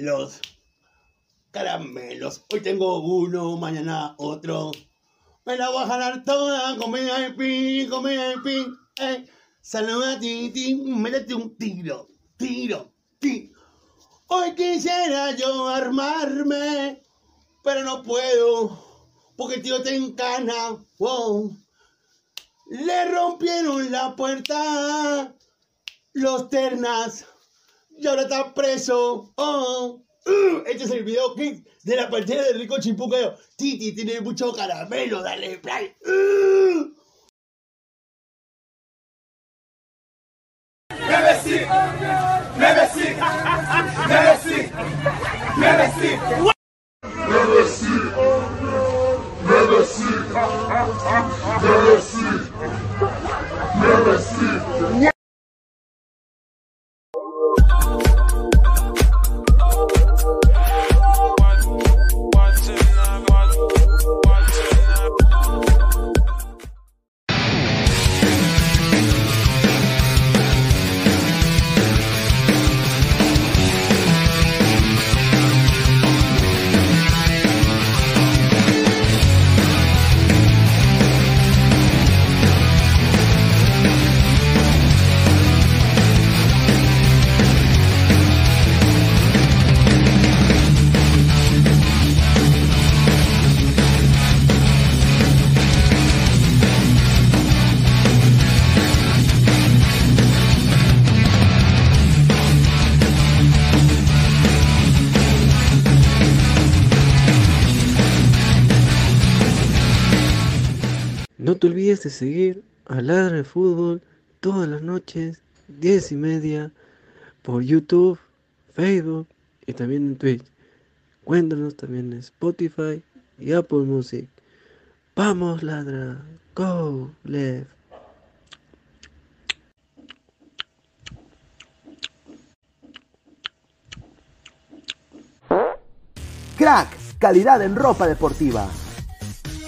caramelos. Caramelos. Hoy tengo uno, mañana otro. Me la voy a jalar toda, pin, comida de pin. Eh. Saluda a ti, ti, métete un tiro, tiro. Hoy quisiera yo armarme, pero no puedo, porque el tío te encana. Le rompieron la puerta los ternas y ahora está preso. Oh. Uh, este es el video clip de la partida de Rico Chimpuca. Titi tiene mucho caramelo, dale play. Uh. Messi, Messi, Messi, Messi. No te de seguir a Ladra de Fútbol todas las noches, 10 y media, por YouTube, Facebook y también en Twitch. Cuéntanos también en Spotify y Apple Music. Vamos, Ladra. Go, left. Crack, calidad en ropa deportiva.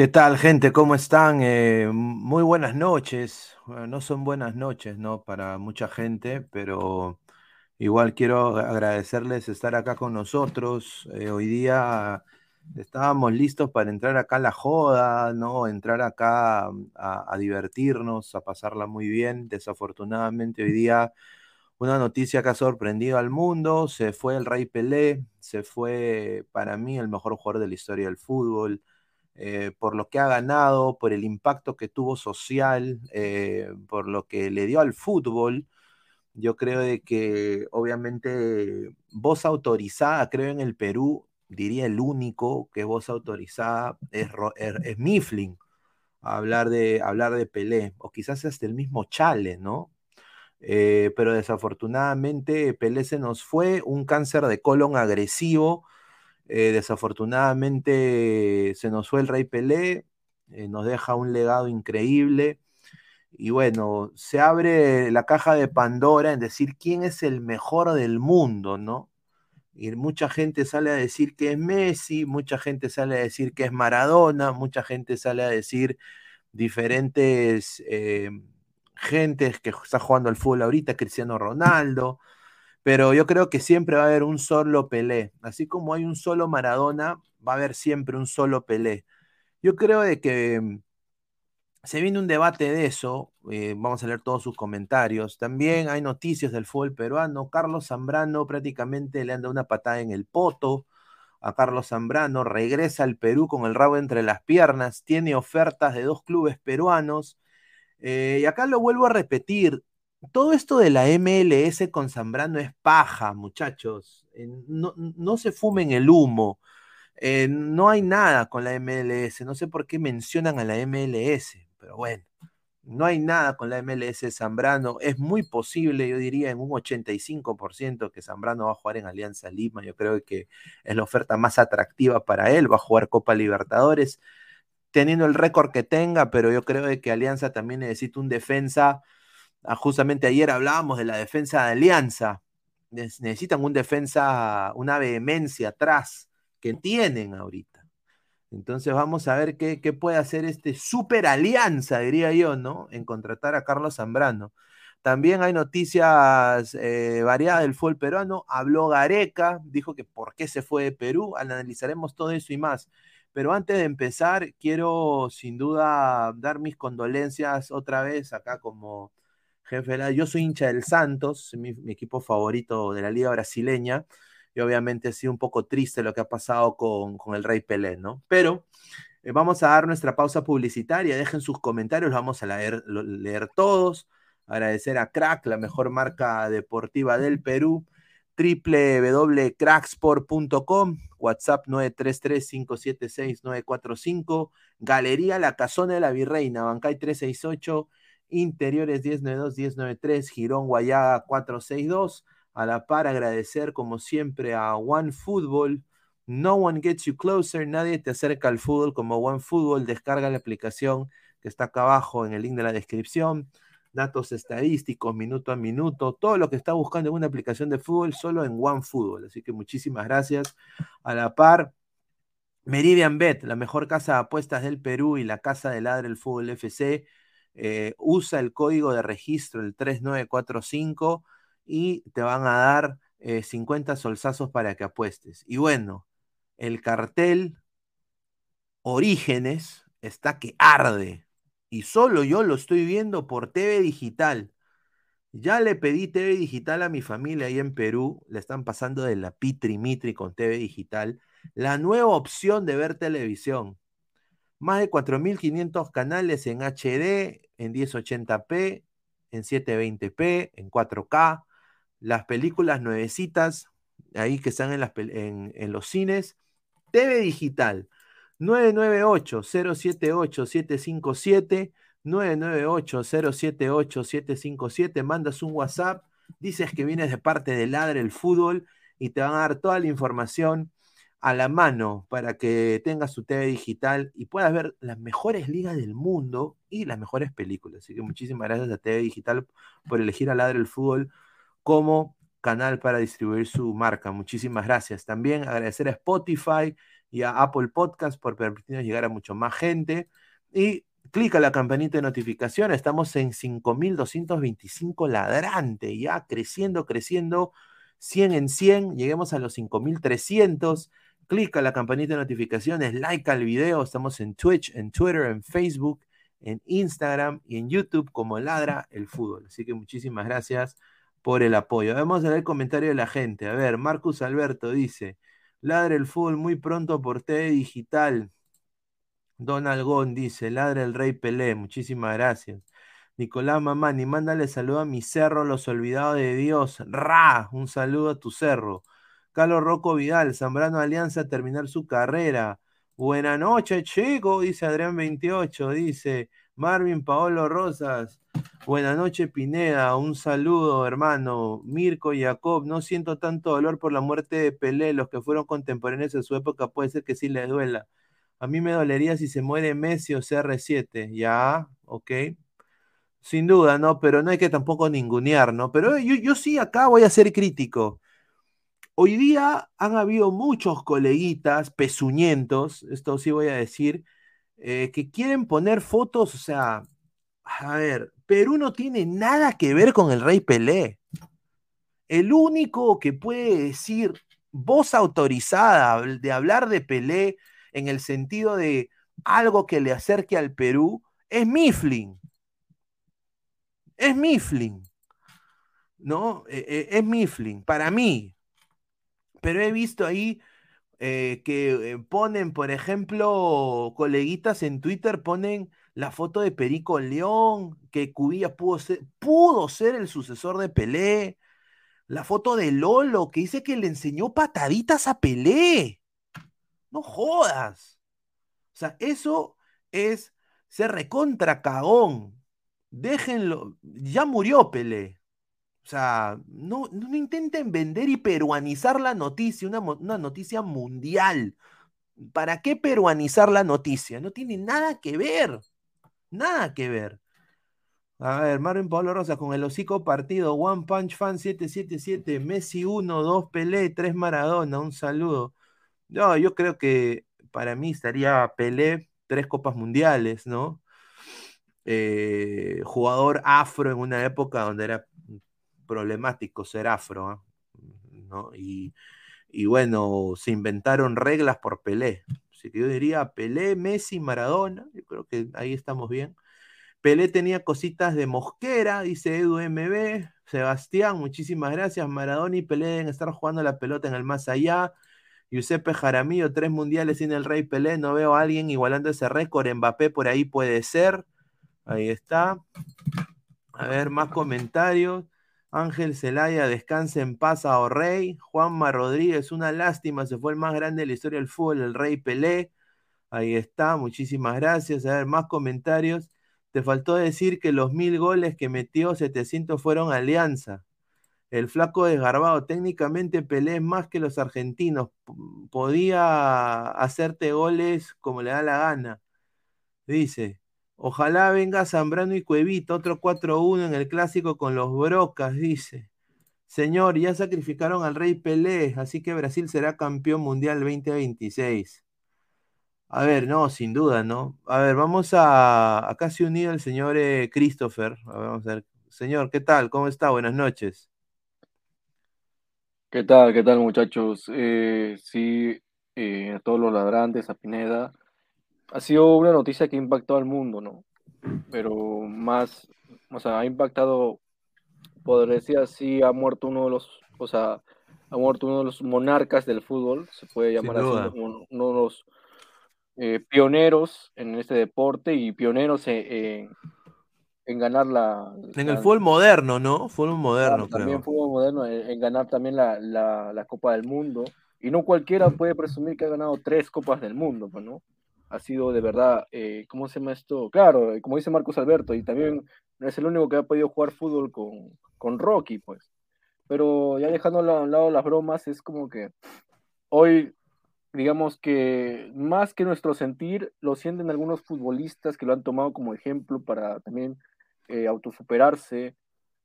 ¿Qué tal, gente? ¿Cómo están? Eh, muy buenas noches. No son buenas noches, ¿no? Para mucha gente, pero igual quiero agradecerles estar acá con nosotros. Eh, hoy día estábamos listos para entrar acá a la joda, ¿no? Entrar acá a divertirnos, a pasarla muy bien. Desafortunadamente hoy día una noticia que ha sorprendido al mundo. Se fue el Rey Pelé, se fue para mí el mejor jugador de la historia del fútbol eh, por lo que ha ganado, por el impacto que tuvo social, eh, por lo que le dio al fútbol. Yo creo de que obviamente voz autorizada, creo en el Perú, diría el único que voz autorizada es, Ro- er- es Mifflin, hablar de, hablar de Pelé, o quizás hasta el mismo Chale, ¿no? Eh, pero desafortunadamente Pelé se nos fue, un cáncer de colon agresivo, eh, desafortunadamente se nos fue el Rey Pelé, eh, nos deja un legado increíble. Y bueno, se abre la caja de Pandora en decir quién es el mejor del mundo, ¿no? Y mucha gente sale a decir que es Messi, mucha gente sale a decir que es Maradona, mucha gente sale a decir diferentes eh, gente que está jugando al fútbol ahorita, Cristiano Ronaldo, pero yo creo que siempre va a haber un solo Pelé. Así como hay un solo Maradona, va a haber siempre un solo Pelé. Yo creo de que mm, se viene un debate de eso, eh, vamos a leer todos sus comentarios. También hay noticias del fútbol peruano. Carlos Zambrano prácticamente le anda una patada en el poto a Carlos Zambrano, regresa al Perú con el rabo entre las piernas, tiene ofertas de dos clubes peruanos. Eh, y acá lo vuelvo a repetir, todo esto de la MLS con Zambrano es paja, muchachos. Eh, no, no, se fumen el humo. Eh, no hay nada con la MLS. No sé por qué mencionan a la MLS, pero bueno, no hay nada con la MLS Zambrano. Es muy posible, yo diría, en un 85% que Zambrano va a jugar en Alianza Lima. Yo creo que es la oferta más atractiva para él. Va a jugar Copa Libertadores, teniendo el récord que tenga, pero yo creo que Alianza también necesita un defensa justamente ayer hablábamos de la defensa de Alianza. Necesitan un defensa, una vehemencia atrás que tienen ahorita. Entonces vamos a ver qué, puede hacer este super alianza, diría yo, ¿no? En contratar a Carlos Zambrano. También hay noticias eh, variadas del fútbol peruano. Habló Gareca, dijo que por qué se fue de Perú. Analizaremos todo eso y más. Pero antes de empezar, quiero sin duda dar mis condolencias otra vez acá como jefe Yo soy hincha del Santos, mi, equipo favorito de la liga brasileña, y obviamente ha sido un poco triste lo que ha pasado con, el Rey Pelé, ¿no? Pero eh, vamos a dar nuestra pausa publicitaria, dejen sus comentarios, vamos a leer, leer todos. Agradecer a Crack, la mejor marca deportiva del Perú www.cracksport.com, WhatsApp 933-576-945, Galería La Casona de la Virreina, Bancay 368, Interiores 1092-1093, Girón Guayaga 462. A la par, agradecer como siempre a One Football. No one gets you closer, nadie te acerca al fútbol como One Football. Descarga la aplicación que está acá abajo en el link de la descripción. Datos estadísticos, minuto a minuto, todo lo que está buscando en una aplicación de fútbol solo en One Football. Así que muchísimas gracias. A la par, Meridian Bet, la mejor casa de apuestas del Perú y la casa de ladre el fútbol FC eh, usa el código de registro, el 3945, y te van a dar 50 eh, solsazos para que apuestes. Y bueno, el cartel Orígenes está que arde. Y solo yo lo estoy viendo por TV Digital. Ya le pedí TV Digital a mi familia ahí en Perú. Le están pasando de la Pitri Mitri con TV Digital. La nueva opción de ver televisión. Más de 4.500 canales en HD, en 1080p, en 720p, en 4K. Las películas nuevecitas, ahí que están en, los cines. TV Digital, 998-078-757, 998-078-757. Mandas un WhatsApp, dices que vienes de parte de Ladre el Fútbol y te van a dar toda la información a la mano para que tengas tu TV digital y puedas ver las mejores ligas del mundo y las mejores películas. Así que muchísimas gracias a TV Digital por elegir a Ladre el Fútbol como canal para distribuir su marca. Muchísimas gracias. También agradecer a Spotify y a Apple Podcast por permitirnos llegar a mucho más gente. Y clica la campanita de notificación. Estamos en 5.225 ladrante, ya creciendo, creciendo. 100 en 100, lleguemos a los 5300 clica la campanita de notificaciones, like al video. Estamos en Twitch, en Twitter, en Facebook, en Instagram y en YouTube como Ladra el Fútbol. Así que muchísimas gracias por el apoyo. Vamos a ver el comentario de la gente. A ver, Marcus Alberto dice, Ladra el Fútbol muy pronto por TV Digital. Donald Gon dice, Ladra el Rey Pelé. Muchísimas gracias. Nicolás Mamani, mándale saludo a mi cerro, los olvidados de Dios. Ra, un saludo a tu cerro. Carlos Rocco Vidal, Zambrano Alianza terminar su carrera. Buenas noches, chico, dice Adrián 28, dice Marvin Paolo Rosas. Buenas noches, Pineda. Un saludo, hermano. Mirko Jacob, no siento tanto dolor por la muerte de Pelé. Los que fueron contemporáneos en su época puede ser que sí le duela. A mí me dolería si se muere Messi o CR7. Ya, ok. Sin duda, ¿no? Pero no hay que tampoco ningunear, ¿no? Pero yo, yo sí acá voy a ser crítico. Hoy día han habido muchos coleguitas pezuñentos, esto sí voy a decir, eh, que quieren poner fotos, o sea, a ver, Perú no tiene nada que ver con el rey Pelé. El único que puede decir voz autorizada de hablar de Pelé en el sentido de algo que le acerque al Perú es Mifflin. Es Mifflin. ¿No? Eh, eh, es Mifflin, para mí. Pero he visto ahí eh, que ponen, por ejemplo, coleguitas en Twitter ponen la foto de Perico León, que Cubilla pudo ser, pudo ser el sucesor de Pelé. La foto de Lolo, que dice que le enseñó pataditas a Pelé. No jodas. O sea, eso es ser recontra cagón. Déjenlo. Ya murió Pelé. O sea, no, no intenten vender y peruanizar la noticia, una, una noticia mundial. ¿Para qué peruanizar la noticia? No tiene nada que ver. Nada que ver. A ver, Marvin Pablo Rosa con el hocico partido. One Punch Fan 777. Messi 1, 2 Pelé, 3 Maradona. Un saludo. No, yo creo que para mí estaría Pelé, tres Copas Mundiales, ¿no? Eh, jugador afro en una época donde era problemático ser afro, ¿ah? ¿no? Y, y bueno, se inventaron reglas por Pelé. Así que yo diría Pelé, Messi, Maradona. Yo creo que ahí estamos bien. Pelé tenía cositas de Mosquera, dice Edu MB. Sebastián, muchísimas gracias. Maradona y Pelé deben estar jugando la pelota en el más allá. Giuseppe Jaramillo, tres mundiales sin el Rey Pelé. No veo a alguien igualando ese récord. Mbappé por ahí puede ser. Ahí está. A ver, más comentarios. Ángel Zelaya, descanse en paz a Rey. Juanma Rodríguez, una lástima, se fue el más grande de la historia del fútbol, el Rey Pelé. Ahí está, muchísimas gracias. A ver, más comentarios. Te faltó decir que los mil goles que metió 700 fueron Alianza. El flaco desgarbado, técnicamente Pelé más que los argentinos. Podía hacerte goles como le da la gana. Dice, ojalá venga Zambrano y Cuevita, otro 4-1 en el clásico con los Brocas, dice. Señor, ya sacrificaron al rey Pelé, así que Brasil será campeón mundial 2026. A ver, no, sin duda, ¿no? A ver, vamos a. Acá se unido el señor eh, Christopher. A ver, vamos a ver. Señor, ¿qué tal? ¿Cómo está? Buenas noches. ¿Qué tal? ¿Qué tal, muchachos? Eh, sí, eh, a todos los ladrantes, a Pineda. Ha sido una noticia que ha impactado al mundo, ¿no? Pero más, o sea, ha impactado, podría decir así, ha muerto uno de los, o sea, ha muerto uno de los monarcas del fútbol, se puede llamar así, uno, uno de los eh, pioneros en este deporte y pioneros en, en, ganar la... En el fútbol moderno, ¿no? Fútbol moderno, claro, También fútbol moderno, en, ganar también la, la, la, Copa del Mundo. Y no cualquiera puede presumir que ha ganado tres Copas del Mundo, pues, ¿no? Ha sido de verdad, eh, ¿cómo se llama esto? Claro, como dice Marcos Alberto, y también no es el único que ha podido jugar fútbol con, con Rocky, pues. Pero ya dejando a un lado las bromas, es como que hoy digamos que más que nuestro sentir, lo sienten algunos futbolistas que lo han tomado como ejemplo para también eh, autosuperarse,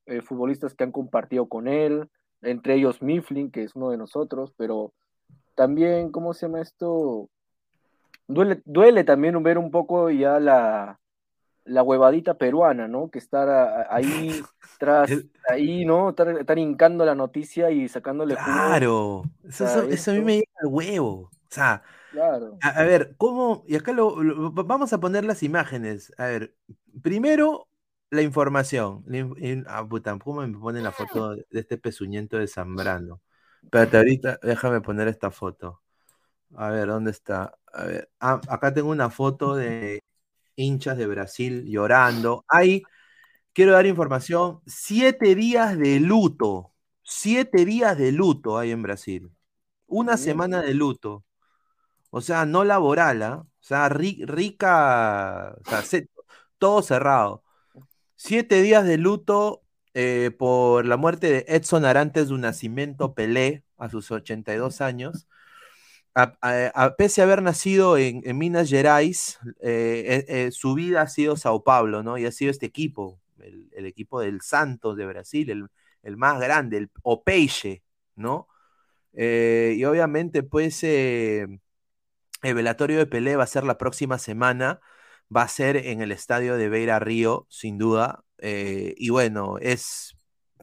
eh, futbolistas que han compartido con él, entre ellos Mifflin, que es uno de nosotros, pero también, ¿cómo se llama esto? Duele, duele también ver un poco ya la, la huevadita peruana, ¿no? Que estar ahí tras, ahí, ¿no? Estar, hincando la noticia y sacándole. Claro, eso, eso, a mí me llega al huevo. O sea, a, ver, ¿cómo? Y acá lo, vamos a poner las imágenes. A ver, primero la información. ah, puta, ¿cómo me ponen la foto de este pezuñento de Zambrano? Espérate, ahorita déjame poner esta foto. A ver, ¿dónde está? A ver, ah, acá tengo una foto de hinchas de Brasil llorando. Hay, quiero dar información, siete días de luto. Siete días de luto hay en Brasil. Una semana de luto o sea, no laboral, ¿ah? O sea, rica, o sea, todo cerrado. Siete días de luto eh, por la muerte de Edson Arantes de un nacimiento Pelé a sus 82 años. A, pese a haber nacido en, Minas Gerais, eh, eh, su vida ha sido Sao Paulo, ¿no? Y ha sido este equipo, el, equipo del Santos de Brasil, el, más grande, el Opeixe, ¿no? y obviamente, pues, el velatorio de Pelé va a ser la próxima semana, va a ser en el estadio de Beira Río, sin duda. Eh, y bueno, es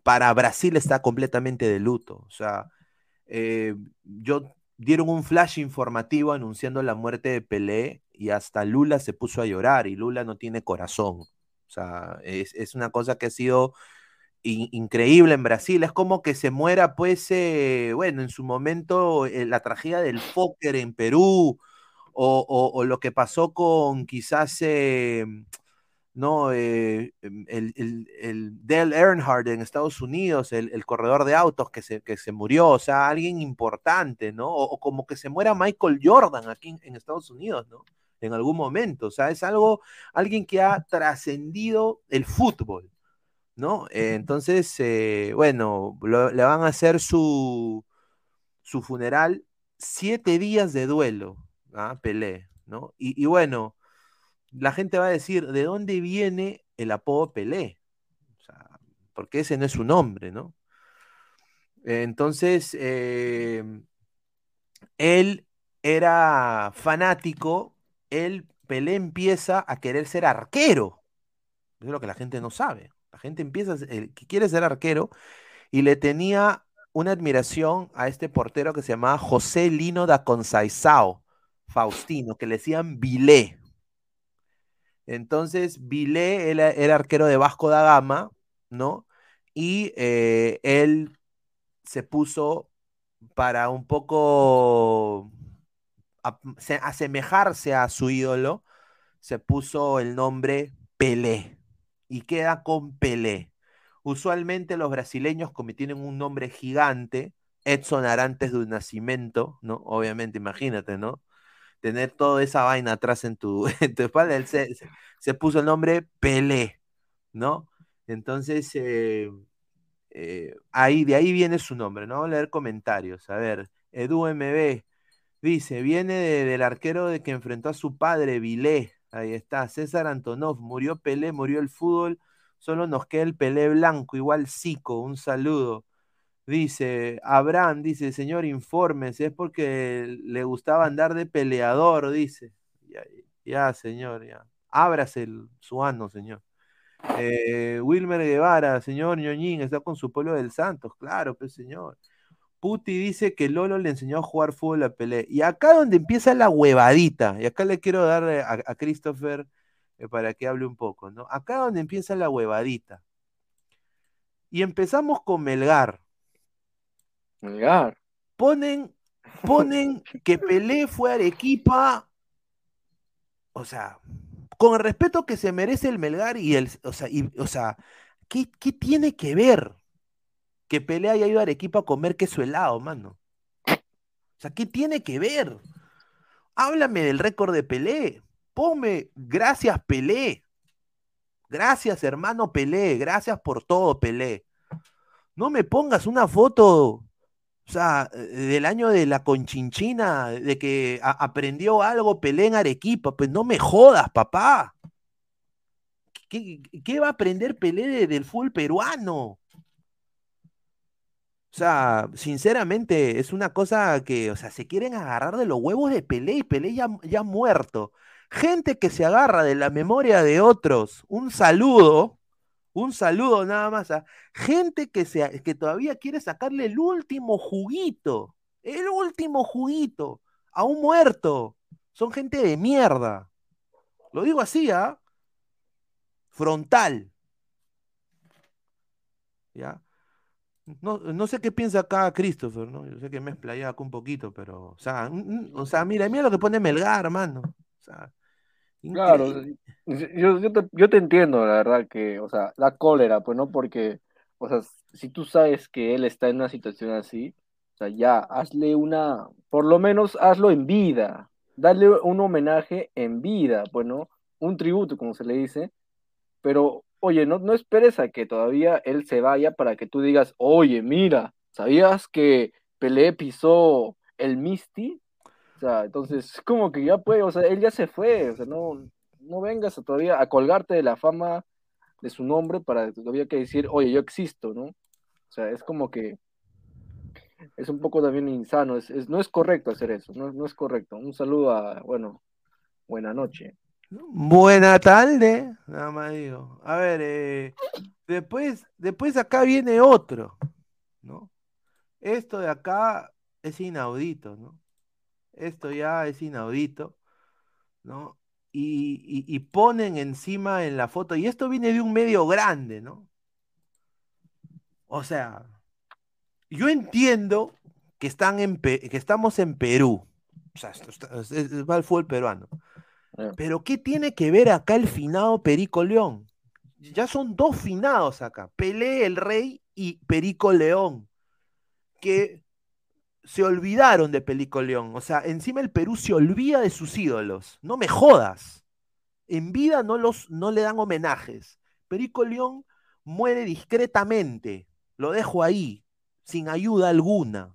para Brasil está completamente de luto. O sea, eh, yo dieron un flash informativo anunciando la muerte de Pelé y hasta Lula se puso a llorar y Lula no tiene corazón. O sea, es, una cosa que ha sido increíble en Brasil. Es como que se muera, pues, eh, bueno, en su momento la tragedia del póker en Perú o, lo que pasó con quizás, eh, ¿no? Eh, em, el, el, Dale Earnhardt en Estados Unidos, el, corredor de autos que se, que se murió, o sea, alguien importante, ¿no? O, como que se muera Michael Jordan aquí en, Estados Unidos, ¿no? En algún momento, o sea, es algo, alguien que ha trascendido el fútbol, ¿no? Eh, entonces, bueno, le van a hacer su, su funeral, siete días de duelo, ¿ah? Pelé, ¿no? Y, bueno, la gente va a decir, ¿de dónde viene el apodo Pelé? O sea, porque ese no es su nombre, ¿no? Entonces, em, él era fanático, él, Pelé empieza a querer ser arquero. Eso es lo que la gente no sabe. La gente empieza, el que quiere ser arquero, y le tenía una admiración a este portero que se llamaba José Lino da Consaizao. Faustino, que le decían Vilé. Entonces, Vilé era, arquero de Vasco da Gama, ¿no? Y eh, él se puso para un poco asemejarse a su ídolo, se puso el nombre Pelé y queda con Pelé. Usualmente los brasileños, como tienen un nombre gigante, Edson Arantes de un nacimiento, ¿no? Obviamente, imagínate, ¿no? Tener toda esa vaina atrás en tu, espalda. Él se, puso el nombre Pelé, ¿no? Entonces, eh, eh, ahí, de ahí viene su nombre, ¿no? Vamos a leer comentarios. A ver, Edu MB dice, viene del arquero de que enfrentó a su padre, Vilé. Ahí está, César Antonov, murió Pelé, murió el fútbol, solo nos queda el Pelé blanco, igual Zico, un saludo. Dice, Abraham, dice, señor, infórmese, es porque le gustaba andar de peleador, dice. Ya, señor, ya. Ábrase el, su ano, señor. Eh, Wilmer Guevara, señor ñoñín, está con su pueblo del Santos, claro, pues señor. Puti dice que Lolo le enseñó a jugar fútbol a Pelé. Y acá donde empieza la huevadita, y acá le quiero dar a, Christopher eh, para que hable un poco, ¿no? Acá donde empieza la huevadita. Y empezamos con Melgar. Ponen, ponen que Pelé fue a Arequipa. O sea, con el respeto que se merece el Melgar y el. O sea, o sea ¿qué, tiene que ver que Pelé haya ido a Arequipa a comer queso helado, mano? O sea, ¿qué tiene que ver? Háblame del récord de Pelé. Ponme, gracias Pelé. Gracias hermano Pelé. Gracias por todo Pelé. No me pongas una foto o sea, del año de la conchinchina, de que aprendió algo Pelé en Arequipa, pues no me jodas, papá. ¿Qué, va a aprender Pelé del fútbol peruano? O sea, sinceramente, es una cosa que, o sea, se quieren agarrar de los huevos de Pelé y Pelé ya, ya muerto. Gente que se agarra de la memoria de otros. Un saludo un saludo nada más a gente que, se, que todavía quiere sacarle el último juguito, el último juguito a un muerto. Son gente de mierda. Lo digo así, ¿ah? Frontal. ¿Ya? No, sé qué piensa acá Christopher, ¿no? Yo sé que me he acá un poquito, pero, o sea, o sea, mira, mira lo que pone Melgar, hermano. O sea, Claro, yo, yo, te, yo te entiendo, la verdad, que, o sea, la cólera, pues no, porque, o sea, si tú sabes que él está en una situación así, o sea, ya, hazle una, por lo menos hazlo en vida, dale un homenaje en vida, pues no, un tributo, como se le dice, pero, oye, no, no esperes a que todavía él se vaya para que tú digas, oye, mira, ¿sabías que Pelé pisó el Misty? Sea, entonces, como que ya puede, o sea, él ya se fue, o sea, no, no vengas todavía a colgarte de la fama de su nombre para todavía que decir, oye, yo existo, ¿no? O sea, es como que es un poco también insano, es, no es correcto hacer eso, no, no es correcto. Un saludo a, bueno, buena noche. Buena tarde, nada más digo. A ver, eh, después, después acá viene otro, ¿no? Esto de acá es inaudito, ¿no? Esto ya es inaudito, ¿no? Y, y- y ponen encima en la foto, y esto viene de un medio grande, ¿no? O sea, yo entiendo que, están en que estamos en Perú, o sea, esto está- es- es- va el fútbol peruano. Ya. Pero ¿qué tiene que ver acá el finado Perico León? Ya son dos finados acá, Pelé el Rey y Perico León, que se olvidaron de Perico León. O sea, encima el Perú se olvida de sus ídolos. No me jodas. En vida no, los, no le dan homenajes. Perico León muere discretamente. Lo dejo ahí, sin ayuda alguna.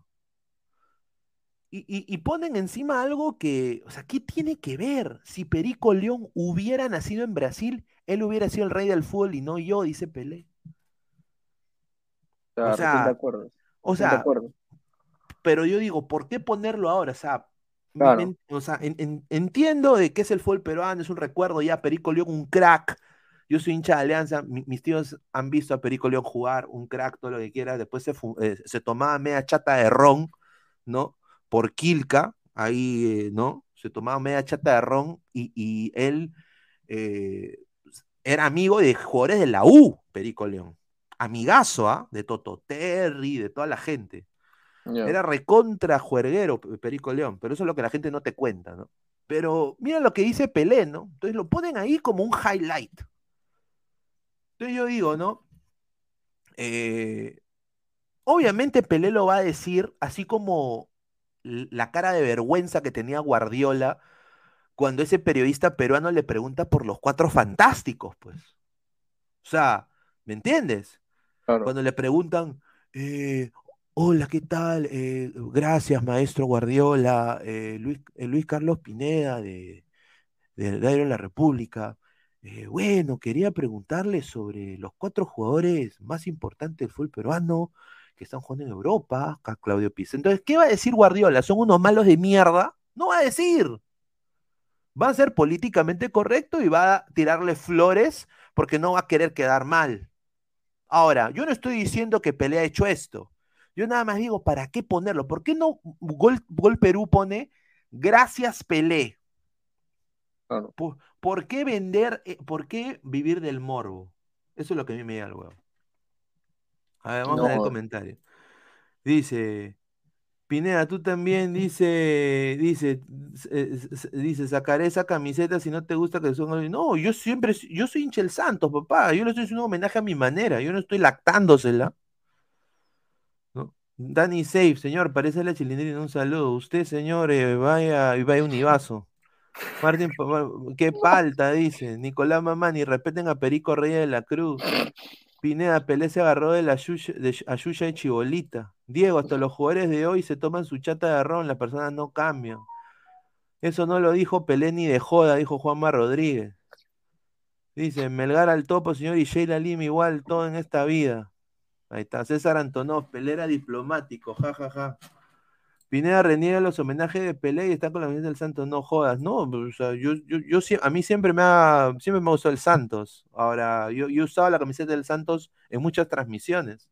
Y, y- y ponen encima algo que, o sea, ¿qué tiene que ver? Si Perico León hubiera nacido en Brasil, él hubiera sido el rey del fútbol y no yo, dice Pelé. O sea, O sea, de acuerdo. O recién de sea, acuerdo. Pero yo digo, ¿por qué ponerlo ahora? O sea, Claro. o sea, en- en- entiendo de qué es el fútbol peruano, es un recuerdo ya, Perico León, un crack. Yo soy hincha de Alianza, mi- mis tíos han visto a Perico León jugar, un crack, todo lo que quiera. Después se, eh, se tomaba media chata de ron, ¿no? Por Quilca, ahí, eh, ¿no? Se tomaba media chata de ron y, y él eh, era amigo de jugadores de la U, Perico León. Amigazo, ¿ah? De Toto Terry, de toda la gente. Era recontra juerguero Pe- Perico León, pero eso es lo que la gente no te cuenta, ¿no? Pero mira lo que dice Pelé, ¿no? Entonces lo ponen ahí como un highlight. Entonces yo digo, ¿no? Eh, obviamente Pelé lo va a decir, así como la cara de vergüenza que tenía Guardiola cuando ese periodista peruano le pregunta por los cuatro fantásticos, pues. O sea, ¿me entiendes? Claro. Cuando le preguntan, eh, hola, ¿qué tal? Eh, gracias, maestro Guardiola, eh, Luis, eh, Luis Carlos Pineda de, Diario La República. Bueno, quería preguntarle sobre los cuatro jugadores más importantes del fútbol peruano que están jugando en Europa, acá Claudio Pizzi. Entonces, ¿qué va a decir Guardiola? ¿Son unos malos de mierda? No va a decir. Va a ser políticamente correcto y va a tirarle flores porque no va a querer quedar mal. Ahora, yo no estoy diciendo que Pelé ha hecho esto. Yo nada más digo, ¿para qué ponerlo? ¿Por qué no Gol, Gol Perú pone gracias Pelé? Claro. ¿Por, por qué vender, eh, por qué vivir del morbo? Eso es lo que a mí me da el huevo. A ver, vamos a ver el comentario. Dice, Pineda, tú también dice, dice, eh, dice, sacaré esa camiseta si no te gusta que son. No, yo siempre, yo soy hincha del Santos, papá. Yo le estoy haciendo un homenaje a mi manera. Yo no estoy lactándosela. Dani Safe, señor, parece la chilindrina. Un saludo. Usted, señor, eh, vaya y vaya Univaso. Martín, qué palta, dice. Nicolás Mamani, respeten a Perico Reyes de la Cruz. Pineda Pelé se agarró de la Yuya, de y Chibolita. Diego, hasta los jugadores de hoy se toman su chata de ron, las personas no cambian. Eso no lo dijo Pelé ni de joda, dijo Juanma Rodríguez. Dice, Melgar al topo, señor, y Sheila Lim igual, todo en esta vida. Ahí está, César Antonov, Pelé era diplomático, jajaja. Ja, ja. Pineda reniega los homenajes de Pelé y está con la camiseta del Santos, no jodas, no, o sea, yo, yo, yo a mí siempre me ha, siempre me gustó el Santos. Ahora, yo, yo usaba la camiseta del Santos en muchas transmisiones.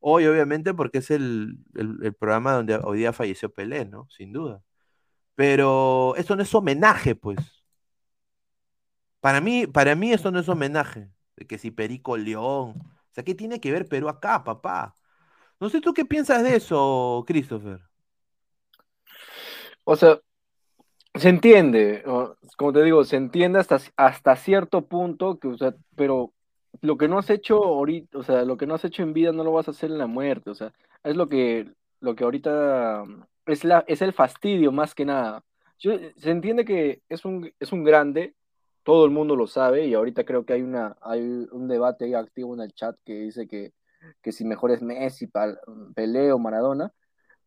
Hoy, obviamente, porque es el, el- programa donde hoy día falleció Pelé, ¿no? Sin duda. Pero esto no es homenaje, pues. Para mí, para mí esto no es homenaje. Que si Perico León. Sea, ¿qué tiene que ver Perú acá, papá? No sé tú qué piensas de eso, Christopher. O sea, se entiende, como te digo, se entiende hasta, hasta cierto punto, que, o sea, pero lo que no has hecho ahorita, o sea, lo que no has hecho en vida no lo vas a hacer en la muerte, o sea, es lo que, lo que ahorita es, la, es el fastidio más que nada. Yo- se entiende que es un, es un grande, todo el mundo lo sabe, y ahorita creo que hay, una, hay un debate ahí activo en el chat que dice que, que si mejor es Messi, Pelé o Maradona,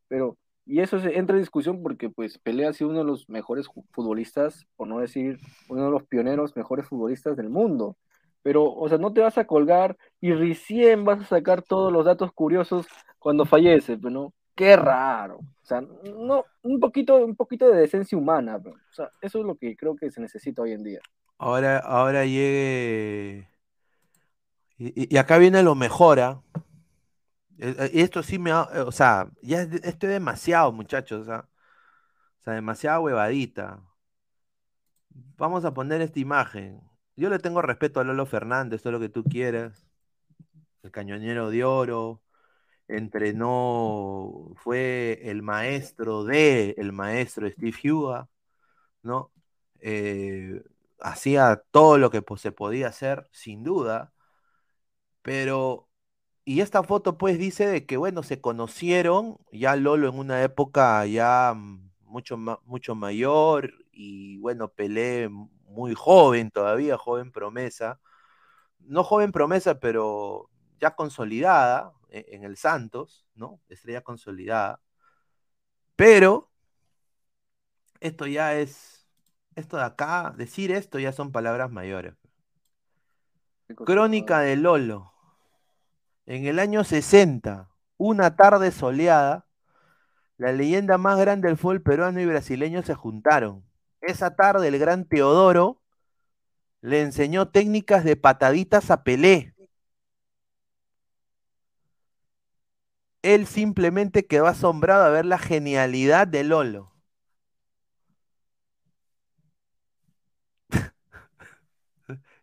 pero y eso se- entra en discusión porque pues Pelé ha sido uno de los mejores futbolistas, por no decir uno de los pioneros mejores futbolistas del mundo. Pero, o sea, no te vas a colgar y recién vas a sacar todos los datos curiosos cuando fallece, pero no, qué raro. O sea, no, un poquito, un poquito de decencia humana, pero, o sea, eso es lo que creo que se necesita hoy en día. Ahora, ahora llegue. Y, acá viene lo mejora. Y esto sí me. ha- O sea, ya es esto es demasiado, muchachos. O sea, o sea, demasiada huevadita. Vamos a poner esta imagen. Yo le tengo respeto a Lolo Fernández, todo lo que tú quieras. El cañonero de oro. Entrenó, fue el maestro de el maestro Steve Huga, ¿no? Eh, hacía todo lo que se podía hacer, sin duda. Pero, y esta foto pues dice de que, bueno, se conocieron ya Lolo en una época ya mucho, mucho mayor y bueno, Pelé muy joven todavía, joven promesa. No joven promesa, pero ya consolidada e- en el Santos, ¿no? Estrella consolidada. Pero esto ya es, esto de acá, decir esto ya son palabras mayores. Crónica de Lolo. En el año 60, una tarde soleada, la leyenda más grande del fútbol peruano y brasileño se juntaron. Esa tarde el gran Teodoro le enseñó técnicas de pataditas a Pelé. Él simplemente quedó asombrado a ver la genialidad de Lolo.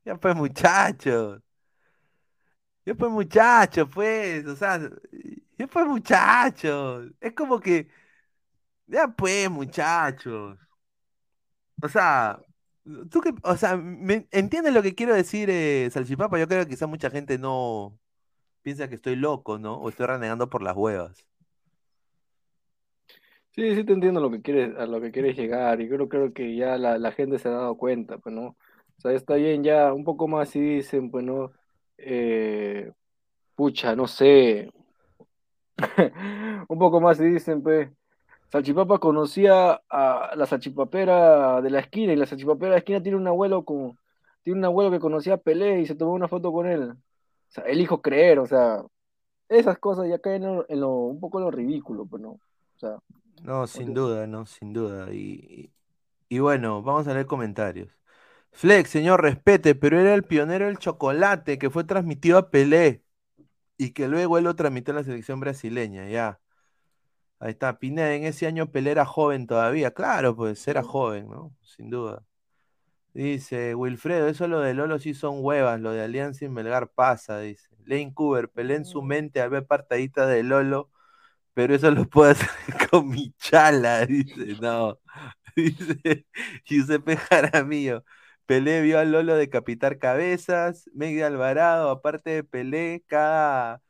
Ya pues muchachos. Ya pues muchachos, pues. O sea, ya pues muchachos. Es como que. Ya pues muchachos. O sea, tú que, o sea, ¿me entiendes lo que quiero decir, eh, Salchipapa? Yo creo que quizá mucha gente no piensa que estoy loco, ¿no? O estoy renegando por las huevas. Sí, sí te entiendo lo que quieres, a lo que quieres llegar, y creo, creo que ya la, la gente se ha dado cuenta, pues, ¿no? O sea, está bien ya, un poco más si dicen, pues, ¿no? Eh, pucha, no sé, un poco más si dicen, pues, Salchipapa conocía a la salchipapera de la esquina, y la salchipapera de la esquina tiene un abuelo con, tiene un abuelo que conocía a Pelé y se tomó una foto con él. O sea, él dijo creer, o sea, esas cosas ya caen en lo, en lo- un poco en lo ridículo, pues, ¿no? O sea, No, sin duda, no, sin duda. Y, y, y bueno, vamos a leer comentarios. Flex, señor, respete, pero era el pionero del chocolate que fue transmitido a Pelé y que luego él lo transmitió a la selección brasileña, ya. Ahí está, Pineda, en ese año Pelé era joven todavía. Claro, pues era joven, ¿no? Sin duda. Dice Wilfredo, eso lo de Lolo sí son huevas, lo de Alianza y Melgar pasa, dice. Lane Cooper, Pelé en su mente al ver partaditas de Lolo, pero eso lo puedo hacer con mi chala, dice, no. Dice Giuseppe Jaramillo, Pelé vio a Lolo decapitar cabezas, Megui Alvarado, aparte de Pelé, cada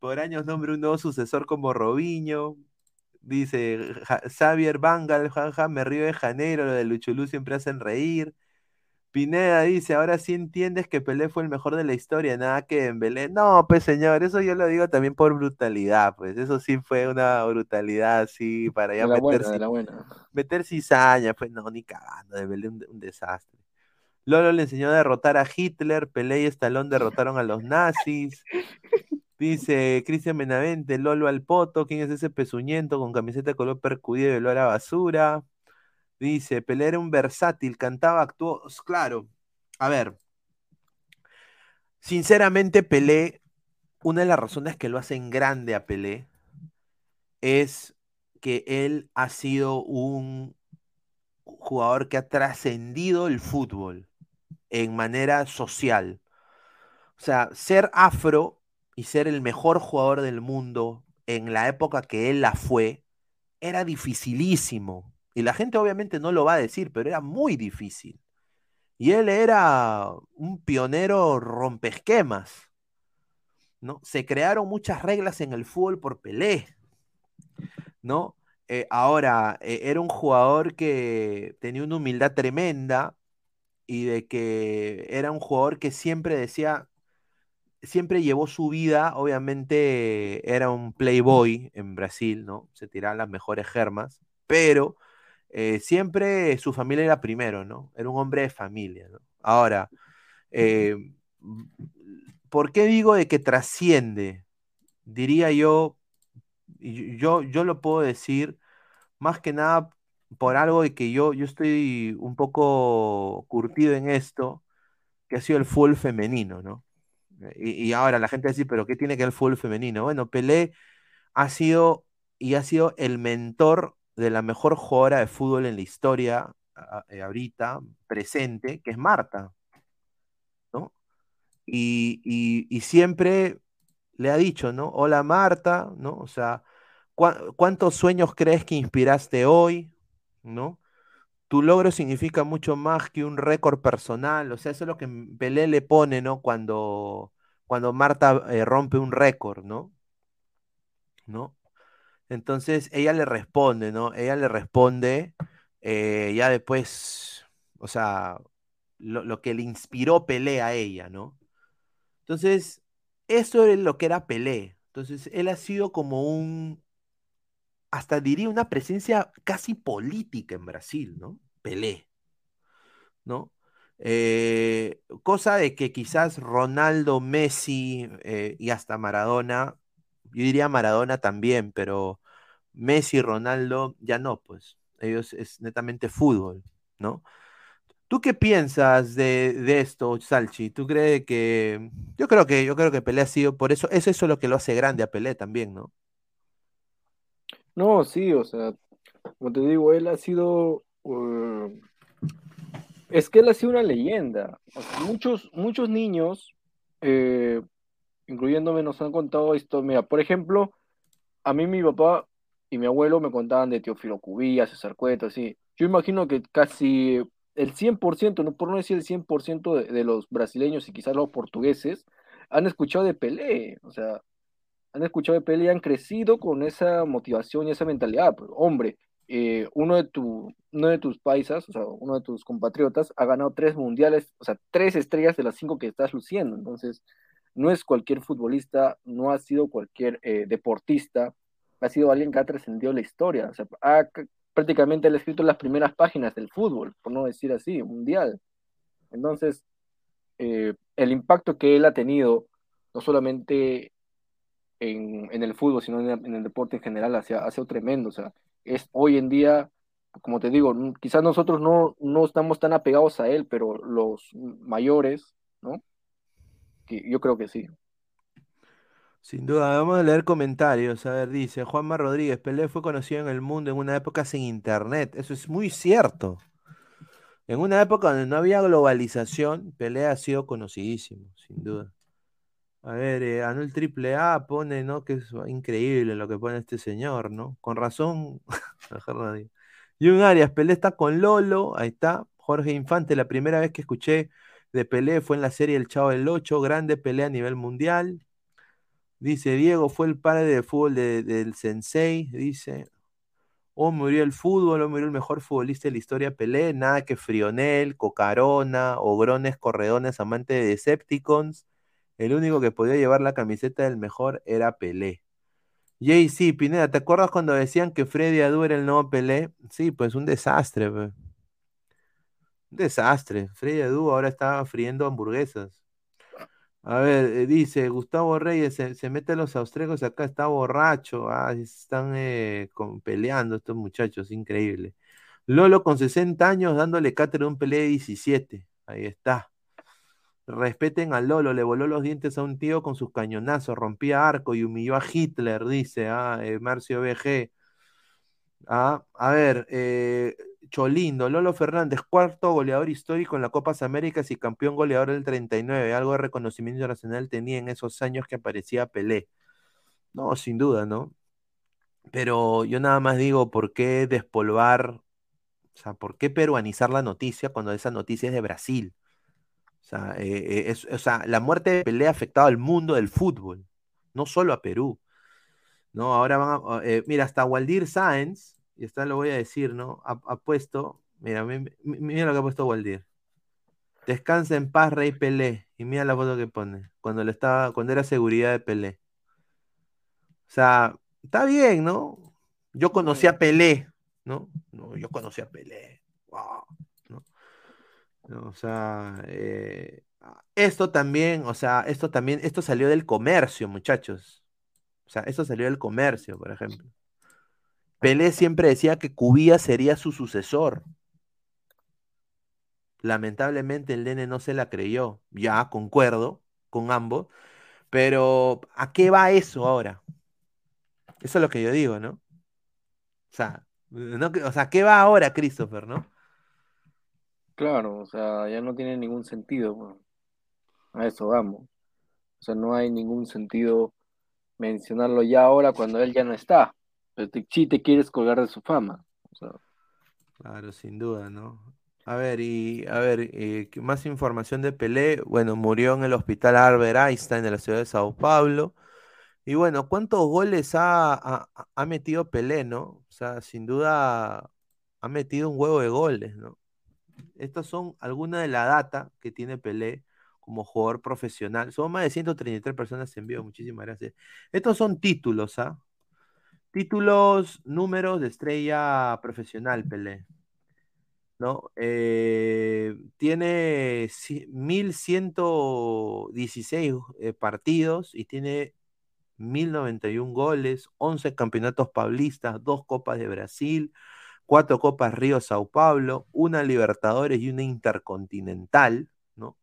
por años nombra un nuevo sucesor como Robinho. Dice Ja- Xavier Bangal, jaja, me río de Janeiro, lo de Luchulú siempre hacen reír. Pineda dice, ahora sí entiendes que Pelé fue el mejor de la historia, nada que Dembélé. No, pues señor, eso yo lo digo también por brutalidad, pues eso sí fue una brutalidad así para ya de la meter, buena, de ci- meter cizaña, pues no, ni cagando, Dembélé un, un desastre. Lolo le enseñó a derrotar a Hitler, Pelé y Stallone derrotaron a los nazis. Dice Cristian Benavente, Lolo al poto, ¿quién es ese pezuñento con camiseta de color percudido y olor a basura? Dice, Pelé era un versátil, cantaba, actuó, claro. A ver, sinceramente Pelé, una de las razones que lo hacen grande a Pelé es que él ha sido un jugador que ha trascendido el fútbol en manera social. O sea, ser afro y ser el mejor jugador del mundo en la época que él la fue, era dificilísimo. Y la gente obviamente no lo va a decir, pero era muy difícil. Y él era un pionero rompesquemas. ¿no? Se crearon muchas reglas en el fútbol por Pelé. ¿no? Eh, ahora, eh, era un jugador que tenía una humildad tremenda y de que era un jugador que siempre decía, siempre llevó su vida, obviamente era un playboy en Brasil, ¿no? Se tiraban las mejores germas, pero eh, siempre su familia era primero, ¿no? Era un hombre de familia, ¿no? Ahora, eh, ¿por qué digo de que trasciende? Diría yo, yo, yo lo puedo decir más que nada por algo de que yo, yo estoy un poco curtido en esto, que ha sido el fútbol femenino, ¿no? Y, y ahora la gente dice, pero ¿qué tiene que ver el fútbol femenino? Bueno, Pelé ha sido y ha sido el mentor de la mejor jugadora de fútbol en la historia eh, ahorita, presente, que es Marta, ¿no? Y, y- y siempre le ha dicho, ¿no? Hola Marta, ¿no? O sea, ¿cuá- ¿cuántos sueños crees que inspiraste hoy? ¿No? Tu logro significa mucho más que un récord personal, o sea, eso es lo que Pelé le pone, ¿no? Cuando, cuando Marta eh, rompe un récord, ¿no? ¿No? Entonces ella le responde, ¿no? Ella le responde eh, ya después, o sea, lo, lo que le inspiró Pelé a ella, ¿no? Entonces, eso es lo que era Pelé. Entonces, él ha sido como un, hasta diría una presencia casi política en Brasil, ¿no? Pelé, ¿no? Eh, cosa de que quizás Ronaldo, Messi eh, y hasta Maradona, yo diría Maradona también, pero Messi Ronaldo ya no, pues ellos es netamente fútbol, ¿no? ¿Tú qué piensas de, de esto, Salchi? ¿Tú crees que yo creo que yo creo que Pelé ha sido por eso, es lo que lo hace grande a Pelé también, ¿no? No, sí, o sea, como te digo, él ha sido, eh, es que él ha sido una leyenda. Muchos, muchos niños, eh, incluyéndome, nos han contado esto. Mira, por ejemplo, a mí mi papá y mi abuelo me contaban de Teófilo Cubillas, César Cueto, así. Yo imagino que casi el 100%, no, por no decir el 100% de, de los brasileños y quizás los portugueses, han escuchado de Pelé. O sea, han escuchado de Pelé y han crecido con esa motivación y esa mentalidad. Pues, hombre, eh, uno, de tu, uno de tus paisas, o sea, uno de tus compatriotas, ha ganado tres mundiales, o sea, tres estrellas de las cinco que estás luciendo. Entonces, no es cualquier futbolista, no ha sido cualquier eh, deportista, ha sido alguien que ha trascendido la historia. O sea, ha, prácticamente ha escrito las primeras páginas del fútbol, por no decir así, mundial. Entonces, eh, el impacto que él ha tenido, no solamente en, en el fútbol, sino en el, deporte en general, ha sido, tremendo. O sea, es hoy en día, como te digo, quizás nosotros no, no estamos tan apegados a él, pero los mayores, ¿no? Yo creo que sí. Sin duda, vamos a leer comentarios. A ver, dice Juanma Rodríguez, Pelé fue conocido en el mundo en una época sin internet. Eso es muy cierto. En una época donde no había globalización, Pelé ha sido conocidísimo, sin duda. A ver, eh, Anuel Triple A pone, ¿no? Que es increíble lo que pone este señor, ¿no? Con razón. mejor no digo. Jun Arias, Pelé está con Lolo, ahí está. Jorge Infante, la primera vez que escuché de Pelé fue en la serie El Chavo del Ocho, grande Pelé a nivel mundial. Dice Diego, fue el padre de fútbol de- del Sensei, dice. O murió el fútbol, o murió el mejor futbolista de la historia, Pelé, nada que Frionel, Cocarona, Ogrones, Corredones, amante de Decepticons. El único que podía llevar la camiseta del mejor era Pelé. JC, Pineda, ¿te acuerdas cuando decían que Freddy Adu era el nuevo Pelé? Sí, pues un desastre. Un desastre. Freddy Adu ahora está friendo hamburguesas. A ver, eh, dice Gustavo Reyes, se, mete a los austríacos, acá está borracho. Ah, están eh, peleando estos muchachos, increíble. Lolo con 60 años dándole cátedra a un Pelé de 17. Ahí está. Respeten a Lolo, le voló los dientes a un tío con sus cañonazos, rompía arco y humilló a Hitler, dice ah, Marcio BG. Ah, a ver, eh, Cholindo, Lolo Fernández, cuarto goleador histórico en la Copa Américas y campeón goleador del 39. Algo de reconocimiento nacional tenía en esos años que aparecía Pelé. No, sin duda, ¿no? Pero yo nada más digo, ¿por qué despolvar, o sea, por qué peruanizar la noticia cuando esa noticia es de Brasil? O sea, eh, eh, es- o sea, la muerte de Pelé ha afectado al mundo del fútbol, no solo a Perú. ¿no? Ahora van a, eh, mira, hasta Waldir Sáenz, y esta lo voy a decir, ¿no? Ha, ha puesto, mira, mi- mi- mira lo que ha puesto Waldir. Descansa en paz, Rey Pelé. Y mira la foto que pone, cuando le estaba, cuando era seguridad de Pelé. O sea, está bien, ¿no? Yo conocí a Pelé, ¿no? No, yo conocí a Pelé. Wow, o sea, eh, esto también, o sea, esto también, esto salió del comercio, muchachos. O sea, esto salió del comercio, por ejemplo. Pelé siempre decía que Cubía sería su sucesor. Lamentablemente el nene no se la creyó. Ya, concuerdo con ambos. Pero, ¿a qué va eso ahora? Eso es lo que yo digo, ¿no? O sea, no, o sea, ¿qué va ahora, Christopher, no? Claro, o sea, ya no tiene ningún sentido. pues. A eso vamos. O sea, no hay ningún sentido mencionarlo ya ahora cuando él ya no está. Pero te, sí te quieres colgar de su fama. Claro, sin duda, ¿no? A ver, y a ver, eh, ¿qué más información de Pelé. Bueno, murió en el hospital Albert Einstein de la ciudad de Sao Paulo. Y bueno, ¿cuántos goles ha, ha- ha metido Pelé, no? O sea, sin duda ha metido un huevo de goles, ¿no? Estas son algunas de la data que tiene Pelé como jugador profesional. Son más de 133 personas en vivo, muchísimas gracias. Estos son títulos, ¿ah? Títulos, números de estrella profesional, Pelé. ¿no? Eh, tiene ci- 1116 eh, partidos y tiene 1091 goles, 11 campeonatos paulistas, dos Copas de Brasil, cuatro Copas Río Sao Paulo, una Libertadores y una Intercontinental, ¿no?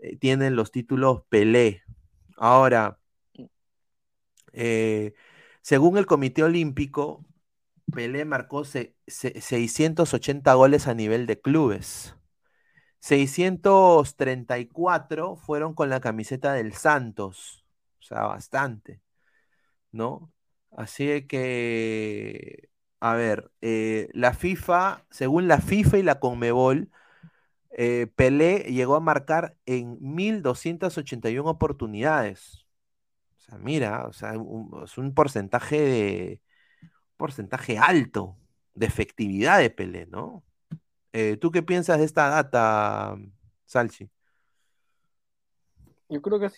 Eh, tienen los títulos Pelé. Ahora, eh, según el Comité Olímpico, Pelé marcó se- se- 680 goles a nivel de clubes. 634 fueron con la camiseta del Santos, o sea, bastante, ¿no? Así que, a ver, eh, la FIFA, según la FIFA y la Conmebol, eh, Pelé llegó a marcar en 1281 oportunidades. O sea, mira, o sea, es un porcentaje de porcentaje alto de efectividad de Pelé, ¿no? Eh, ¿tú qué piensas de esta data, Salchi? yo creo que es,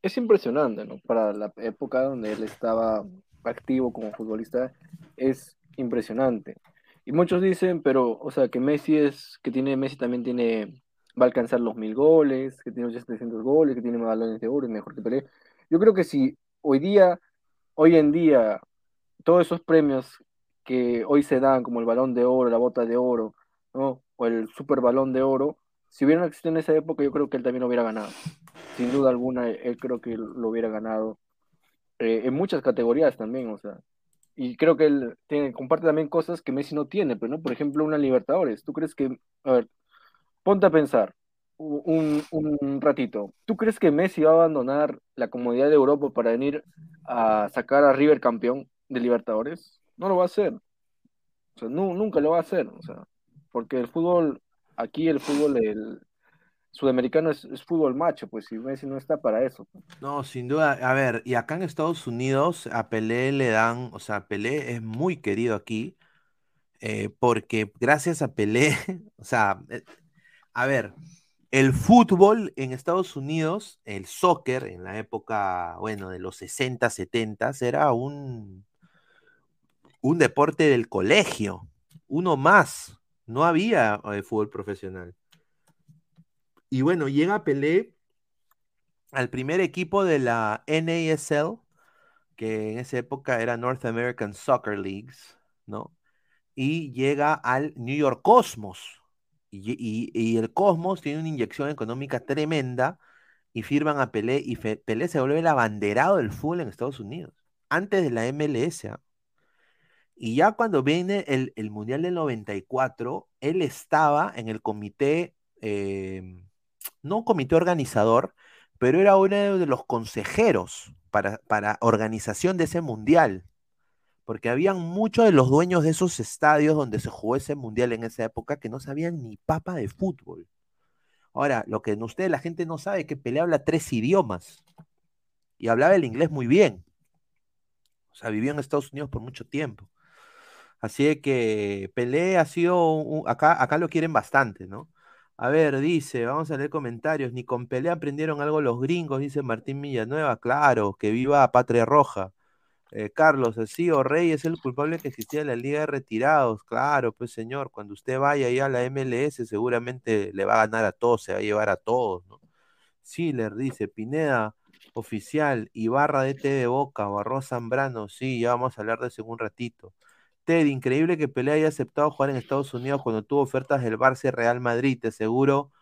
es impresionante, ¿no? Para la época donde él estaba activo como futbolista, es impresionante. Y muchos dicen, pero, o sea, que Messi es, que tiene, Messi también tiene, va a alcanzar los mil goles, que tiene 700 goles, que tiene más balones de oro, es mejor que Pelé. Yo creo que si hoy día, hoy en día, todos esos premios que hoy se dan, como el balón de oro, la bota de oro, ¿no? O el super balón de oro, si hubieran existido en esa época, yo creo que él también lo hubiera ganado. Sin duda alguna, él creo que lo hubiera ganado eh, en muchas categorías también, o sea. Y creo que él comparte también cosas que Messi no tiene, pero no, por ejemplo, una Libertadores. ¿Tú crees que, a ver, ponte a pensar un, un ratito, ¿tú crees que Messi va a abandonar la comodidad de Europa para venir a sacar a River campeón de Libertadores? No lo va a hacer. O sea, nu- nunca lo va a hacer, o sea, porque el fútbol, aquí el fútbol, el sudamericano es, fútbol macho, pues si Messi no está para eso. No, sin duda. A ver, y acá en Estados Unidos a Pelé le dan, o sea, Pelé es muy querido aquí, eh, porque gracias a Pelé, o sea, eh, a ver, el fútbol en Estados Unidos, el soccer en la época, bueno, de los 60, 70, era un, un deporte del colegio, uno más. No había eh, fútbol profesional. Y bueno, llega Pelé al primer equipo de la NASL, que en esa época era North American Soccer Leagues, ¿no? Y llega al New York Cosmos. Y, y- el Cosmos tiene una inyección económica tremenda y firman a Pelé y Pelé se vuelve el abanderado del fútbol en Estados Unidos, antes de la MLS. ¿ah? Y ya cuando viene el, el Mundial del 94, él estaba en el comité, eh, no comité organizador, pero era uno de los consejeros para, para organización de ese mundial, porque habían muchos de los dueños de esos estadios donde se jugó ese mundial en esa época que no sabían ni papa de fútbol. Ahora, lo que ustedes, la gente no sabe es que Pelé habla tres idiomas y hablaba el inglés muy bien. O sea, vivió en Estados Unidos por mucho tiempo. Así que Pelé ha sido, un- acá, acá lo quieren bastante, ¿no? A ver, dice, vamos a leer comentarios. Ni con Pelé aprendieron algo los gringos, dice Martín Villanueva. Claro, que viva Patria Roja. Eh, Carlos, así o Rey es el culpable que existía en la Liga de Retirados. Claro, pues señor, cuando usted vaya ahí a la MLS, seguramente le va a ganar a todos, se va a llevar a todos, ¿no? Siler dice, Pineda, Oficial, Ibarra de T de Boca, Barro Zambrano, sí, ya vamos a hablar de eso un ratito. Increíble que Pelé haya aceptado jugar en Estados Unidos cuando tuvo ofertas del Barça y Real Madrid, te seguro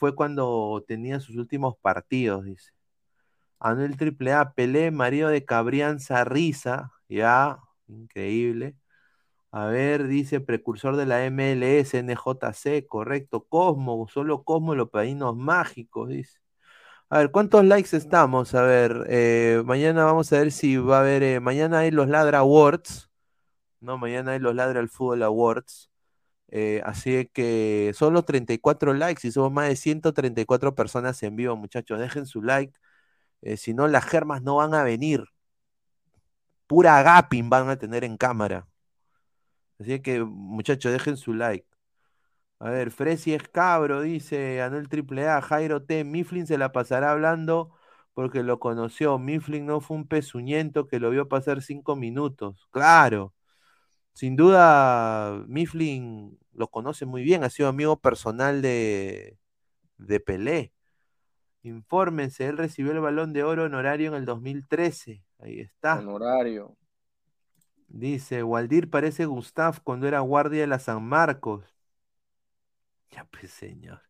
fue cuando tenía sus últimos partidos, dice. Anuel AAA, Pelé, marido de Cabrianza Risa, ya, increíble. A ver, dice precursor de la MLS, NJC, correcto. Cosmo, solo Cosmo, los paínos mágicos, dice. A ver, ¿cuántos likes estamos? A ver, eh, mañana vamos a ver si va a haber. Eh, mañana hay los Ladra Awards. No, mañana hay los Ladra al Awards. Eh, así que solo 34 likes y somos más de 134 personas en vivo, muchachos. Dejen su like. si no, las germas no van a venir. Pura agapin van a tener en cámara. Así que, muchachos, dejen su like. A ver, Fresi es cabro, dice Anuel AAA, Jairo T. Mifflin se la pasará hablando porque lo conoció. Mifflin no fue un pezuñento que lo vio pasar cinco minutos. Claro. Sin duda, Mifflin lo conoce muy bien, ha sido amigo personal de, de Pelé. Infórmense, él recibió el balón de oro honorario en el 2013. Ahí está. Honorario. Dice, Waldir parece Gustav cuando era guardia de la San Marcos. Ya pues, señor.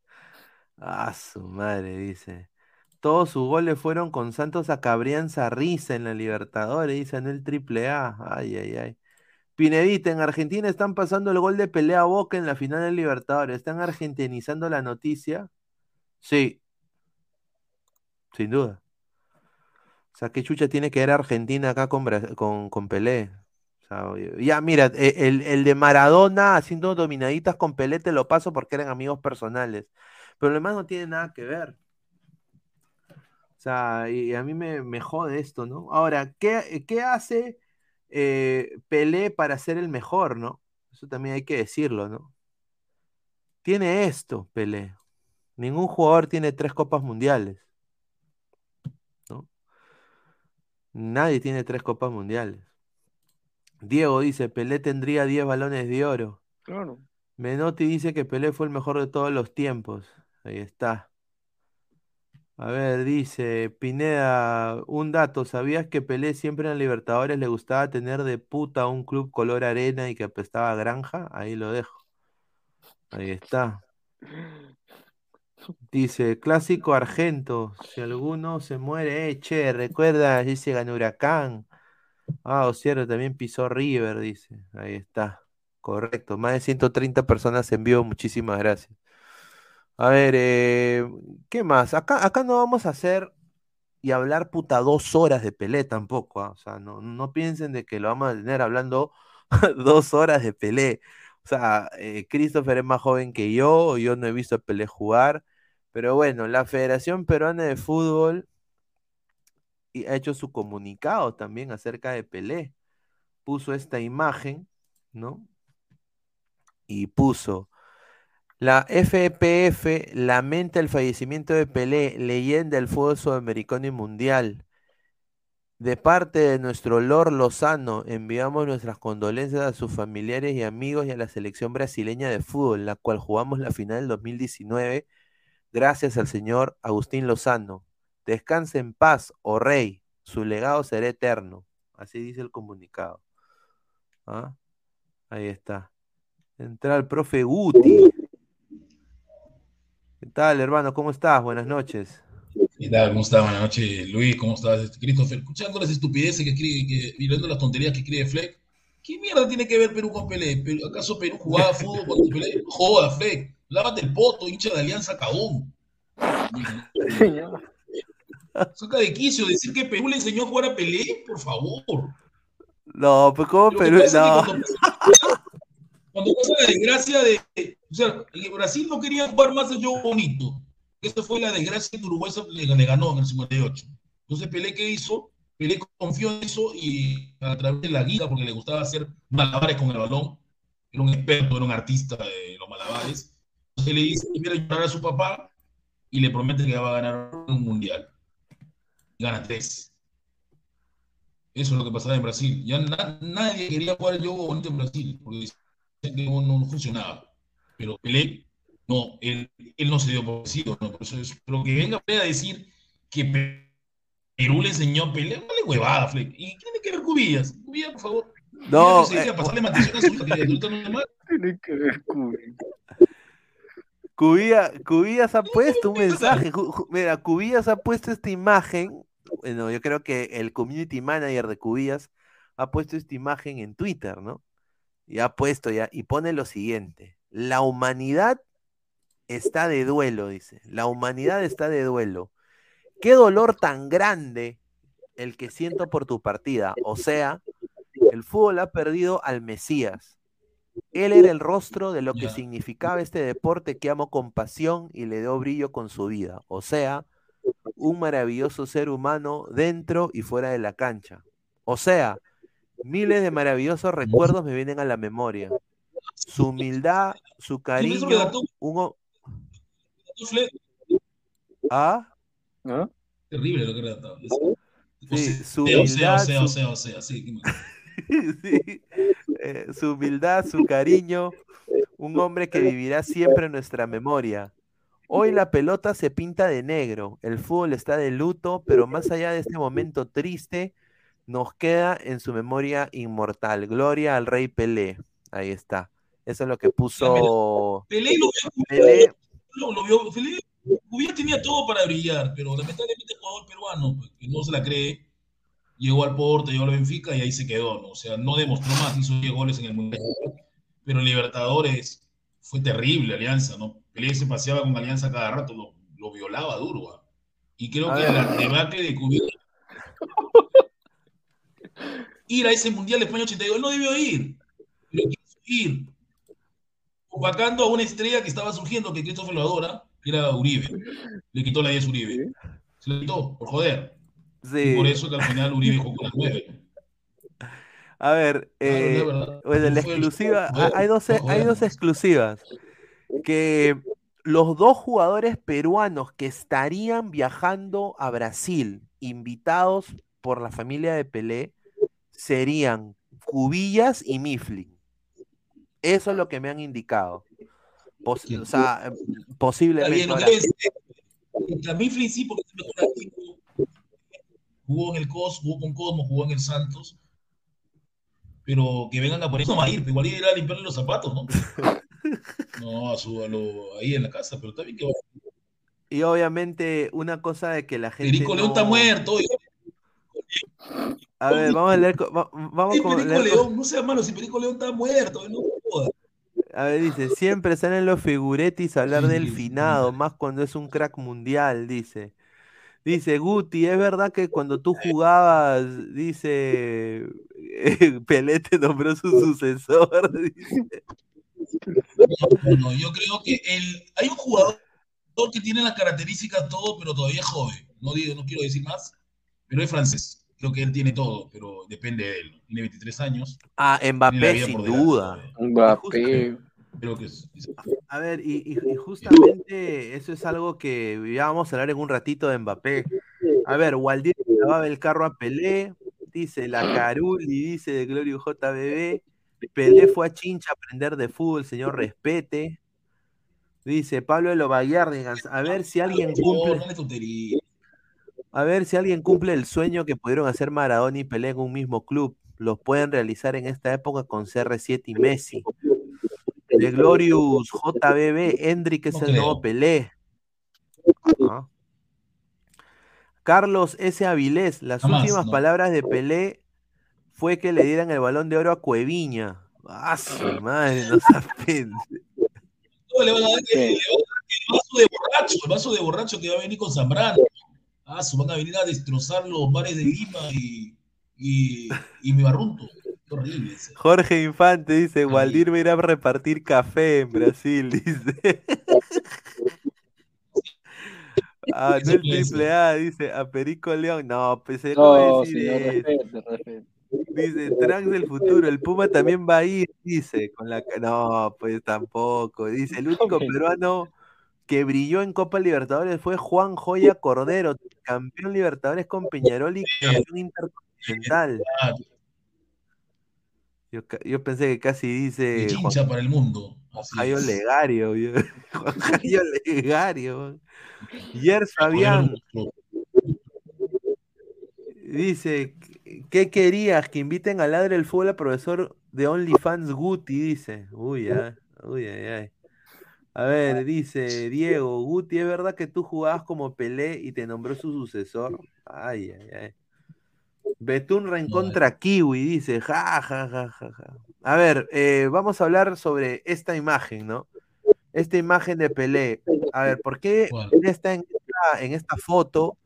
Ah, su madre, dice. Todos sus goles fueron con Santos a Cabrianza Risa en la Libertadores, dice en el triple A. Ay, ay, ay. Pinedita, en Argentina están pasando el gol de pelea a Boca en la final del Libertadores. ¿Están argentinizando la noticia? Sí. Sin duda. O sea, ¿qué chucha tiene que ver Argentina acá con, con, con Pelé? ya, mira, e, el, de Maradona haciendo dominaditas con Pelé te lo paso porque eran amigos personales. Pero lo demás no tiene nada que ver. O sea, y a mí me, jode esto, ¿no? Ahora, ¿qué, qué hace eh, Pelé para ser el mejor, ¿no? Eso también hay que decirlo, ¿no? Tiene esto, Pelé. Ningún jugador tiene tres copas mundiales. ¿no? Nadie tiene tres copas mundiales. Diego dice, Pelé tendría 10 balones de oro. Claro. Menotti dice que Pelé fue el mejor de todos los tiempos. Ahí está. A ver, dice Pineda, un dato, ¿sabías que Pelé siempre en Libertadores le gustaba tener de puta un club color arena y que apestaba granja? Ahí lo dejo. Ahí está. Dice, clásico argento, si alguno se muere, eh, che, recuerda, dice ganó Huracán. Ah, Ociero también pisó River, dice. Ahí está. Correcto. Más de 130 personas en vivo. Muchísimas gracias. A ver, eh, ¿qué más? Acá, no vamos a hacer y hablar puta dos horas de Pelé tampoco. ¿ah? O sea, no, piensen de que lo vamos a tener hablando dos horas de Pelé. O sea, eh, Christopher es más joven que yo, yo no he visto a Pelé jugar. Pero bueno, la Federación Peruana de Fútbol ha hecho su comunicado también acerca de Pelé. Puso esta imagen, ¿no? Y puso, la FPF lamenta el fallecimiento de Pelé, leyenda del fútbol sudamericano y mundial. De parte de nuestro Lord Lozano, enviamos nuestras condolencias a sus familiares y amigos y a la selección brasileña de fútbol, la cual jugamos la final del 2019, gracias al señor Agustín Lozano. Descanse en paz, oh rey, su legado será eterno. Así dice el comunicado. ¿Ah? Ahí está. Entra el profe Guti. ¿Qué tal, hermano? ¿Cómo estás? Buenas noches. ¿Qué tal? ¿Cómo estás? Buenas noches, Luis. ¿Cómo estás? Christopher, escuchando las estupideces que escribe, que, mirando las tonterías que escribe Fleck. ¿Qué mierda tiene que ver Perú con Pelé? ¿Acaso Perú jugaba fútbol con Pelé? Joda, Fleck. Lávate el poto, hincha de Alianza Cabón. Saca de quicio decir que Perú le enseñó a jugar a Pelé, por favor. No, pues como Perú. No. Cuando, pasa la desgracia de. O Brasil no quería jugar más el juego bonito. Esta fue la desgracia que Uruguay le, ganó en el 58. Entonces, Pelé, ¿qué hizo? Pelé confió en eso y a través de la guía, porque le gustaba hacer malabares con el balón, era un experto, era un artista de los malabares. Entonces le dice que quiere ayudar a su papá y le promete que va a ganar un mundial gana tres. Eso es lo que pasaba en Brasil. Ya nadie quería jugar el juego bonito en Brasil, no, funcionaba. Pero Pelé, no, él, él no se dio por vencido. ¿no? Por eso es, pero que venga a decir que Perú le enseñó a Pelé, vale huevada, Fleck. ¿Y qué tiene que ver Cubillas? Cubillas, por favor. No, Cubillas se eh, pasarle a su. Tiene que ver con... Cubilla- Cubillas ha puesto un mensaje. Mira, Cubillas ha puesto esta imagen. Bueno, yo creo que el community manager de Cubillas ha puesto esta imagen en Twitter, ¿no? Y ha puesto ya, y pone lo siguiente: La humanidad está de duelo, dice. La humanidad está de duelo. Qué dolor tan grande el que siento por tu partida. O sea, el fútbol ha perdido al Mesías. Él era el rostro de lo que Ya. significaba este deporte que amo con pasión y le dio brillo con su vida. O sea, un maravilloso ser humano dentro y fuera de la cancha. O sea, miles de maravillosos recuerdos me vienen a la memoria. Su humildad, su cariño, un... ¿Ah? ¿Ah? Terrible lo que Sí, su o sea, o humildad, eh, su humildad, su cariño, un hombre que vivirá siempre en nuestra memoria. Hoy la pelota se pinta de negro, el fútbol está de luto, pero más allá de este momento triste, nos queda en su memoria inmortal. Gloria al rey Pelé. Ahí está. Eso es lo que puso Pelé lo vio, Pelé. lo, lo vio, Pelé, Cubillas tenía todo para brillar, pero lamentablemente el jugador peruano, pues, que no se la cree, llegó al Porto, llegó al Benfica y ahí se quedó, ¿no? O sea, no demostró más, hizo 10 goles en el Mundial. Pero en Libertadores fue terrible Alianza, ¿no? Pelé se paseaba con Alianza cada rato, lo, lo violaba duro. ¿ah? Y creo A que ver. la debacle de Cubillas ir a ese Mundial de España 82, él no debió ir, pero quiso ir, opacando a una estrella que estaba surgiendo, que Christopher lo adora, que era Uribe. Le quitó la 10 Uribe. Se la quitó, por joder. Sí. Y por eso que al final Uribe jugó con las 9. A ver, eh, la bueno, la exclusiva, hay dos, hay dos exclusivas. Que los dos jugadores peruanos que estarían viajando a Brasil, invitados por la familia de Pelé, serían Cubillas y Mifflin. Eso es lo que me han indicado. Pos- o sea, Está posiblemente. eh, a Mifflin sí, porque es el mejor arquero. Jugó en el COS, jugó con Cosmo, jugó en el Santos. Pero que vengan a poner eso no va a ir, igual ir a limpiarle los zapatos, ¿no? No, a su, a lo- ahí en la casa, pero está bien que va. Y obviamente una cosa de que la gente. Federico León está no- muerto. A ver, vamos a leer. va- Vamos con leer León, no sea malo, si Federico León está muerto, no joda. A ver, dice, siempre salen los figuretis a hablar del finado, más cuando es un crack mundial, dice. Dice, Guti, es verdad que cuando tú jugabas, dice, Pelé te nombró su sucesor, dice. No, no, yo creo que el, hay un jugador que tiene las características todo, pero todavía es joven. No digo, no quiero decir más, pero es francés. Creo que él tiene todo, pero depende de él. Tiene 23 años. Ah, Mbappé, sin duda. todavía. Mbappé. Creo que es, es- A ver, y, y- y justamente eso es algo que ya vamos a hablar en un ratito de Mbappé. A ver, Waldir lavaba el carro a Pelé, dice la Caruli, dice de Glorio JBB. Pelé fue a Chincha a aprender de fútbol, señor respete. Dice Pablo de Lobayardigans, a ver si alguien No, cumple, no tontería. A ver si alguien cumple el sueño que pudieron hacer Maradona y Pelé en un mismo club. Los pueden realizar en esta época con CR7 y Messi. De Glorious JBB, Hendrik es No el nuevo. Pelé. Ah. Carlos S. Avilés, las Jamás, últimas no. palabras de Pelé fue que le dieran el balón de oro a Cueviña. Ah, su madre, no seas pen- No, le van a dar el, le van a dar el vaso de borracho, el vaso de borracho que va a venir con Zambrano. Ah, su van a venir a destrozar los bares de Lima y, y, y mi barrunto. Horrible. ese. Jorge Infante dice. Waldir va a ir a repartir café en Brasil, dice. Ah, no el triple. A, dice, a Perico León. No, pues ¿cómo No, decir señor, eso? respete, respete. Dice, Trunks del futuro, el Puma también va a ir, dice, con la no, pues tampoco. Dice, el único peruano que brilló en Copa Libertadores fue Juan Joya Cordero, campeón Libertadores con Peñarol y campeón intercontinental. Yo, yo pensé que casi de dice Juan chincha para el mundo. Es. Legario, yo- Juan Legario. Joder, Fabián, Dice, ¿qué querías? Que inviten a ladre el fútbol al profesor de OnlyFans Guti, dice. Uy, ay, uy, ay, ay. A ver, dice Diego, Guti, ¿es verdad que tú jugabas como Pelé y te nombró su sucesor? Ay, ay, ay. Betún reencontra Kiwi, dice, ja, ja, ja, ja, ja. A ver, eh, vamos a hablar sobre esta imagen, ¿no? Esta imagen de Pelé. A ver, ¿por qué está en esta, en esta foto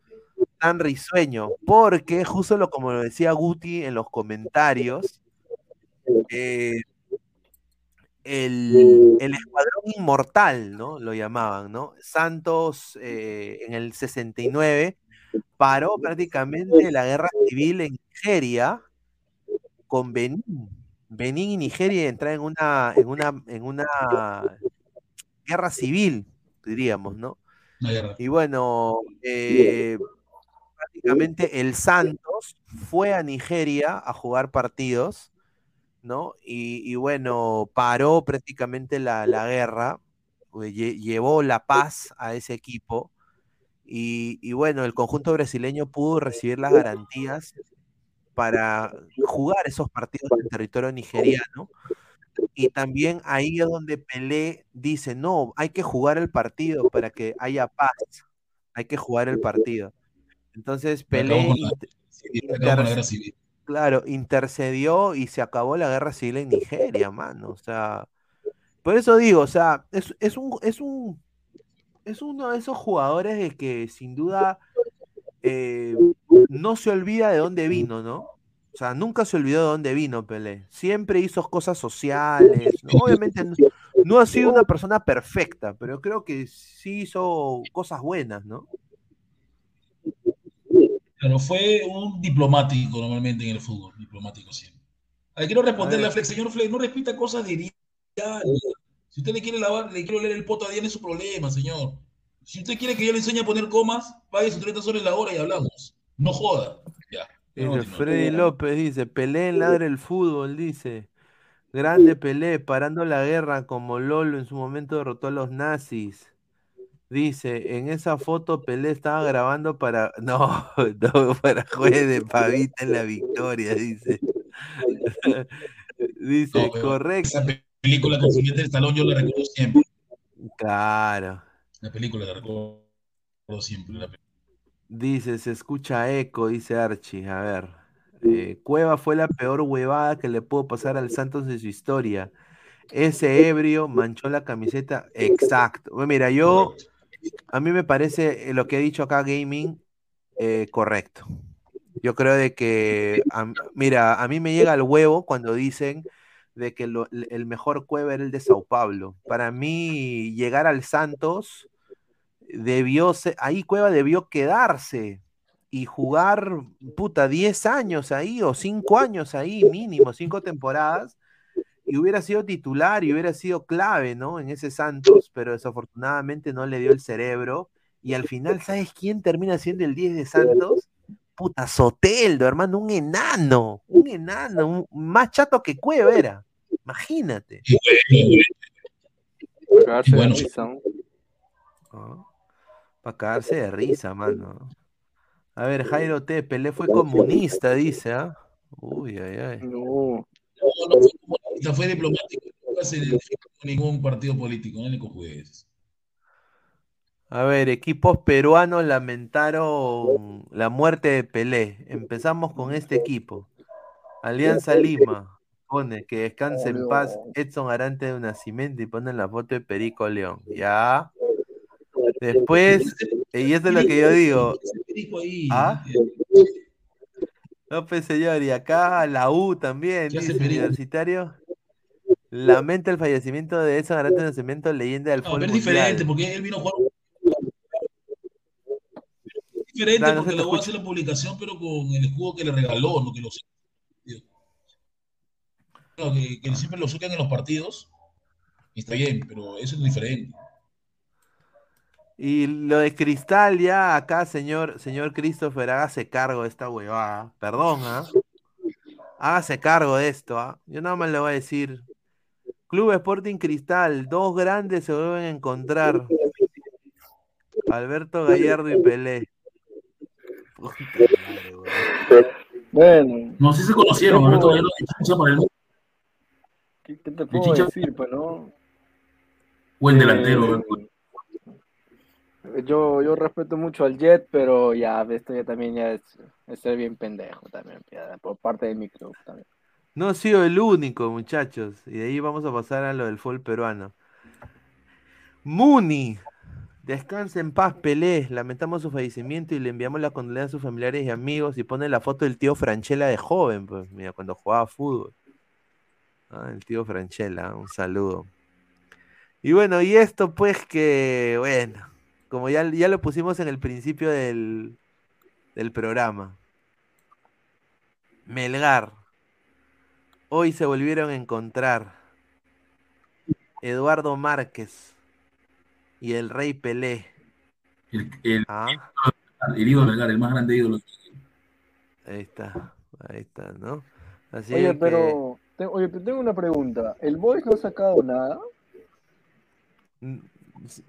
tan risueño? Porque, justo lo como lo decía Guti en los comentarios, eh, el, el escuadrón inmortal, ¿no? Lo llamaban, ¿no? Santos eh, en el 69 paró prácticamente la guerra civil en Nigeria con Benín. Benín y Nigeria entraron en una, en una, en una guerra civil, diríamos, ¿no? Y bueno, eh, prácticamente el Santos fue a Nigeria a jugar partidos, ¿no? Y, y bueno, paró prácticamente la, la guerra, pues, lle- llevó la paz a ese equipo. Y, y bueno, el conjunto brasileño pudo recibir las garantías para jugar esos partidos en territorio nigeriano. Y también ahí es donde Pelé dice, no, hay que jugar el partido para que haya paz. Hay que jugar el partido. Entonces Pelé, inter- inter-. Claro, intercedió y se acabó la guerra civil en Nigeria, mano. O sea, por eso digo, o sea, es, un, es un, es uno de esos jugadores de que sin duda eh, no se olvida de dónde vino, ¿no? O sea, nunca se olvidó de dónde vino Pelé. Siempre hizo cosas sociales. Obviamente no ha sido una persona perfecta, pero creo que sí hizo cosas buenas, ¿no? Pero fue un diplomático normalmente en el fútbol, diplomático siempre. Ahí quiero responderle A a. Flex. Señor Flex, no repita cosas de. Si usted le quiere lavar, le quiero leer el poto a Diana, es su problema, señor. Si usted quiere que yo le enseñe a poner comas, pague sus 30 soles la hora y hablamos. No joda. Ya. Continúa. Freddy López, dice, Pelé en ladre el fútbol, dice. Grande Pelé, parando la guerra como Lolo en su momento derrotó a los nazis. Dice, en esa foto Pelé estaba grabando para. No, no, para juez de pavita en la victoria, dice. dice, No, correcto. Esa pe- película con Sylvester Stallone yo la recuerdo siempre. Claro. La película la recuerdo siempre. la Dice, se escucha eco, dice Archie. A ver. eh, Cueva fue la peor huevada que le pudo pasar al Santos de su historia. Ese ebrio manchó la camiseta. Exacto. Bueno, Mira, yo, Correcto. A mí me parece eh, lo que ha dicho acá Gaming eh, correcto. Yo creo de que, a- mira, a mí me llega al huevo cuando dicen de que el mejor Cueva era el de Sao Paulo. Para mí, llegar al Santos debió ser, ahí Cueva debió quedarse y jugar, puta, 10 años ahí o 5 años ahí, mínimo, 5 temporadas, y hubiera sido titular y hubiera sido clave, ¿no? En ese Santos, pero desafortunadamente no le dio el cerebro. Y al final, ¿sabes quién termina siendo el 10 de Santos? Puta, Soteldo, hermano, un enano, un enano, un- más chato que Cueva era. Imagínate. Y bueno, Cagarse de Bueno. risa, ¿no? Para cagarse de risa, mano. A ver, Jairo T. Pelé fue comunista, dice, ¿ah? Uy, ay, ay. No. No, no fue comunista, fue diplomático. Nunca se identificó con ningún partido político, no le conjugues. A ver, equipos peruanos lamentaron la muerte de Pelé. Empezamos con este equipo. Alianza Lima. Pone que descanse en paz Edson Arante de Nacimiento y ponen la foto de Perico León. Ya. Después, y esto es lo que yo digo. ¿Ah? Eh, López, señor, y acá la U también, ¿Qué hace dice? Universitario. Lamenta el fallecimiento de Edson Arante de Nacimiento, leyenda del No, fútbol pero es mundial. diferente, porque él vino a jugar. Es diferente Claro, no porque te la voy a hacer la publicación, pero con el escudo que le regaló, no que lo no, que, que siempre lo sacan en los partidos. y Está bien, pero eso es diferente. Y lo de Cristal, ya acá, señor, señor Christopher, hágase cargo de esta huevada. Perdón, ¿ah? Hágase cargo de esto, ¿ah? Yo nada más le voy a decir. Club Sporting Cristal, dos grandes se vuelven a encontrar. Alberto Gallardo y Pelé. Puta madre, weón. Bueno, No sé si se conocieron, hay chance para el ¿qué, te puedo decir, pues, no? buen delantero. Eh, yo, yo respeto mucho al Jet, pero ya esto ya también es, ser bien pendejo también, por parte de mi club también. No ha sido el único, muchachos. Y de ahí vamos a pasar a lo del fútbol peruano. Muni. Descansa en paz, Pelé. Lamentamos su fallecimiento y le enviamos la condolencia a sus familiares y amigos. Y pone la foto del tío Franchella de joven, pues, mira, cuando jugaba fútbol. Ah, el tío Franchella, un saludo. Y bueno, y esto pues que, bueno, como ya, ya lo pusimos en el principio del, del programa. Melgar. Hoy se volvieron a encontrar Eduardo Márquez y el Rey Pelé. El, el, ¿Ah? el ídolo, Melgar, el más grande ídolo. Ahí está, ahí está, ¿no? Así Oye, que- pero, te- oye, pero tengo una pregunta. ¿El Boys no ha sacado nada?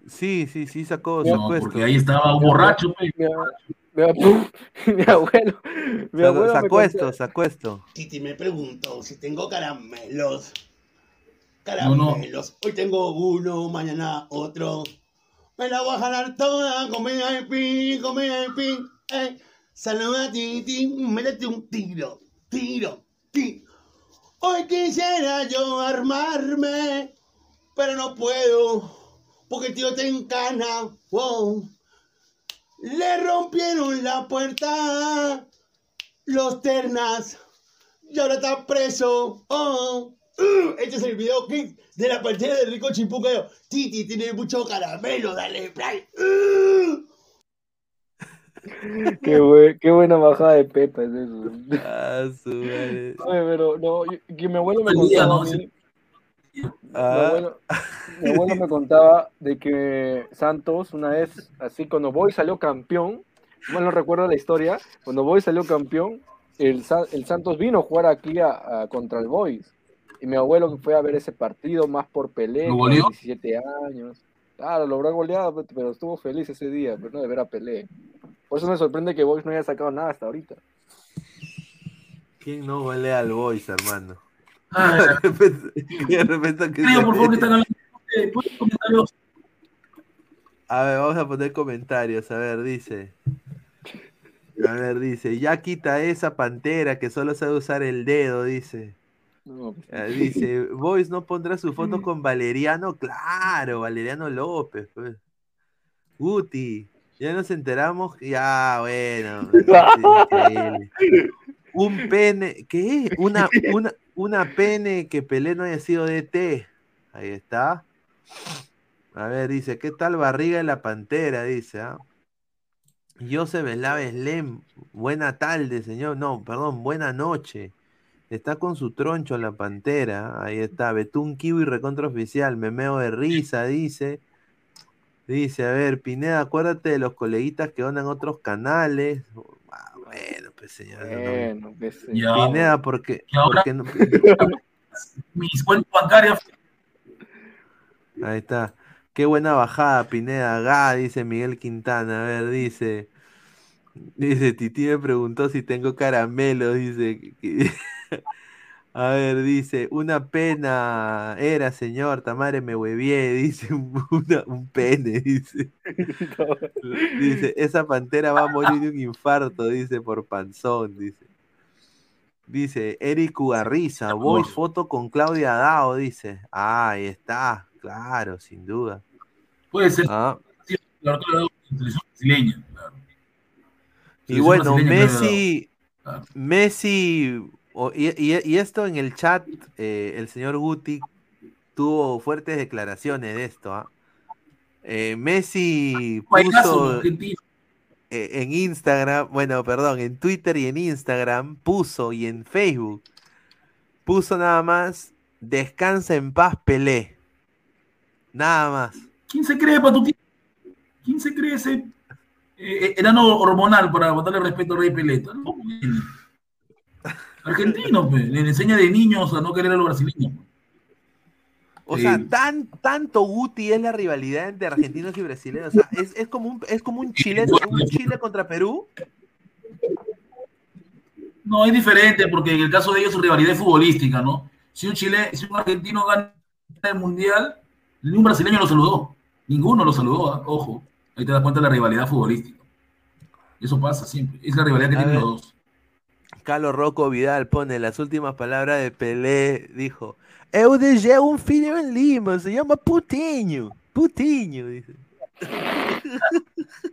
Sí, sí, sí sacó, No, sacó esto. porque ahí estaba un borracho. Mi, a- mi abuelo, mi Sacó, abuelo sacó contó- esto, sacó esto. Titi me preguntó si tengo caramelos. No, no. Caramelos. Hoy tengo uno, mañana otro. Me la voy a jalar toda con VIP, con VIP. Eh. Saluda a Titi, métete un tiro, tiro, tiro. Hoy quisiera yo armarme, pero no puedo, porque el tío te encana. Wow. Le rompieron la puerta los ternas y ahora está preso. Oh. Uh, este es el video clip de la pantalla de Rico Chipucayo. Titi tiene mucho caramelo, dale play. Uh. Qué, qué buena bajada de pepa es eso. Ah, su madre. Oye, pero no, yo- que mi abuelo me contaba a ¿no? Mi, Ah, abuelo, mi abuelo me contaba de que Santos una vez, así cuando Boy salió campeón, mal no recuerdo la historia, cuando Boy salió campeón, el, el Santos vino a jugar aquí a- a- contra el Boys. Y mi abuelo fue a ver ese partido más por Pelé, ¿Lo con goleó? 17 años. Claro, logró goleado, pero- pero estuvo feliz ese día, pero no de ver a Pelé. Por eso me sorprende que Boys no haya sacado nada hasta ahorita. ¿Quién no golea al Boys, hermano? Ah, De repente, de repente que creo, se- por favor, que están hablando. ¿pueden comentarios? A ver, vamos a poner comentarios. A ver, dice. A ver, dice. Ya quita esa pantera que solo sabe usar el dedo, dice. No, pues, Dice, Boys no pondrá su foto con Valeriano. Claro, Valeriano López. Pues. Guti, ya nos enteramos. Ya, bueno. Un pene, ¿qué? Una, una, una pene que Pelé no haya sido DT. Ahí está. A ver, dice, ¿qué tal barriga de la pantera? Dice, ¿ah? Joseph Veslave Slem, buena tarde, señor. No, perdón, buena noche. Está con su troncho la pantera. Ahí está. Betún Kiwi recontra oficial. Memeo de risa, dice. Dice, a ver, Pineda, acuérdate de los coleguitas que donan otros canales. Pues señor. eso no- Bueno, qué sé. Ya, Pineda, ahora- porque no- mis cuentas bancarias. Ahí está. Qué buena bajada, Pineda. Dice Miguel Quintana. A ver, dice. Dice, Titi me preguntó si tengo caramelo. Dice. A ver, dice, una pena era, señor, Tamare me huevié, dice, un, una- un pene, dice. Dice, esa pantera va a morir de un infarto, dice, por panzón, dice. Dice, Eric Ugarriza, voice foto con Claudia Dao, dice. Ah, ahí está, claro, sin duda. Puede ser Ah. Y bueno. Messi. Messi, y, y- y esto en el chat, eh, el señor Guti tuvo fuertes declaraciones de esto. ¿ah? Eh, Messi puso eh, en Instagram, bueno, perdón, en Twitter y en Instagram puso y en Facebook puso nada más, descansa en paz Pelé. Nada más. ¿Quién se cree, Patuti? ¿Quién se cree ese eh, enano hormonal para botarle respeto al Rey Pelé? Viene. Argentino, pe. le enseña de niños a no querer a los brasileños. O Sí. sea, tan, tanto Guti es la rivalidad entre argentinos y brasileños. O sea, es, es como un, es como un Chile, un Chile contra Perú. No, es diferente porque en el caso de ellos su rivalidad es futbolística, ¿no? Si un chile, si un argentino gana el mundial, ningún brasileño lo saludó. Ninguno lo saludó, ¿ah? ojo. Ahí te das cuenta de la rivalidad futbolística. Eso pasa siempre. Es la rivalidad que A tienen ver. los dos. Carlos Rocco Vidal pone las últimas palabras de Pelé. Dijo: Eu deixei un filho en Lima, se llama Putinho. Putinho, dice.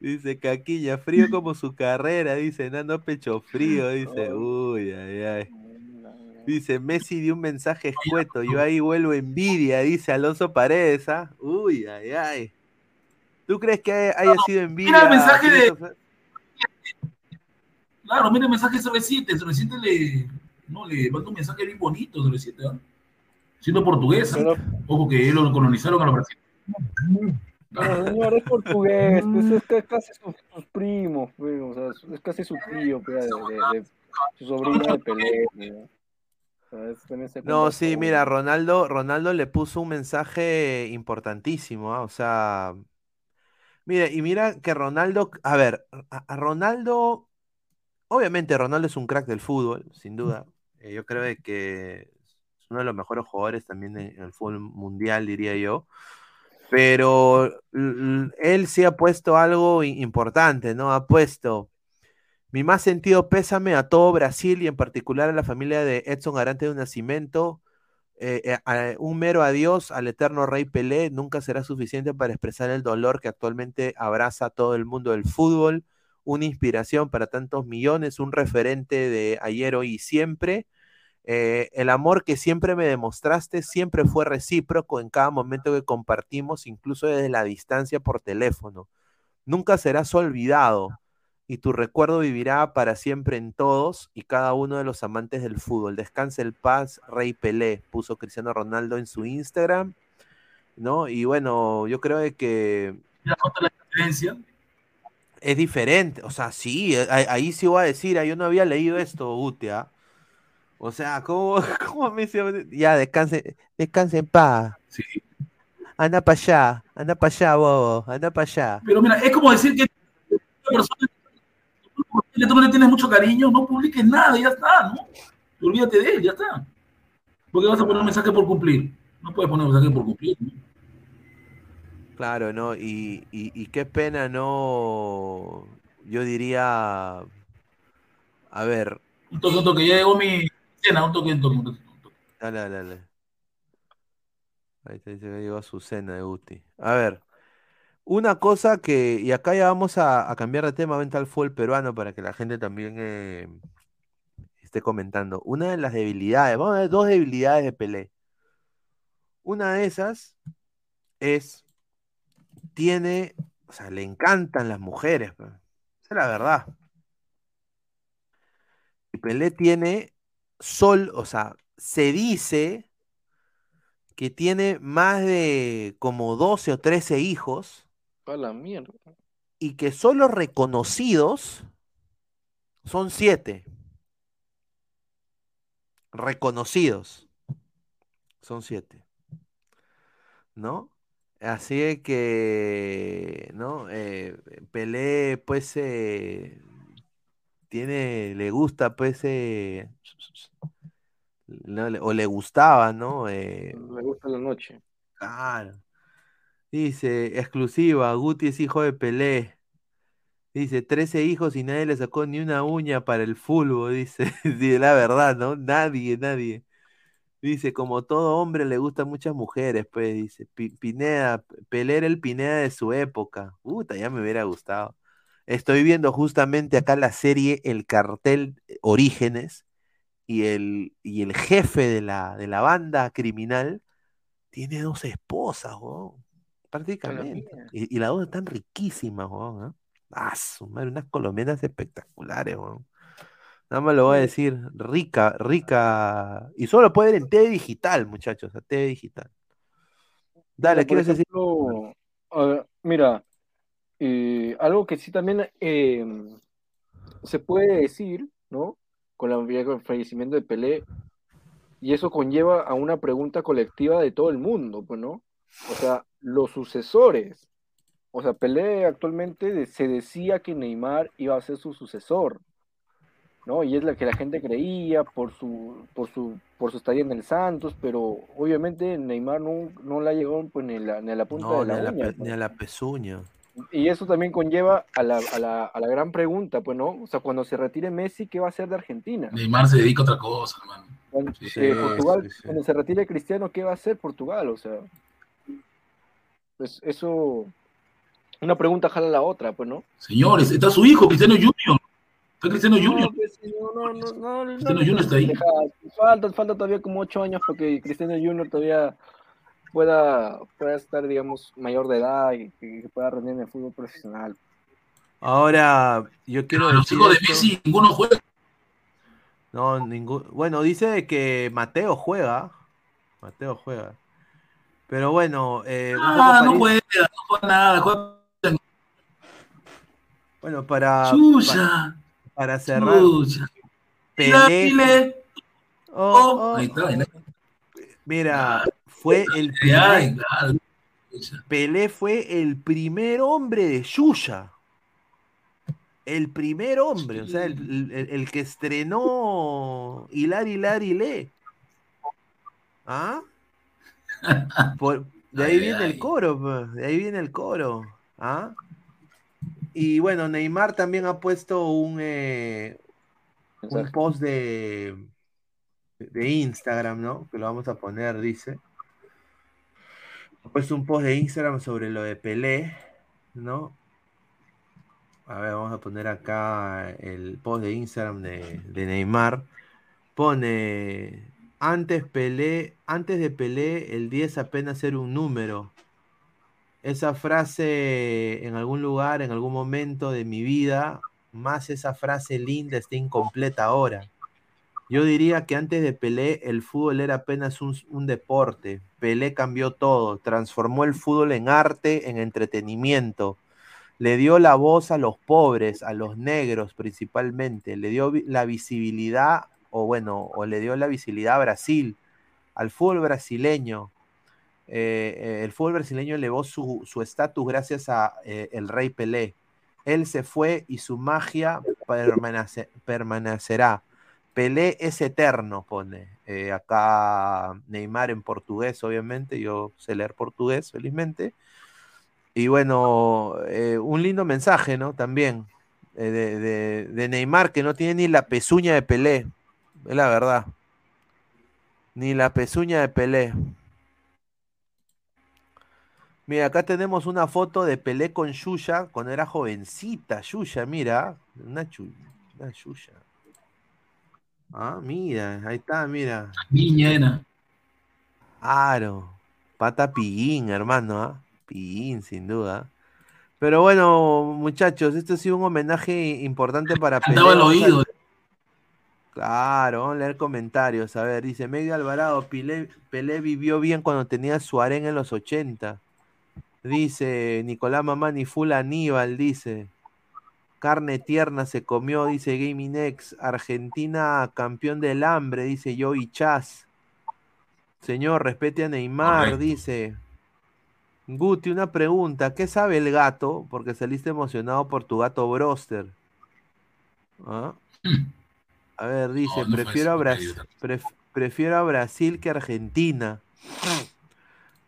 dice Caquilla, frío como su carrera, dice Nano Pecho Frío, dice, uy, ay, ay. Dice, Messi dio un mensaje escueto, yo ahí vuelvo envidia, dice Alonso Paredes, ¿ah? Uy, ay, ay. ¿Tú crees que haya sido envidia? Mira el mensaje de-? Claro, mira el mensaje de CB7. CB7 le, no, le manda un mensaje bien bonito, CB7, ¿ah? Siendo portuguesa. Pero- Ojo que ellos lo colonizaron a los brasileños. Pero señor, es portugués, pues es ca- casi sus, sus primos, pues, o sea, es casi su tío, pues, de, de- de- su sobrino de Pelé. pues, o sea, es- también se No, sí, mira, Ronaldo, Ronaldo le puso un mensaje importantísimo, ¿ah? O sea, mira, y mira que Ronaldo, a ver, a, a Ronaldo, obviamente Ronaldo es un crack del fútbol, sin duda. Eh, yo creo que es uno de los mejores jugadores también en, en el fútbol mundial, diría yo. Pero él sí ha puesto algo importante, ¿no? Ha puesto mi más sentido pésame a todo Brasil y en particular a la familia de Edson Arante de Nacimiento. Eh, eh, a- un mero adiós al eterno rey Pelé nunca será suficiente para expresar el dolor que actualmente abraza a todo el mundo del fútbol. Una inspiración para tantos millones, un referente de ayer, hoy y siempre. Eh, el amor que siempre me demostraste siempre fue recíproco en cada momento que compartimos, incluso desde la distancia por teléfono. Nunca serás olvidado y tu recuerdo vivirá para siempre en todos y cada uno de los amantes del fútbol. Descanse el paz, Rey Pelé, puso Cristiano Ronaldo en su Instagram, ¿no? Y bueno, yo creo que nota la diferencia. Es diferente, o sea, sí, eh, ahí, ahí sí voy a decir, ah, yo no había leído esto, Utea. O sea, ¿cómo, cómo me dice? Ya, descanse, descanse en paz. Sí. Anda para allá, anda para allá, bobo, anda para allá. Pero mira, es como decir que una persona que tú no le tienes mucho cariño, no publiques nada, ya está, ¿no? Olvídate de él, ya está. ¿Por qué vas a poner un mensaje por cumplir? No puedes poner un mensaje por cumplir. ¿no? Claro, ¿no? Y, y, y qué pena, ¿no? Yo diría, a ver, Un toque, un toque, ya llegó mi cena, un toque, un toque, un toque. un toque. dale, dale, dale. Ahí te dice que llegó a su cena de Guti. A ver, una cosa que, y acá ya vamos a, a cambiar de tema, vente al fútbol peruano para que la gente también eh, esté comentando. Una de las debilidades, vamos a ver dos debilidades de Pelé. Una de esas es, tiene, o sea, le encantan las mujeres, pues. Esa es la verdad. Y Pelé tiene sol, o sea, se dice que tiene más de como 12 o 13 hijos A la mierda. y que solo reconocidos son 7. Reconocidos son 7. ¿No? Así de que, ¿no? Eh, Pelé, pues, eh, tiene, le gusta, pues, eh, no, le- o le gustaba, ¿no? Eh, Me gusta la noche. Claro. Dice, exclusiva, Guti es hijo de Pelé. Dice, 13 hijos y nadie le sacó ni una uña para el fútbol, dice. Sí, la verdad, ¿no? Nadie, nadie. Dice, como todo hombre le gustan muchas mujeres, pues, dice. Pi- Pineda, Pelé era el Pineda de su época. Puta, ya me hubiera gustado. Estoy viendo justamente acá la serie El Cartel Orígenes y el, y el jefe de la, de la banda criminal tiene dos esposas, weón. Prácticamente. Y, y las dos están riquísimas, weón. ¿ah? Ah, su madre, unas colombianas espectaculares, weón. Nada más lo voy a decir, rica, rica. Y solo lo puede ver en TV digital, muchachos, a TV digital. Dale, ¿quieres decir? mira, eh, algo que sí también eh, se puede decir, ¿no? Con, la, con el fallecimiento de Pelé, y eso conlleva a una pregunta colectiva de todo el mundo, pues, ¿no? O sea, los sucesores. O sea, Pelé actualmente se decía que Neymar iba a ser su sucesor. ¿No? Y es la que la gente creía por su, por su, por su estadía en el Santos, pero obviamente Neymar no, no le ha llegado pues, ni, la, ni a la punta No, de ni la a la, uña, pe- pues. ni a la pezuña. Y eso también conlleva a la, a, la, a la gran pregunta, pues, ¿no? O sea, cuando se retire Messi, ¿qué va a hacer de Argentina? Neymar se dedica a otra cosa, hermano. Cuando, Sí, eh, sí, Portugal, sí, sí. cuando se retire Cristiano, ¿qué va a hacer Portugal? O sea, pues eso, una pregunta jala la otra, pues, ¿no? Señores, está su hijo, Cristiano Junior. Está Cristiano Junior. No, pues, no, no, no, no, no, Cristiano no, Junior está ahí. Falta, falta todavía como ocho años para que Cristiano Junior todavía pueda, pueda estar, digamos, mayor de edad y que, pueda rendir en el fútbol profesional. Ahora, yo quiero Pero los decir hijos de. Messi, ninguno juega. No, ningún. Bueno, dice que Mateo juega. Mateo juega. Pero bueno, eh, Ah, no juega, no juega nada. Juega bueno, para, pa- Chucha, para cerrar. Pelé. Oh, oh. oh, mira, fue el primer. Pelé fue el primer hombre de Yuya. El primer hombre, o sea, el, el- el que estrenó Hilar, Hilar, Hilé. ¿Ah? Por- de ahí viene el coro, pues, de ahí viene el coro. ¿Ah? Y bueno, Neymar también ha puesto un, eh, un post de, de Instagram, ¿no? Que lo vamos a poner, dice. Ha puesto un post de Instagram sobre lo de Pelé, ¿no? A ver, vamos a poner acá el post de Instagram de, de Neymar. Pone, antes Pelé, antes de Pelé, el 10 apenas era un número. Esa frase en algún lugar, en algún momento de mi vida, más esa frase linda está incompleta ahora. Yo diría que antes de Pelé el fútbol era apenas un, un deporte. Pelé cambió todo, transformó el fútbol en arte, en entretenimiento. Le dio la voz a los pobres, a los negros principalmente. Le dio la visibilidad, o bueno, o le dio la visibilidad a Brasil, al fútbol brasileño. Eh, eh, el fútbol brasileño elevó su estatus gracias a eh, el rey Pelé. Él se fue y su magia permanece- permanecerá. Pelé es eterno, pone. Acá Neymar en portugués, obviamente. Yo sé leer portugués, felizmente. Y bueno, un lindo mensaje, ¿no? También de, de- de Neymar, que no tiene ni la pezuña de Pelé. Es la verdad. Ni la pezuña de Pelé. Mira, acá tenemos una foto de Pelé con Yuya cuando era jovencita. Yuya, mira. Una, chu- una Yuya. Ah, mira, ahí está, mira. Niña era. Aro. Pata Pillín, hermano, ¿ah? Pillín, sin duda. Pero bueno, muchachos, este ha sido un homenaje importante para Pelé. A- oído. Claro, vamos a leer comentarios. A ver, dice Medio Alvarado, Pelé, Pelé vivió bien cuando tenía su arena en los 80. Dice Nicolás Mamani, full Aníbal, dice. Carne tierna se comió, dice Gaming X. Argentina campeón del hambre, dice Joey Chaz. Señor, respete a Neymar, Correcto. dice. Guti, una pregunta. ¿Qué sabe el gato? Porque saliste emocionado por tu gato Broster. ¿Ah? A ver, dice, No, no fue prefiero, a eso, Bras- querido. pref- prefiero a Brasil que a Argentina.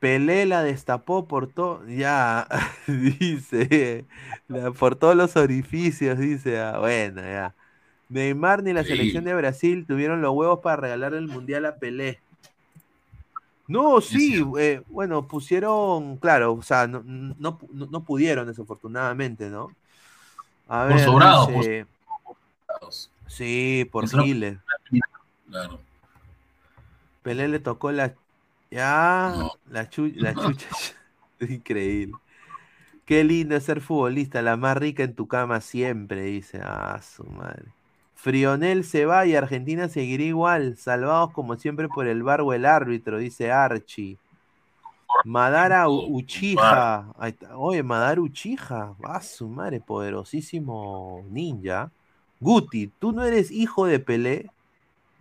Pelé la destapó por todo, ya, dice, la- por todos los orificios, dice, ah, bueno, ya. Neymar ni la Sí. selección de Brasil tuvieron los huevos para regalar el mundial a Pelé. No, sí, eh, bueno, pusieron, claro, o sea, no, no, no- pudieron desafortunadamente, ¿no? A Por ver, sobrado, por dice- sí, por giles. Claro. Pelé le tocó la. Ya, No. la, chu- la chucha. Increíble. Qué lindo ser futbolista, la más rica en tu cama siempre, dice. Ah, su madre. Frionel se va y Argentina seguirá igual, salvados como siempre por el bar o el árbitro, dice Archie. Madara U- Uchiha. Ahí está. Oye, Madara Uchiha. Ah, su madre, poderosísimo ninja. Guti, ¿tú no eres hijo de Pelé?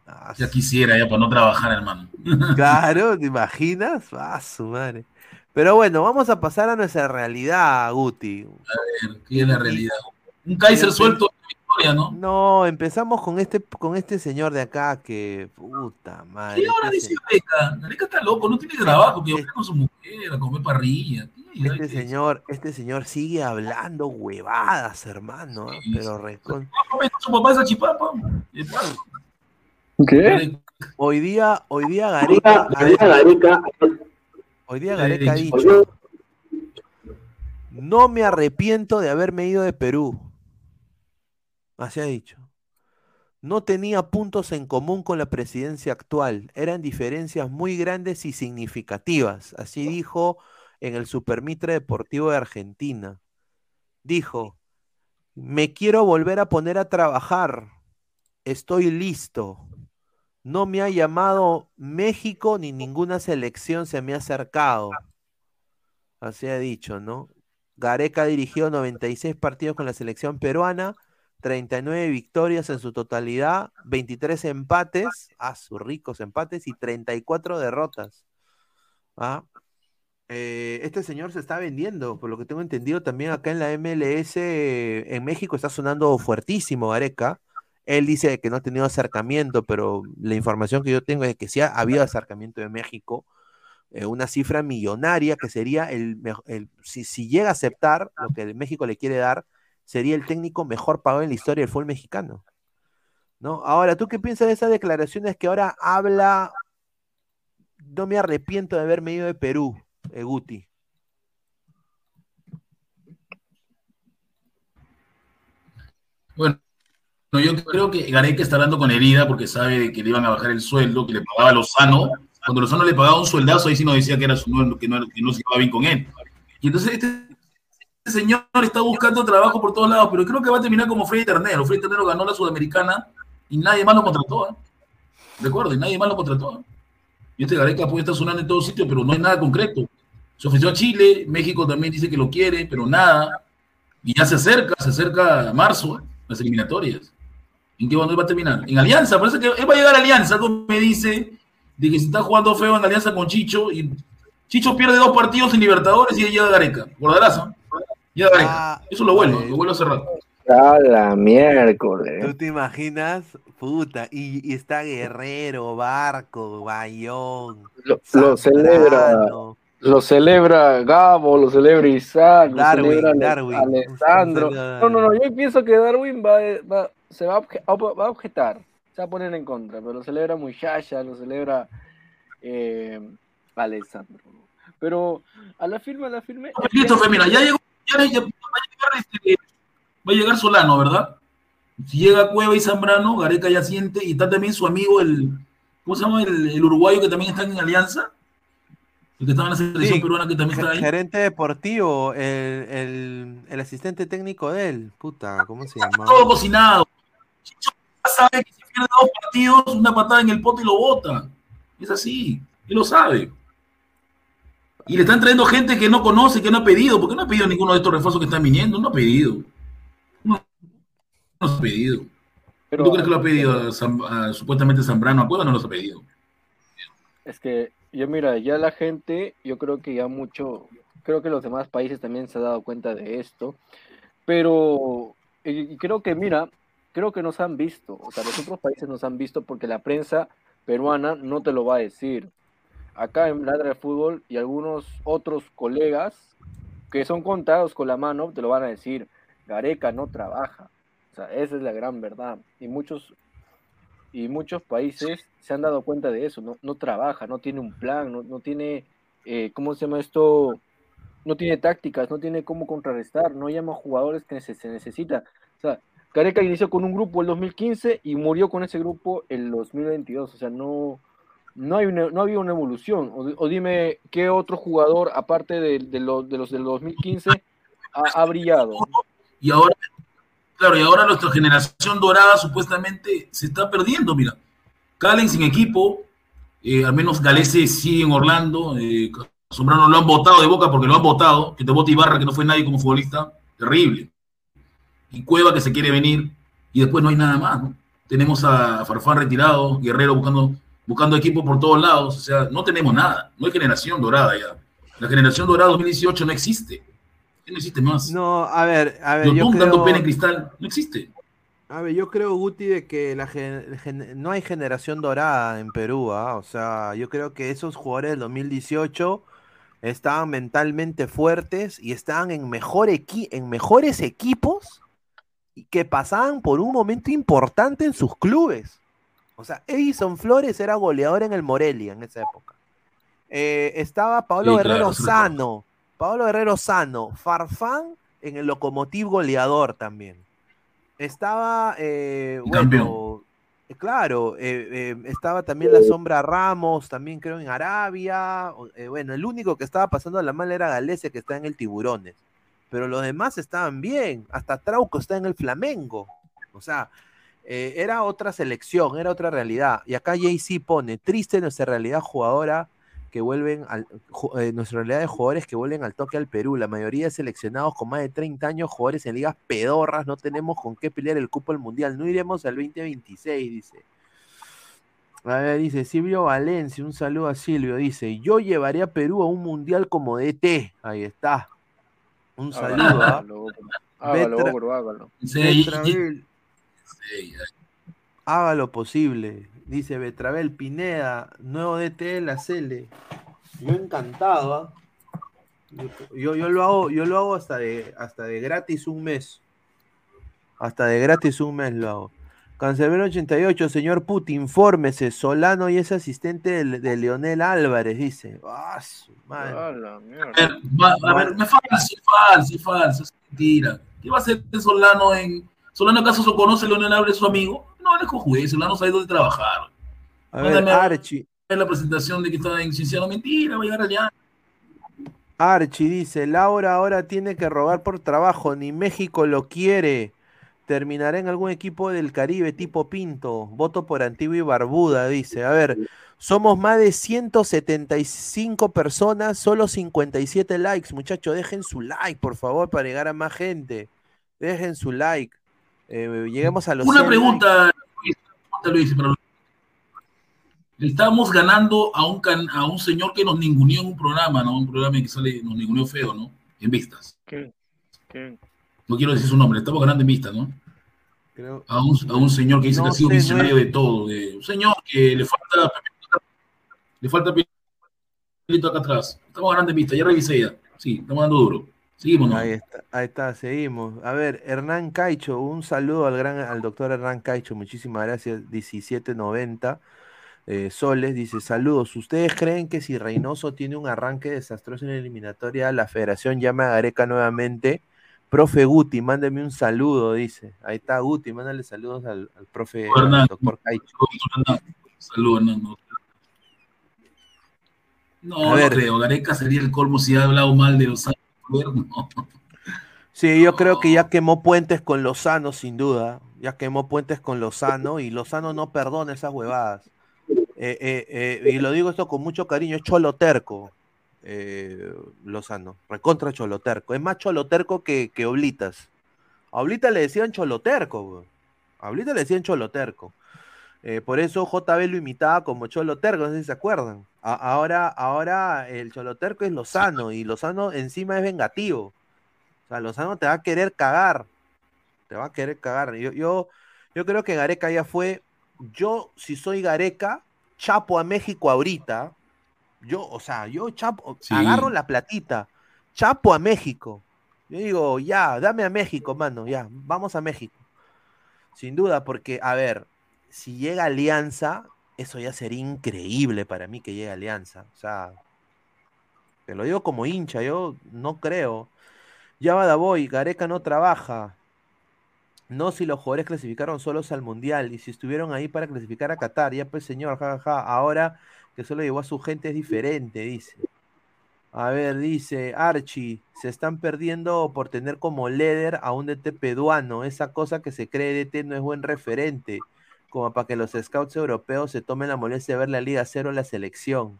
Ah, Ya quisiera, ya para no trabajar, hermano. Claro, ¿te imaginas? Ah, su madre. Pero bueno, vamos a pasar a nuestra realidad, Guti. ¿Qué es la realidad? Un Kaiser suelto historia, ¿no? No, empezamos con este, con este señor de acá que. Puta madre. ¿Qué hora este dice Gareca? Gareca está loco, no tiene trabajo, que va con su mujer a comer parrilla. Este señor, este señor sigue hablando huevadas, hermano. ¿ah? Pero recon- Su papá es achipapa. Y pues, ¿Qué? Hoy día, hoy día Gareca, Gareca. hoy día Gareca ha dicho, no me arrepiento de haberme ido de Perú. Así ha dicho. No tenía puntos en común con la presidencia actual. Eran diferencias muy grandes y significativas. Así dijo en el Supermitre Deportivo de Argentina. Dijo, me quiero volver a poner a trabajar. Estoy listo. No me ha llamado México ni ninguna selección se me ha acercado. Así ha dicho, ¿no? Gareca dirigió 96 partidos con la selección peruana, 39 victorias en su totalidad, 23 empates, ah, sus ricos empates, y 34 derrotas. ¿Ah? Eh, este señor se está vendiendo, por lo que tengo entendido también acá en la MLS eh, en México está sonando fuertísimo Gareca. Él dice que no ha tenido acercamiento, pero la información que yo tengo es que sí ha habido acercamiento de México, eh, una cifra millonaria que sería el, el- si, si llega a aceptar lo que el México le quiere dar, sería el técnico mejor pagado en la historia del fútbol mexicano. ¿No? Ahora, ¿tú qué piensas de esas declaraciones que ahora habla? No me arrepiento de haberme ido de Perú, eh, Guti. Bueno, no, yo creo que Gareca está hablando con herida porque sabe que le iban a bajar el sueldo, que le pagaba Lozano. Cuando Lozano le pagaba un sueldazo, ahí sí nos decía que, era su, que, no, que no se llevaba bien con él. Y entonces este, este señor está buscando trabajo por todos lados, pero creo que va a terminar como Freddy Ternero. Freddy Ternero ganó la Sudamericana y nadie más lo contrató. ¿eh? Recuerden, nadie más lo contrató. ¿eh? Y este Gareca puede estar sonando en todos sitios, pero no hay nada concreto. Se ofreció a Chile, México también dice que lo quiere, pero nada. Y ya se acerca, se acerca a marzo, ¿eh? las eliminatorias. ¿En qué va a terminar? En Alianza, parece que él va a llegar a Alianza, algo me dice de que se está jugando feo en Alianza con Chicho y Chicho pierde dos partidos en Libertadores y llega Gareca. ¿Recordarás? no? Llega Gareca. Eso lo vuelvo, lo vuelvo a cerrar. A la miércoles. ¿Tú te imaginas? Puta, y, y está Guerrero, Barco, Bayón. Lo, lo celebra, lo celebra Gabo, lo celebra Isaac, Darwin, lo celebra Darwin. Alessandro. A No, no, no, yo pienso que Darwin va, va- se va a, obje- va a objetar, se va a poner en contra, pero lo celebra Muchacha, lo celebra eh, Alessandro. Pero a la firme, a la firme. Christopher, mira, ya llegó, ya, ya- va, a llegar este, va a llegar Solano, ¿verdad? Si llega Cueva y Zambrano, Gareca ya siente, y está también su amigo, el, ¿cómo se llama? El, el uruguayo que también está en Alianza, el que estaba en la selección Sí, peruana que también está ahí. Gerente deportivo, el, el, el asistente técnico de él. Puta, ¿cómo se llama? todo cocinado. Chicho sabe que si pierde dos partidos, una patada en el pote y lo bota. Es así, él lo sabe. Y le están trayendo gente que no conoce, que no ha pedido, porque no ha pedido ninguno de estos refuerzos que están viniendo, no ha pedido. No, no ha pedido. Pero- ¿Tú crees que lo ha pedido a Zam- a, supuestamente Zambrano? ¿A Cueva no los ha pedido? Es que yo mira, ya la gente, yo creo que ya mucho, creo que los demás países también se han dado cuenta de esto, pero y creo que mira, creo que nos han visto, o sea, los otros países nos han visto porque la prensa peruana no te lo va a decir. Acá en Ladra de Fútbol y algunos otros colegas que son contados con la mano te lo van a decir, Gareca no trabaja. O sea, esa es la gran verdad. Y muchos y muchos países se han dado cuenta de eso, no, no trabaja, no tiene un plan, no, no tiene, eh, ¿cómo se llama esto? No tiene tácticas, no tiene cómo contrarrestar, no llama jugadores que se, se necesita. O sea, Careca inició con un grupo el 2015 y murió con ese grupo el 2022, o sea, no, no, hay una- no había una evolución. O, dime, ¿qué otro jugador, aparte de, de de los del 2015, ha, ha brillado? Y ahora, claro, y ahora nuestra generación dorada supuestamente se está perdiendo, mira. Calen sin equipo, eh, al menos Galese sigue en Orlando, eh, Sombrano lo han votado de boca porque lo han votado, que te vote Ibarra, que no fue nadie como futbolista, terrible. Y Cueva que se quiere venir, y después no hay nada más, ¿no? Tenemos a Farfán retirado, Guerrero buscando, buscando equipo por todos lados, o sea, no tenemos nada, no hay generación dorada ya. La generación dorada 2018 no existe, no existe más. No, a ver, a ver, yo Yotun dando creo, pena en cristal, no existe. A ver, yo creo, Guti, de que la gen- gen- no hay generación dorada en Perú, ¿ah? O sea, yo creo que esos jugadores del 2018 estaban mentalmente fuertes y estaban en, mejor equi- en mejores equipos que pasaban por un momento importante en sus clubes. O sea, Edison Flores era goleador en el Morelia en esa época. Eh, estaba Pablo Sí, Guerrero claro. Sano. Pablo Guerrero Sano. Farfán en el Locomotiv goleador también. Estaba, eh, bueno, eh, claro, estaba también la sombra Ramos, también creo en Arabia. bueno, el único que estaba pasando la mala era Galese, que está en el Tiburones. Pero los demás estaban bien. Hasta Trauco está en el Flamengo. O sea, eh, era otra selección, era otra realidad. Y acá JC pone, triste nuestra realidad jugadora que vuelven al, eh, nuestra realidad de jugadores que vuelven al toque al Perú. La mayoría de seleccionados con más de 30 años, jugadores en ligas pedorras, no tenemos con qué pelear el cupo al mundial. No iremos al 2026, dice. A ver, dice Silvio Valencia, un saludo a Silvio, dice, yo llevaré a Perú a un mundial como DT. Ahí está. Un saludo. ¿ah? Hágalo, hágalo, bro. Sí, Betravel, sí, haga lo posible. Dice Betravel Pineda, nuevo DT de la Cele. Yo encantado, ¿ah? Yo, yo lo hago, yo lo hago hasta de, hasta de gratis un mes. Hasta de gratis un mes lo hago. Cancelero 88, señor Putin, infórmese. Solano y es asistente de, de Leonel Álvarez, dice. Ah, su madre. A la A mierda. ver, va- a ver, me falso, es falso, es falso, es mentira. ¿Qué va a hacer Solano en. ¿Solano acaso se conoce a Leonel Álvarez, su amigo? No, él es juez, Solano sabe dónde trabajar. A ver, Mándame- Archie. Es la presentación de que estaba en Cienciano, mentira, va a llegar allá. Archie dice, Laura ahora tiene que rogar por trabajo, ni México lo quiere. Terminará en algún equipo del Caribe tipo Pinto. Voto por Antigua y Barbuda, dice. A ver, somos más de 175 personas, solo 57 likes. Muchachos, dejen su like, por favor, para llegar a más gente. Dejen su like. Eh, lleguemos a los Una 100 pregunta, Luis, pregunta, Luis, estamos ganando a un, can- a un señor que nos ninguneó en un programa, ¿no? Un programa que sale, nos ninguneó feo, ¿no? En vistas. No quiero decir su nombre, estamos ganando en vistas, ¿no? Creo- A un, a un señor que dice No que ha sido visionario de todo. de- un señor que le falta le falta pelito acá atrás. Estamos ganando en vistas, ya revisé ya. Sí, estamos dando duro. Seguimos, ¿no? Ahí está, ahí está, seguimos. A ver, Hernán Caicho, un saludo al gran, al doctor Hernán Caicho, muchísimas gracias, 1790 eh, soles, dice, saludos, ¿ustedes creen que si Reynoso tiene un arranque desastroso en la eliminatoria, la federación llama a Gareca nuevamente? Profe Guti, mándeme un saludo, dice. Ahí está Guti, mándale saludos al, al profe, Hernán. doctor Caicho. Saludos. No, A no ver. creo. Gareca sería el colmo si ha hablado mal de los no. Sí, yo creo que ya quemó puentes con Lozano, sin duda. Ya quemó puentes con Lozano y Lozano no perdona esas huevadas. Eh, eh, eh, y lo digo esto con mucho cariño, es choloterco, eh, Lozano, recontra choloterco. Es más choloterco que, que Oblitas. A Oblitas le decían choloterco, a Oblitas le decían choloterco. Eh, por eso JB lo imitaba como choloterco, no sé si se acuerdan. Ahora, ahora el choloterco es Lozano y Lozano encima es vengativo. O sea, Lozano te va a querer cagar. Te va a querer cagar. Yo, yo, yo creo que Gareca ya fue. Yo, si soy Gareca, chapo a México ahorita. Yo, o sea, yo chapo, Sí. agarro la platita, chapo a México. Yo digo, ya, dame a México, mano, ya, vamos a México. Sin duda, porque, a ver, si llega Alianza, eso ya sería increíble para mí que llegue Alianza. O sea, te lo digo como hincha, yo no creo. Ya va Davoy, Gareca no trabaja. No si los jugadores clasificaron solos al Mundial y si estuvieron ahí para clasificar a Qatar. Ya pues señor, jajaja. Ahora que solo llevó a su gente es diferente, dice. A ver, dice Archie, se están perdiendo por tener como líder a un DT peruano. Esa cosa que se cree DT no es buen referente. Como para que los scouts europeos se tomen la molestia de ver la Liga Cero en la selección.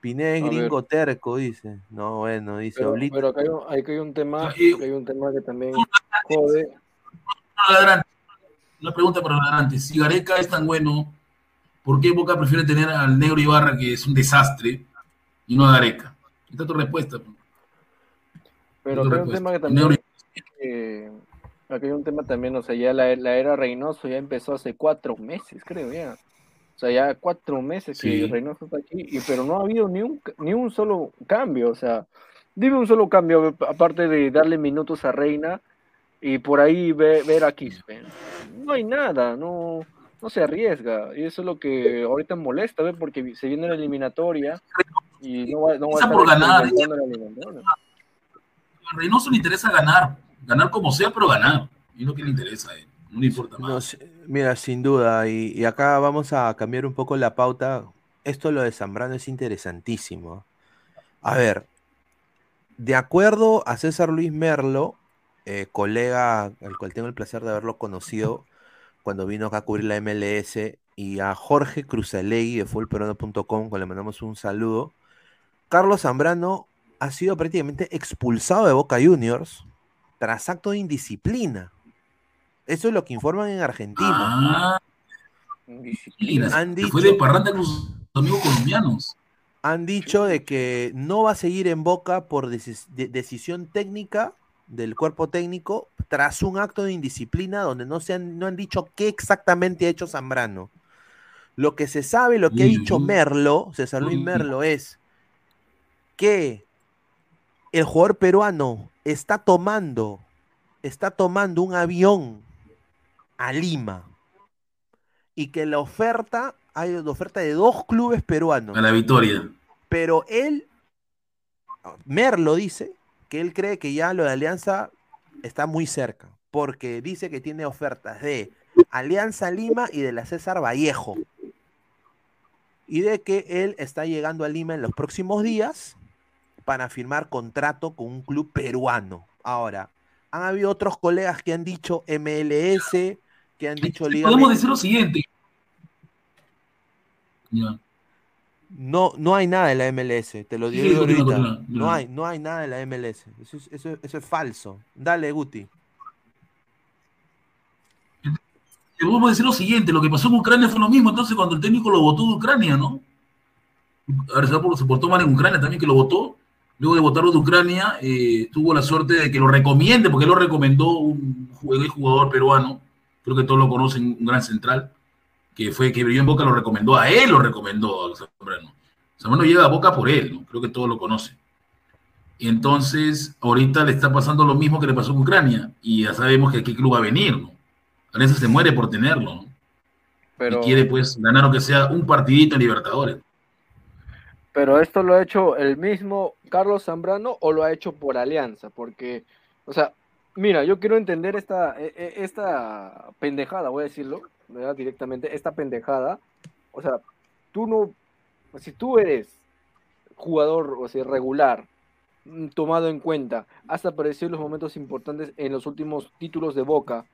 Pineda es ver. gringo terco, dice. No, bueno, dice Pero, Oblito. pero acá, hay un, acá hay un tema, hay un tema que también jode. Adelante. Una pregunta para adelante. Si Gareca es tan bueno, ¿por qué Boca prefiere tener al negro Ibarra, que es un desastre, y no a Gareca? Esta es tu respuesta. Pero Esta es tu acá hay un tema que también eh, Aquí hay un tema también, o sea, ya la, la era Reynoso ya empezó hace cuatro meses, creo ya. O sea, ya cuatro meses que. Reynoso está aquí, y, pero no ha habido ni un, ni un solo cambio, o sea, dime un solo cambio, aparte de darle minutos a Reina y por ahí ve- ver a Quispe. No hay nada, no, no se arriesga, y eso es lo que ahorita molesta, ¿ve? porque se viene la eliminatoria y no va, no va a por estar ganar, eliminatoria. A Reynoso le interesa ganar, ganar como sea, pero ganar. Y lo que le interesa a él, no le importa más. No, mira, sin duda, y, y acá vamos a cambiar un poco la pauta. Esto lo de Zambrano es interesantísimo. A ver, de acuerdo a César Luis Merlo, eh, colega al cual tengo el placer de haberlo conocido cuando vino acá a cubrir la MLS, y a Jorge Cruzalegui de fullperuano.com, que le mandamos un saludo. Carlos Zambrano ha sido prácticamente expulsado de Boca Juniors tras acto de indisciplina. Eso es lo que informan en Argentina. Ah, Indisciplina. Han se fue de dicho, parranda con sus amigos colombianos. han dicho de que no va a seguir en Boca por decis- de- decisión técnica del cuerpo técnico tras un acto de indisciplina donde no, se han, no han dicho qué exactamente ha hecho Zambrano. Lo que se sabe, lo que ha dicho. Merlo, César Luis. Merlo, es que el jugador peruano está tomando, está tomando un avión a Lima y que la oferta, hay una oferta de dos clubes peruanos, A la victoria. pero él, Merlo dice que él cree que ya lo de Alianza está muy cerca, porque dice que tiene ofertas de Alianza Lima y de la César Vallejo. Y de que él está llegando a Lima en los próximos días para firmar contrato con un club peruano. Ahora, han habido otros colegas que han dicho MLS, que han dicho Liga Podemos decir lo siguiente. No, no hay nada en la MLS, te lo Sí, digo continúa, ahorita. continúa, No hay, no hay nada en la MLS. Eso es, eso, eso es falso. Dale, Guti. Te podemos decir lo siguiente, lo que pasó en Ucrania fue lo mismo, entonces cuando el técnico lo votó de Ucrania, ¿no? A ver, se portó mal en Ucrania también que lo votó. Luego de votarlo de Ucrania, eh, tuvo la suerte de que lo recomiende, porque lo recomendó un jugador peruano, creo que todos lo conocen, un gran central, que fue que brilló en Boca, lo recomendó a él, lo recomendó a Zambrano. Zambrano llega a Boca por él, ¿no? creo que todos lo conocen. Y entonces, ahorita le está pasando lo mismo que le pasó en Ucrania, y ya sabemos que a qué club va a venir, ¿no? Alianza se muere por tenerlo, ¿no? Pero, Y quiere, pues, ganar aunque sea un partidito en Libertadores. pero esto lo ha hecho el mismo Carlos Zambrano o lo ha hecho por alianza, porque, o sea, mira, yo quiero entender esta, e- e- esta pendejada, voy a decirlo, directamente, esta pendejada, o sea, tú no, si tú eres jugador, o sea, regular, mm, tomado en cuenta, has aparecido en los momentos importantes en los últimos títulos de Boca,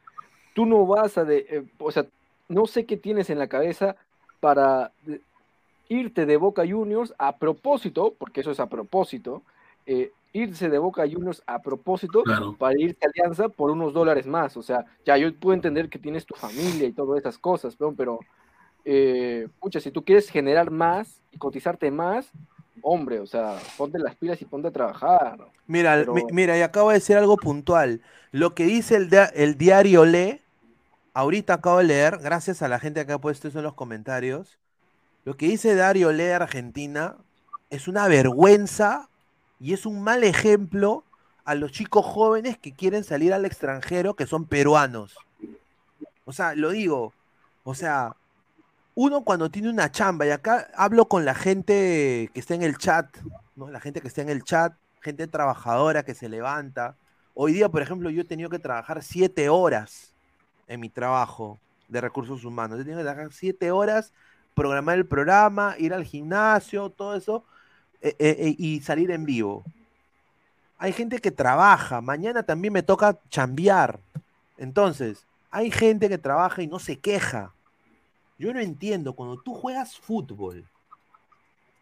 tú no vas a, de, eh, o sea, no sé qué tienes en la cabeza para irte de Boca Juniors a propósito, porque eso es a propósito, eh, irse de Boca Juniors a propósito Claro. para irte a Alianza por unos dólares más. O sea, ya yo puedo entender que tienes tu familia y todas esas cosas, pero, pero eh, pucha, si tú quieres generar más y cotizarte más, hombre, o sea, ponte las pilas y ponte a trabajar. Mira, Pero- mi- mira, y acabo de decir algo puntual. Lo que dice el, el diario Le, ahorita acabo de leer, gracias a la gente que ha puesto eso en los comentarios. Lo que dice Diario Le de Argentina es una vergüenza y es un mal ejemplo a los chicos jóvenes que quieren salir al extranjero, que son peruanos. O sea, lo digo, o sea, uno cuando tiene una chamba, y acá hablo con la gente que está en el chat, ¿no? La gente que está en el chat, gente trabajadora que se levanta. Hoy día, por ejemplo, yo he tenido que trabajar siete horas en mi trabajo de recursos humanos. He tenido que trabajar siete horas, programar el programa, ir al gimnasio, todo eso, eh, eh, eh, y salir en vivo. Hay gente que trabaja, mañana también me toca chambear. Entonces, hay gente que trabaja y no se queja. Yo no entiendo, cuando tú juegas fútbol,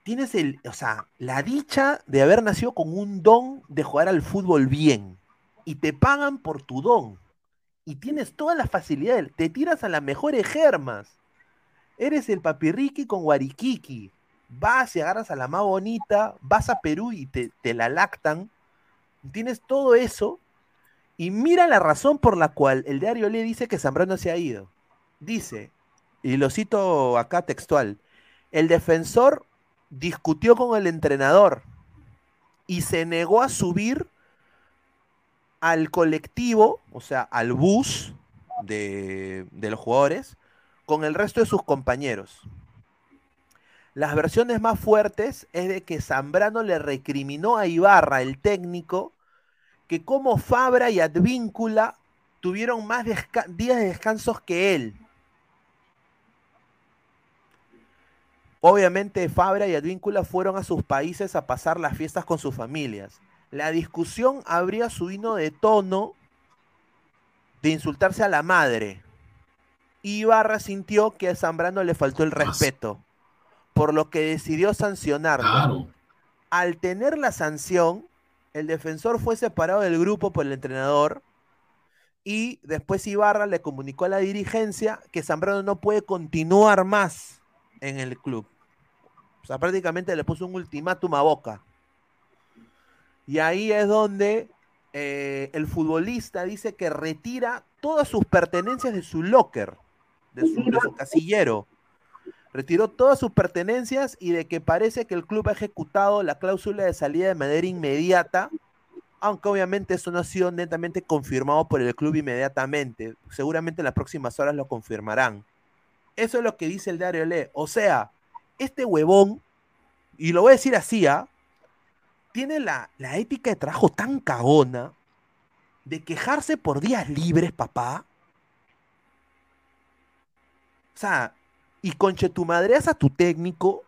tienes el, o sea, la dicha de haber nacido con un don de jugar al fútbol bien y te pagan por tu don y tienes todas las facilidades, te tiras a las mejores germas. Eres el papirriqui con guariquiqui. Vas y agarras a la más bonita, vas a Perú y te, te la lactan. Tienes todo eso Y mira la razón por la cual el diario Le dice que Zambrano se ha ido. Dice, y lo cito acá textual, el defensor discutió con el entrenador y se negó a subir al colectivo, o sea, al bus de, de los jugadores, con el resto de sus compañeros. Las versiones más fuertes es de que Zambrano le recriminó a Ibarra, el técnico, que como Fabra y Advíncula tuvieron más días de descansos que él. Obviamente Fabra y Advíncula fueron a sus países a pasar las fiestas con sus familias. La discusión habría subido de tono de insultarse a la madre. Ibarra sintió que a Zambrano le faltó el respeto, por lo que decidió sancionarlo. Claro. Al tener la sanción, el defensor fue separado del grupo por el entrenador y después Ibarra le comunicó a la dirigencia que Zambrano no puede continuar más en el club. O sea, prácticamente le puso un ultimátum a Boca. Y ahí es donde eh, el futbolista dice que retira todas sus pertenencias de su locker, de su, de su casillero. Retiró todas sus pertenencias y de que parece que el club ha ejecutado la cláusula de salida de manera inmediata, aunque obviamente eso no ha sido netamente confirmado por el club inmediatamente. Seguramente en las próximas horas lo confirmarán. Eso es lo que dice el diario Le. O sea, este huevón, y lo voy a decir así, ¿ah? tiene la, la ética de trabajo tan cagona de quejarse por días libres, papá. O sea, y conche tu madreas a tu técnico.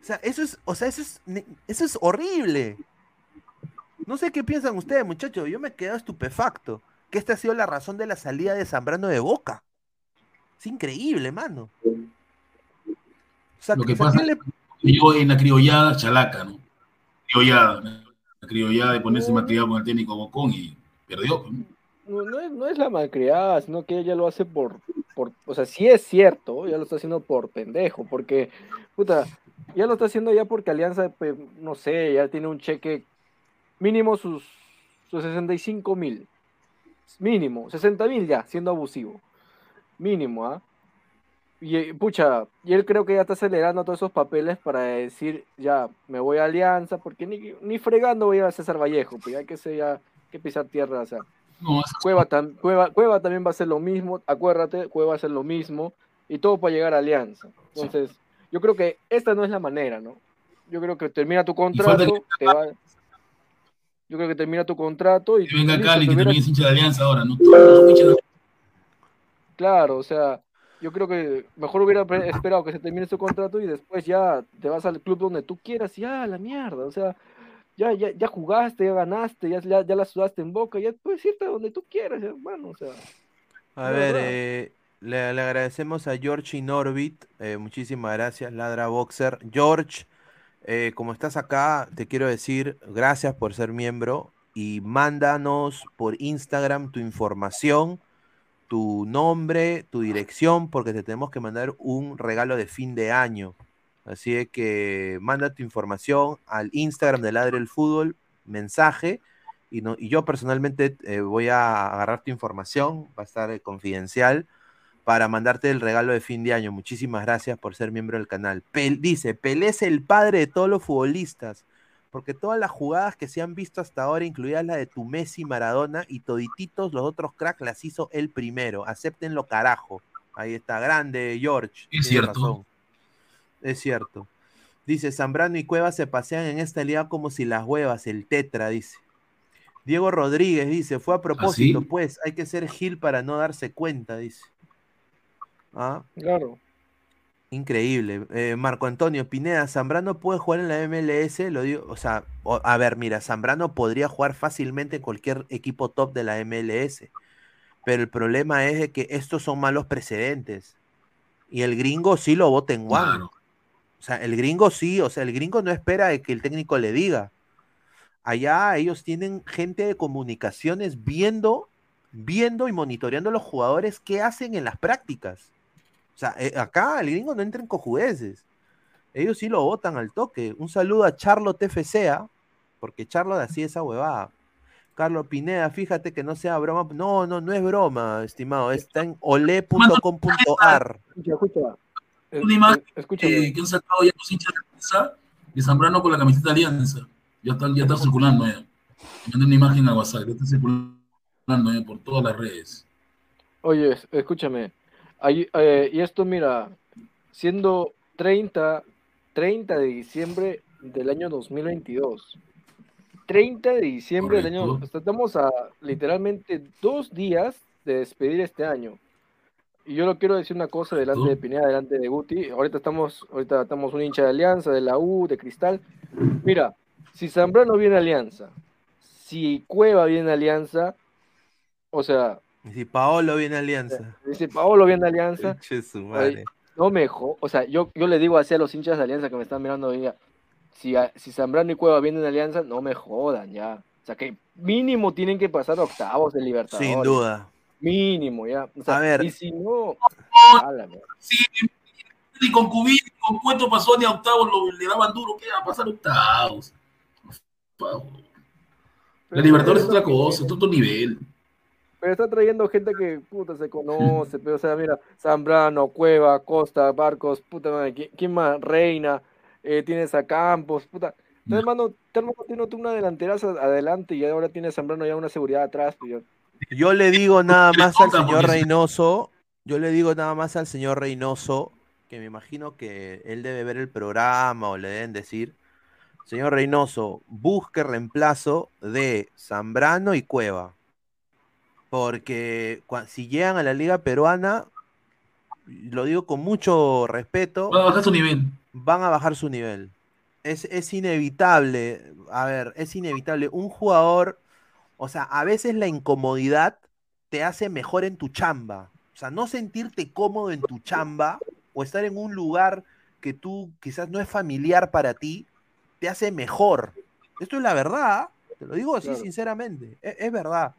O sea, eso es, o sea, eso es, eso es horrible. No sé qué piensan ustedes, muchachos. Yo me he quedado estupefacto. Que esta ha sido la razón de la salida de Zambrano de Boca. Es increíble, mano. O sea, Lo que pasa ¿qué le- yo en la criollada chalaca, ¿no? Criollada, ¿no? la criollada de ponerse material con el técnico Bocón y perdió. ¿no? No, no es, no es la malcriada, sino que ella lo hace por, por, o sea, sí es cierto, ya lo está haciendo por pendejo, porque, puta, ya lo está haciendo ya porque Alianza, pues, no sé, ya tiene un cheque mínimo sus, sus 65 mil, mínimo, 60 mil ya, siendo abusivo, mínimo, ¿ah? Y eh, pucha, y él creo que ya está acelerando todos esos papeles para decir, ya, me voy a Alianza, porque ni, ni fregando voy a César Vallejo, pues ya que sé ya que pisar tierra, o sea. No, Cueva, tam- Cueva, Cueva también va a hacer lo mismo, acuérdate, Cueva va a hacer lo mismo, y todo para llegar a Alianza. Entonces, yo creo que esta no es la manera, ¿no? Yo creo que termina tu contrato, que- te va... Yo creo que termina tu contrato y... que venga listo, Cali, que termina- también es hincha de Alianza ahora, ¿no? Todos los hinchas de- Claro, o sea, yo creo que mejor hubiera esperado que se termine su contrato y después ya te vas al club donde tú quieras y ya, la mierda, o sea, ya, ya, ya jugaste, ya ganaste, ya, ya, ya la sudaste en boca, ya puedes irte donde tú quieras, hermano, o sea... A ver, eh, le, le agradecemos a George y Norbit. eh, muchísimas gracias, Ladra Boxer. George, eh, como estás acá, te quiero decir gracias por ser miembro y mándanos por Instagram tu información, tu nombre, tu dirección, porque te tenemos que mandar un regalo de fin de año. Así es que manda tu información al Instagram de Ladre el Fútbol, mensaje, y, no, y yo personalmente eh, voy a agarrar tu información, va a estar eh, confidencial, para mandarte el regalo de fin de año. Muchísimas gracias por ser miembro del canal. Pel- dice, Pelé es el padre de todos los futbolistas, porque todas las jugadas que se han visto hasta ahora, incluidas la de tu Messi, Maradona y todititos los otros cracks, las hizo él primero. Acéptenlo, carajo. Ahí está, grande, George. Es cierto. razón. Es cierto. Dice, Zambrano y Cueva se pasean en esta liga como si las huevas, el tetra, dice. Diego Rodríguez dice, fue a propósito, sí? pues, hay que ser Gil para no darse cuenta, dice. Ah, Claro. increíble. Eh, Marco Antonio Pineda, Zambrano puede jugar en la MLS, lo digo, o sea, o- a ver, mira, Zambrano podría jugar fácilmente en cualquier equipo top de la MLS, pero el problema es de que estos son malos precedentes. Y el gringo sí lo vota en. Claro. O sea, el gringo sí, o sea, el gringo no espera de que el técnico le diga. Allá ellos tienen gente de comunicaciones viendo, viendo y monitoreando a los jugadores qué hacen en las prácticas. O sea, eh, acá el gringo no entra en cojudeces. Ellos sí lo votan al toque. Un saludo a Charlotte FCA, porque Charlotte así esa huevada. Carlos Pineda, fíjate que no sea broma. No, no, no es broma, estimado. Está en ole.com.ar. Escucha, escucha. Eh, Una imagen eh, eh, que han sacado ya los hinchas de Alianza de Zambrano con la camiseta de Alianza. Ya está, ya está circulando ya. Mandé una imagen a WhatsApp, ya está circulando ya por todas las redes. Oye, es- escúchame. Ahí, eh, y esto, mira, siendo 30, 30 de diciembre del año 2022. 30 de diciembre del año. Estamos a literalmente dos días de despedir este año. Y yo lo quiero decir una cosa delante de Pineda, delante de Guti. Ahorita estamos, ahorita estamos un hincha de Alianza, de la U, de Cristal. Mira, si Zambrano viene a Alianza, si Cueva viene a Alianza, o sea, Y si Paolo viene a Alianza. Dice Paolo viene a Alianza. Madre. No mejor. O sea, yo, yo le digo así a los hinchas de Alianza que me están mirando hoy día. Si, si Zambrano y Cueva vienen a Alianza, no me jodan ya. O sea, que mínimo tienen que pasar octavos de Libertadores. Sin duda. Mínimo, ya. O sea, A ver. Y si no. Sí, ni con Cubí, ni con Cueto pasó ni a octavos, lo, le daban duro. ¿Qué va a pasar a octavos? La Libertadores es otra cosa, es otro nivel. Pero está trayendo gente que puta se conoce, pero o sea, mira, Zambrano, Cueva, Costa, Barcos, puta madre, ¿quién, más? Reina, eh, tienes a Campos, puta. Te hermano, te hermano tiene una delantera adelante y ahora tiene Zambrano ya una seguridad atrás. pues, ya. Yo le digo nada más al señor Reynoso, yo le digo nada más al señor Reynoso, que me imagino que él debe ver el programa o le deben decir, señor Reynoso, busque reemplazo de Zambrano y Cueva. Porque si llegan a la liga peruana, lo digo con mucho respeto, Va a bajar su nivel. van a bajar su nivel. Es, es inevitable, a ver, es inevitable. Un jugador, o sea, a veces la incomodidad te hace mejor en tu chamba. O sea, no sentirte cómodo en tu chamba o estar en un lugar que tú quizás no es familiar para ti, te hace mejor. Esto es la verdad, te lo digo así Claro. sinceramente, es, es verdad.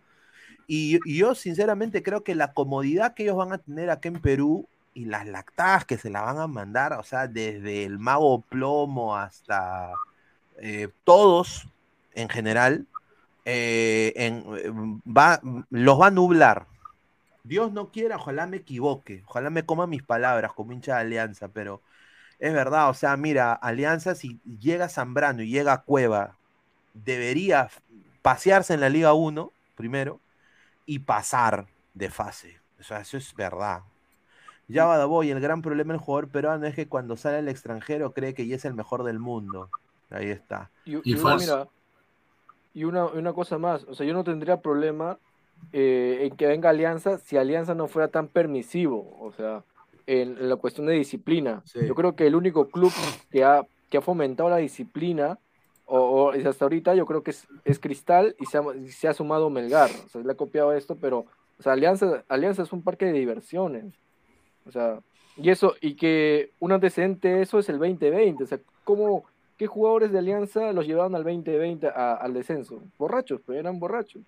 Y, y yo sinceramente creo que la comodidad que ellos van a tener acá en Perú y las lactadas que se la van a mandar, o sea, desde el mago plomo hasta eh, todos en general, eh, en- eh, va, los va a nublar. Dios no quiera, ojalá me equivoque, ojalá me coma mis palabras como hincha de Alianza, pero es verdad, o sea, mira, Alianza, si llega Zambrano y llega Cueva, debería pasearse en la Liga 1 primero y pasar de fase. O sea, eso es verdad. Ya Badaboy, el gran problema del jugador peruano es que cuando sale al extranjero cree que ya es el mejor del mundo. Ahí está. Y, Y mira, y una, una cosa más, o sea, yo no tendría problema eh, en que venga Alianza si Alianza no fuera tan permisivo, o sea, en, en la cuestión de disciplina. Sí. Yo creo que el único club que ha, que ha fomentado la disciplina, o, o hasta ahorita, yo creo que es, es Cristal y se ha, se ha sumado Melgar, o sea, le ha copiado esto, pero, o sea, Alianza, Alianza es un parque de diversiones, o sea, y eso, y que un antecedente de eso es el 2020, o sea, ¿cómo, qué jugadores de Alianza los llevaron al 2020 a- al descenso? Borrachos, pues eran borrachos.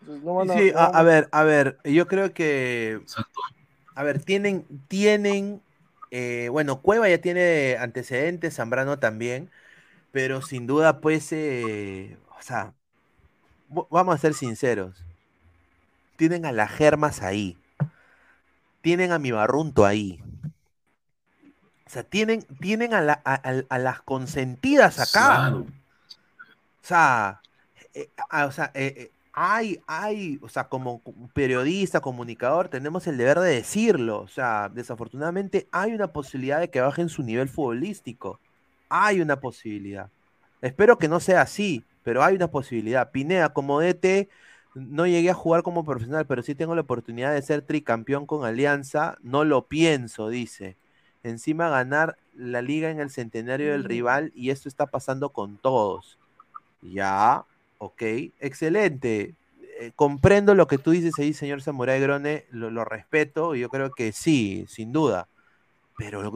Entonces, no van a- Sí, no a, van a ver, a ver, yo creo que, Exacto. a ver, tienen, tienen, eh, bueno, Cueva ya tiene antecedentes, Zambrano también, pero sin duda, pues, eh, o sea, vamos a ser sinceros, tienen a las germas ahí, tienen a mi barrunto ahí. O sea, tienen, tienen a, la- a- a- a las consentidas acá. Claro. O sea, eh, o sea, eh, eh, hay, hay, o sea, como como periodista, comunicador, tenemos el deber de decirlo. O sea, desafortunadamente hay una posibilidad de que bajen su nivel futbolístico. Hay una posibilidad. Espero que no sea así, pero hay una posibilidad. Pinea, como DT, no llegué a jugar como profesional, pero sí tengo la oportunidad de ser tricampeón con Alianza. No lo pienso, dice. Encima ganar la liga en el centenario del rival y esto está pasando con todos. Ya, ok, excelente. Eh, comprendo lo que tú dices ahí, señor Samurai Grone, lo, lo respeto y yo creo que sí, sin duda. Pero,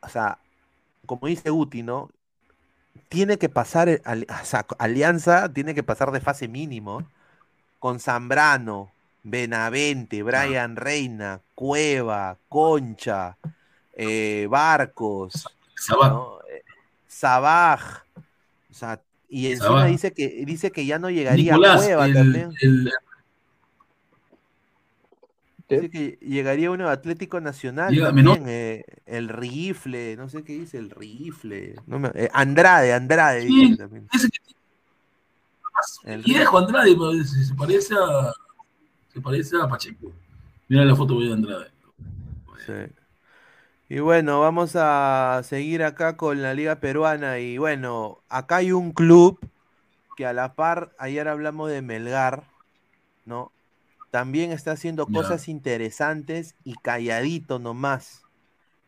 o sea, como dice Guti, ¿no? Tiene que pasar, o sea, Alianza tiene que pasar de fase mínimo con Zambrano, Benavente, Brian Reina, Cueva, Concha, eh, Barcos, Sabah. ¿no? Eh, Sabaj. O sea, Y encima dice que, dice que ya no llegaría Nicolás, a Cueva el- también. el- Dice que llegaría uno de Atlético Nacional Llega también, eh, el rifle, no sé qué dice, el rifle. no me- eh, Andrade, Andrade Sí, dice también. ese que El viejo Andrade, se, se parece a. Se parece a Pacheco. Mira la foto de Andrade. Sí. Y bueno, vamos a seguir acá con la Liga Peruana. Y bueno, acá hay un club que a la par, ayer hablamos de Melgar, ¿no? También está haciendo cosas interesantes y calladito nomás.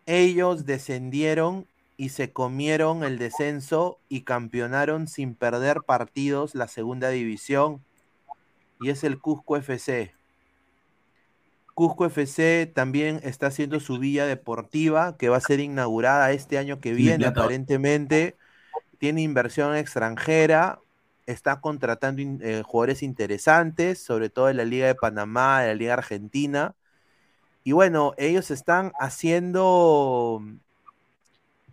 Ellos descendieron y se comieron el descenso y campeonaron sin perder partidos la segunda división. Y es el Cusco FC. Cusco FC también está haciendo su villa deportiva que va a ser inaugurada este año que viene, aparentemente. Tiene inversión extranjera, está contratando eh, jugadores interesantes, sobre todo de la Liga de Panamá, de la Liga Argentina. Y bueno, ellos están haciendo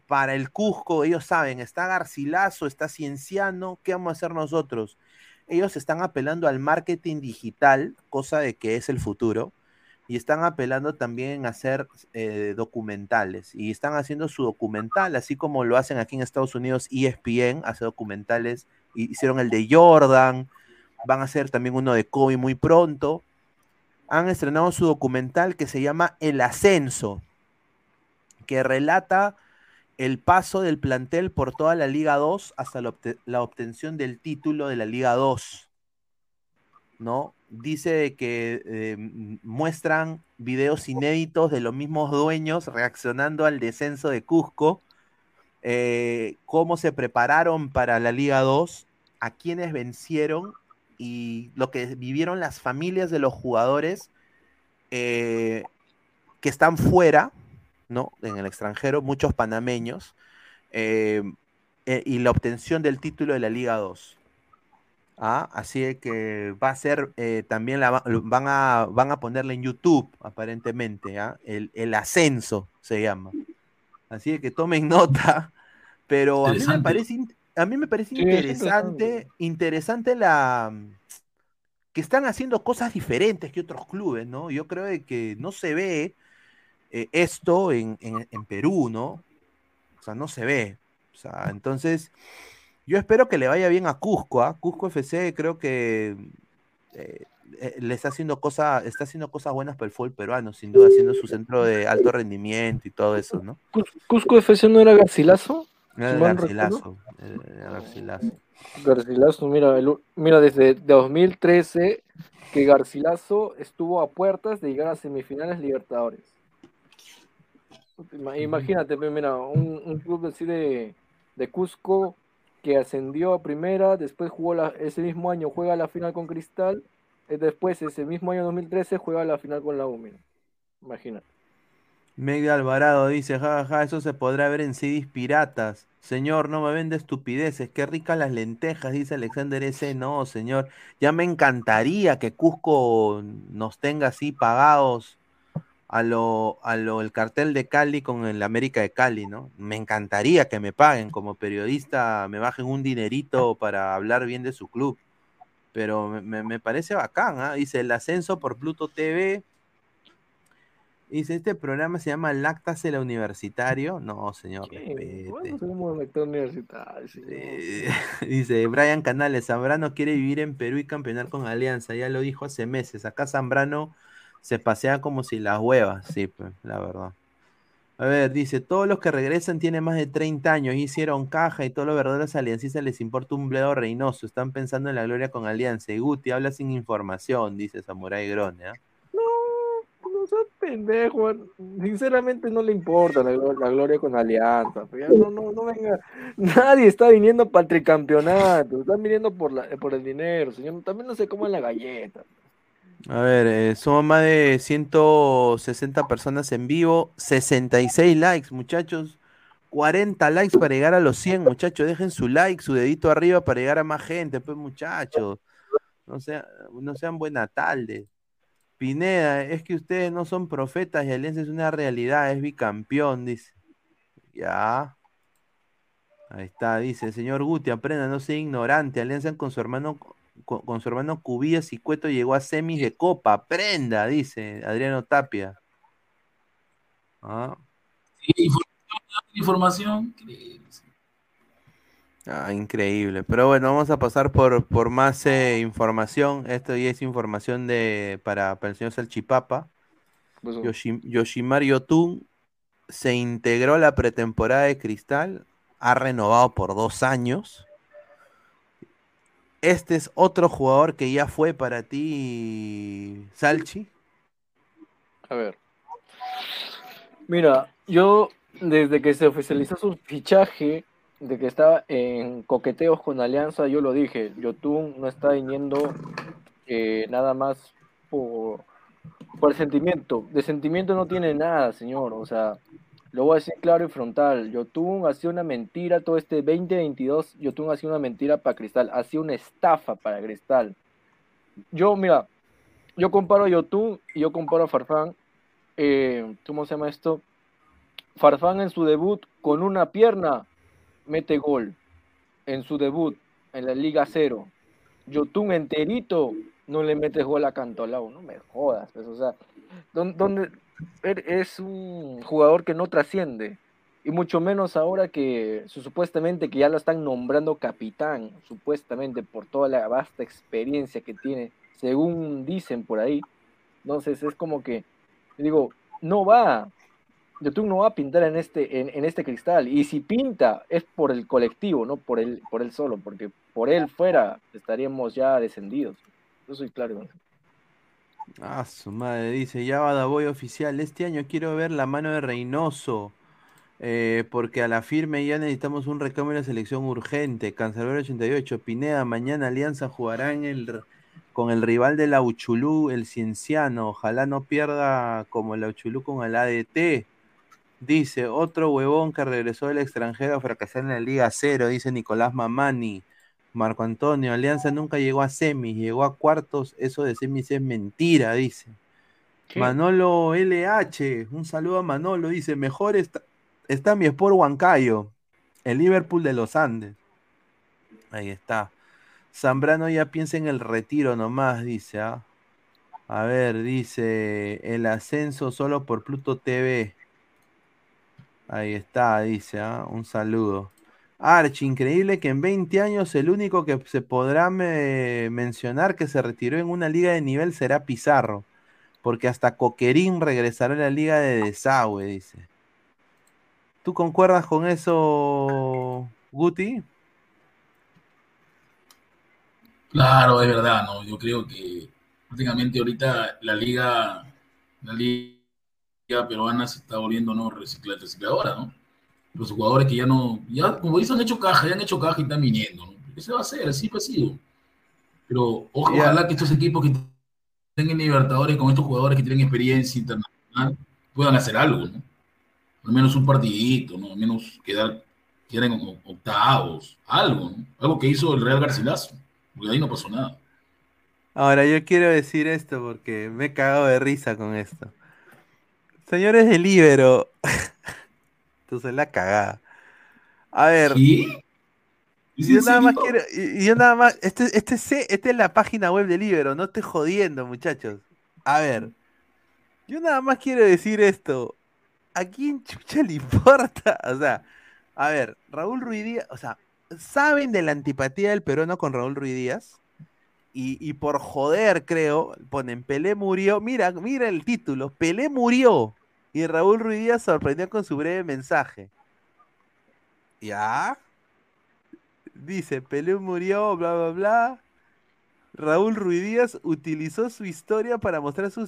para el Cusco, ellos saben, está Garcilaso, está Cienciano, ¿qué vamos a hacer nosotros? Ellos están apelando al marketing digital, cosa de que es el futuro, y están apelando también a hacer eh, documentales, y están haciendo su documental, así como lo hacen aquí en Estados Unidos, ESPN hace documentales, hicieron el de Jordan, van a hacer también uno de Kobe muy pronto, han estrenado su documental que se llama El Ascenso, que relata el paso del plantel por toda la Liga 2 hasta la, la obtención del título de la Liga 2. ¿No? Dice que eh, muestran videos inéditos de los mismos dueños reaccionando al descenso de Cusco, eh, cómo se prepararon para la Liga 2, a quienes vencieron y lo que vivieron las familias de los jugadores eh, que están fuera, ¿no? En el extranjero, muchos panameños, y la obtención del título de la Liga 2. Ah, así es que va a ser, eh, también la va- van, a, van a ponerla en YouTube, aparentemente, ¿ah? el, el ascenso se llama. Así es que tomen nota, pero a mí me parece, a mí me parece interesante, interesante. la que están haciendo cosas diferentes que otros clubes, ¿no? Yo creo que no se ve eh, esto en, en- en Perú, ¿no? O sea, no se ve. O sea, entonces, yo espero que le vaya bien a Cusco, ¿ah? Cusco FC creo que eh, eh, le está haciendo cosas, está haciendo cosas buenas para el fútbol peruano, sin duda, haciendo su centro de alto rendimiento y todo eso, ¿no? Cus- ¿Cusco FC no era Garcilaso? Era Garcilaso, era Garcilaso. Garcilaso, mira, el mira, desde 2013 que Garcilaso estuvo a puertas de llegar a semifinales Libertadores. Ima- Imagínate, mira, un, un club así de, de Cusco que ascendió a primera, después jugó ese mismo año, juega la final con Cristal, eh, después ese mismo año 2013 juega la final con la U, mira. Imagínate. Medio Alvarado dice, jajaja, eso se podrá ver en CDs piratas. Señor, no me vende estupideces, qué ricas las lentejas, dice Alexander S. No, señor, ya me encantaría que Cusco nos tenga así pagados a lo, a lo el cartel de Cali con el América de Cali, ¿no? Me encantaría que me paguen como periodista, me bajen un dinerito para hablar bien de su club. Pero me, me- parece bacán, ¿ah? Dice el ascenso por Pluto TV. Dice, este programa se llama Láctase la Universitario. No, señor. ¿Cuándo somos universitario? Eh, dice Brian Canales, Zambrano quiere vivir en Perú y campeonar con Alianza, ya lo dijo hace meses. Acá Zambrano se pasea como si las huevas, sí, pues, la verdad. A ver, dice, todos los que regresan tienen más de 30 años, hicieron caja y todos los verdaderos aliancistas les importa un bledo reinoso, están pensando en la gloria con Alianza. Y Guti habla sin información, dice Samurai Grone. ¿ah? No seas pendejo, sinceramente no le importa la, glo- la gloria con Alianza. ya no, no, no venga. Nadie está viniendo para el tricampeonato, están viniendo por, la, por el dinero, señor. También no se coman la galleta. A ver, eh, somos más de 160 personas en vivo, 66 likes, muchachos. 40 likes para llegar a los 100, muchachos. Dejen su like, su dedito arriba para llegar a más gente, pues, muchachos. No, sea- no sean buena tarde. Pineda, es que ustedes no son profetas y Alianza es una realidad, es bicampeón, dice. Ya. Ahí está, dice, señor Guti, aprenda, no sea ignorante. Alianza con su hermano, con, su hermano Cubías y Cueto llegó a semis de copa. Aprenda, dice Adriano Tapia. Ah, Sí, información, increíble, ah, increíble. Pero bueno, vamos a pasar por, por más eh, información. Esto ya es información de para, para el señor Salchipapa. Pues, Yoshi- Yoshimar Yotun se integró a la pretemporada de Cristal, ha renovado por dos años. Este es otro jugador que ya fue para ti, Salchi. A ver. Mira, yo desde que se oficializó su fichaje, de que estaba en coqueteos con Alianza, yo lo dije, Yotun no está viniendo eh, nada más por, por sentimiento. De sentimiento no tiene nada, señor. O sea, lo voy a decir claro y frontal. Yotun ha sido una mentira todo este 2022. Yotun ha sido una mentira para Cristal. Ha sido una estafa para Cristal. Yo, mira, yo comparo a Yotun y yo comparo a Farfán. Eh, ¿Cómo se llama esto? Farfán en su debut con una pierna mete gol. En su debut en la Liga Cero. Yotun enterito no le metes gol a Cantolao. No me jodas. pues, o sea, ¿dónde, es un jugador que no trasciende. Y mucho menos ahora que su- supuestamente que ya lo están nombrando capitán, supuestamente por toda la vasta experiencia que tiene, según dicen por ahí. Entonces es como que, digo, no va. Yotun no va a pintar en este, en, este cristal. Y si pinta, es por el colectivo, no por él, por él solo, porque por él fuera estaríamos ya descendidos. Yo soy claro. Ah, su madre, dice, ya voy oficial. Este año quiero ver la mano de Reynoso. eh, porque a la firme ya necesitamos un recambio de la selección urgente. Cancerbero 88, Pineda, mañana Alianza jugará en el, con el rival de la Uchulú, el Cienciano. Ojalá no pierda como la Uchulú con el ADT. Dice, otro huevón que regresó del extranjero a fracasar en la Liga Cero, dice Nicolás Mamani. Marco Antonio, Alianza nunca llegó a semis, llegó a cuartos, eso de semis es mentira, dice. Manolo LH, un saludo a Manolo, dice, mejor está, está mi Sport Huancayo, el Liverpool de los Andes. Ahí está. Zambrano ya piensa en el retiro nomás, dice, ¿ah? A ver, dice, el ascenso solo por Pluto TV. Ahí está, dice, ¿ah? Un saludo. Arch, increíble que en 20 años el único que se podrá me- mencionar que se retiró en una liga de nivel será Pizarro. Porque hasta Coquerín regresará a la liga de desagüe, dice. ¿Tú concuerdas con eso, Guti? Claro, es verdad, ¿no? Yo creo que prácticamente ahorita la liga, la liga peruana se está volviendo no recicla- recicladora, ¿no? Los jugadores que ya no, ya como dicen, han hecho caja, ya han hecho caja y están viniendo, ¿no? ¿Qué se va a hacer? Así ha sido. Pero ojalá que estos equipos que tengan Libertadores con estos jugadores que tienen experiencia internacional puedan hacer algo, ¿no? Al menos un partidito, ¿no? Al menos quedar, o- octavos, algo, ¿no? Algo que hizo el Real Garcilaso, porque ahí no pasó nada. Ahora, yo quiero decir esto porque me he cagado de risa con esto. Señores del Libero, entonces la cagada. A ver. ¿Es yo nada más quiero, yo nada más, este, este, es- esta es la página web del Libero, no estoy jodiendo, muchachos. A ver, yo nada más quiero decir esto. ¿A quién chucha le importa? O sea, a ver, Raúl Ruiz Díaz, o sea, ¿saben de la antipatía del peruano con Raúl Ruiz Díaz? Y, y por joder, creo, ponen Pelé murió. Mira, mira el título, Pelé murió. Y Raúl Ruiz Díaz sorprendió con su breve mensaje. ¿Ya? Dice, Pelé murió, bla, bla, bla. Raúl Ruiz Díaz utilizó su historia para mostrar su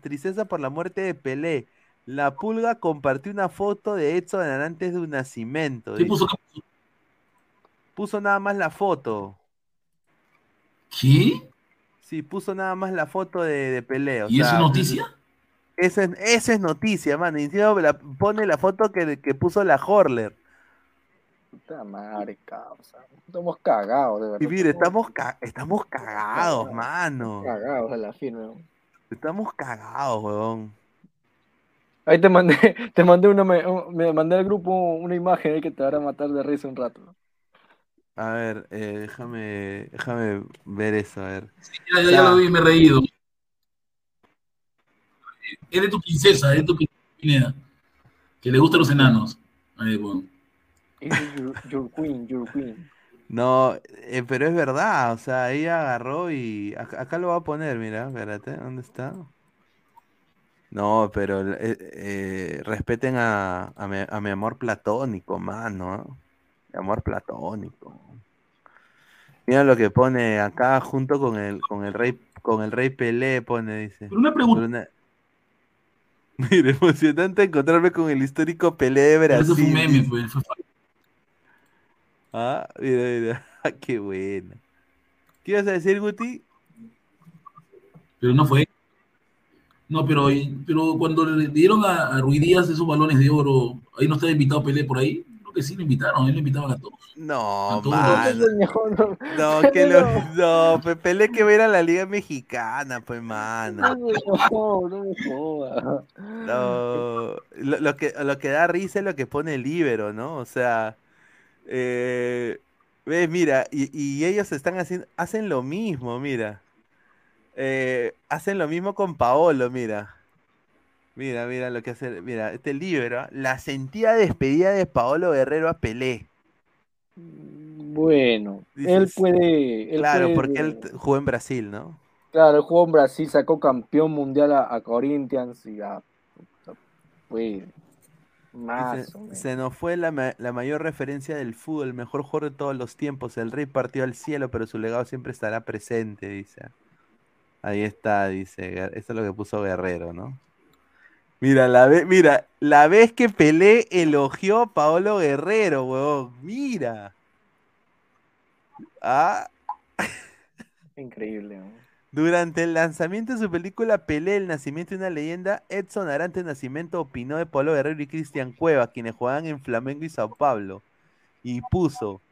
tristeza por la muerte de Pelé. La Pulga compartió una foto de Edson antes de un nacimiento. ¿Qué dice. puso? ¿Qué puso? Nada más la foto. ¿Qué? Sí, puso nada más la foto de, de Pelé. o ¿Y sea, es noticia? Esa es, esa es noticia, mano. Y encima la- pone la foto que, que puso la Horler. Puta madre, causa. Estamos cagados, de verdad. Y mire, estamos, ca- estamos cagados, cagados. mano. cagados a la firme. Estamos cagados, huevón. Ahí te mandé, te mandé una, me, me mandé al grupo una imagen ahí que te hará matar de risa un rato. A ver, eh, déjame, déjame ver eso, a ver. Ya, ya, ya lo vi, me he reído. Eres tu princesa, eres tu princesa. Que le gustan los enanos. Ahí, bueno. Your, your queen, your queen. No, eh, pero es verdad, o sea, ella agarró y acá, acá lo va a poner, mira, espérate, ¿dónde está? No, pero eh, eh, respeten a, a mi, a mi amor platónico, mano. Mi amor platónico. Mira lo que pone acá junto con el, con el rey, con el rey Pelé, pone, dice. Pero una pregunta. Una- Mira, emocionante encontrarme con el histórico Pelé de Brasil. Eso fue un meme, pues. Ah, mira, mira. Qué buena. ¿Qué ibas a decir, Guti? Pero no fue. No, pero, pero cuando le dieron a, a Ruiz Díaz esos balones de oro, ahí no estaba invitado Pelé por ahí. Que sí lo invitaron, él lo invitaban a todos. No, A todos mano. No, No, que lo, no, Pe- Pelé que va a ir a la Liga Mexicana, pues, no, mano. no, no me jodas. No, lo, lo que, lo que da risa es lo que pone el Ibero, ¿no? O sea, eh, mira, y, y ellos están haciendo, hacen lo mismo, mira. Eh, hacen lo mismo con Paolo, mira. Mira, mira lo que hace, mira, este Libero, ¿ah? la sentida despedida de Paolo Guerrero a Pelé. Bueno, Dices, él puede. él Claro, puede- porque él jugó en Brasil, ¿no? Claro, él jugó en Brasil, sacó campeón mundial a, a Corinthians y ya. Pues. Más se nos fue la, la mayor referencia del fútbol, el mejor jugador de todos los tiempos. El rey partió al cielo, pero su legado siempre estará presente, dice. Ahí está, dice. Esto es lo que puso Guerrero, ¿no? Mira, la vez, mira, la vez que Pelé elogió a Paolo Guerrero, huevón. Mira. Ah, Increíble. ¿no? Durante el lanzamiento de su película Pelé, el nacimiento de una leyenda, Edson Arantes Nacimiento opinó de Pablo Guerrero y Cristian Cueva, quienes jugaban en Flamengo y Sao Paulo, y puso,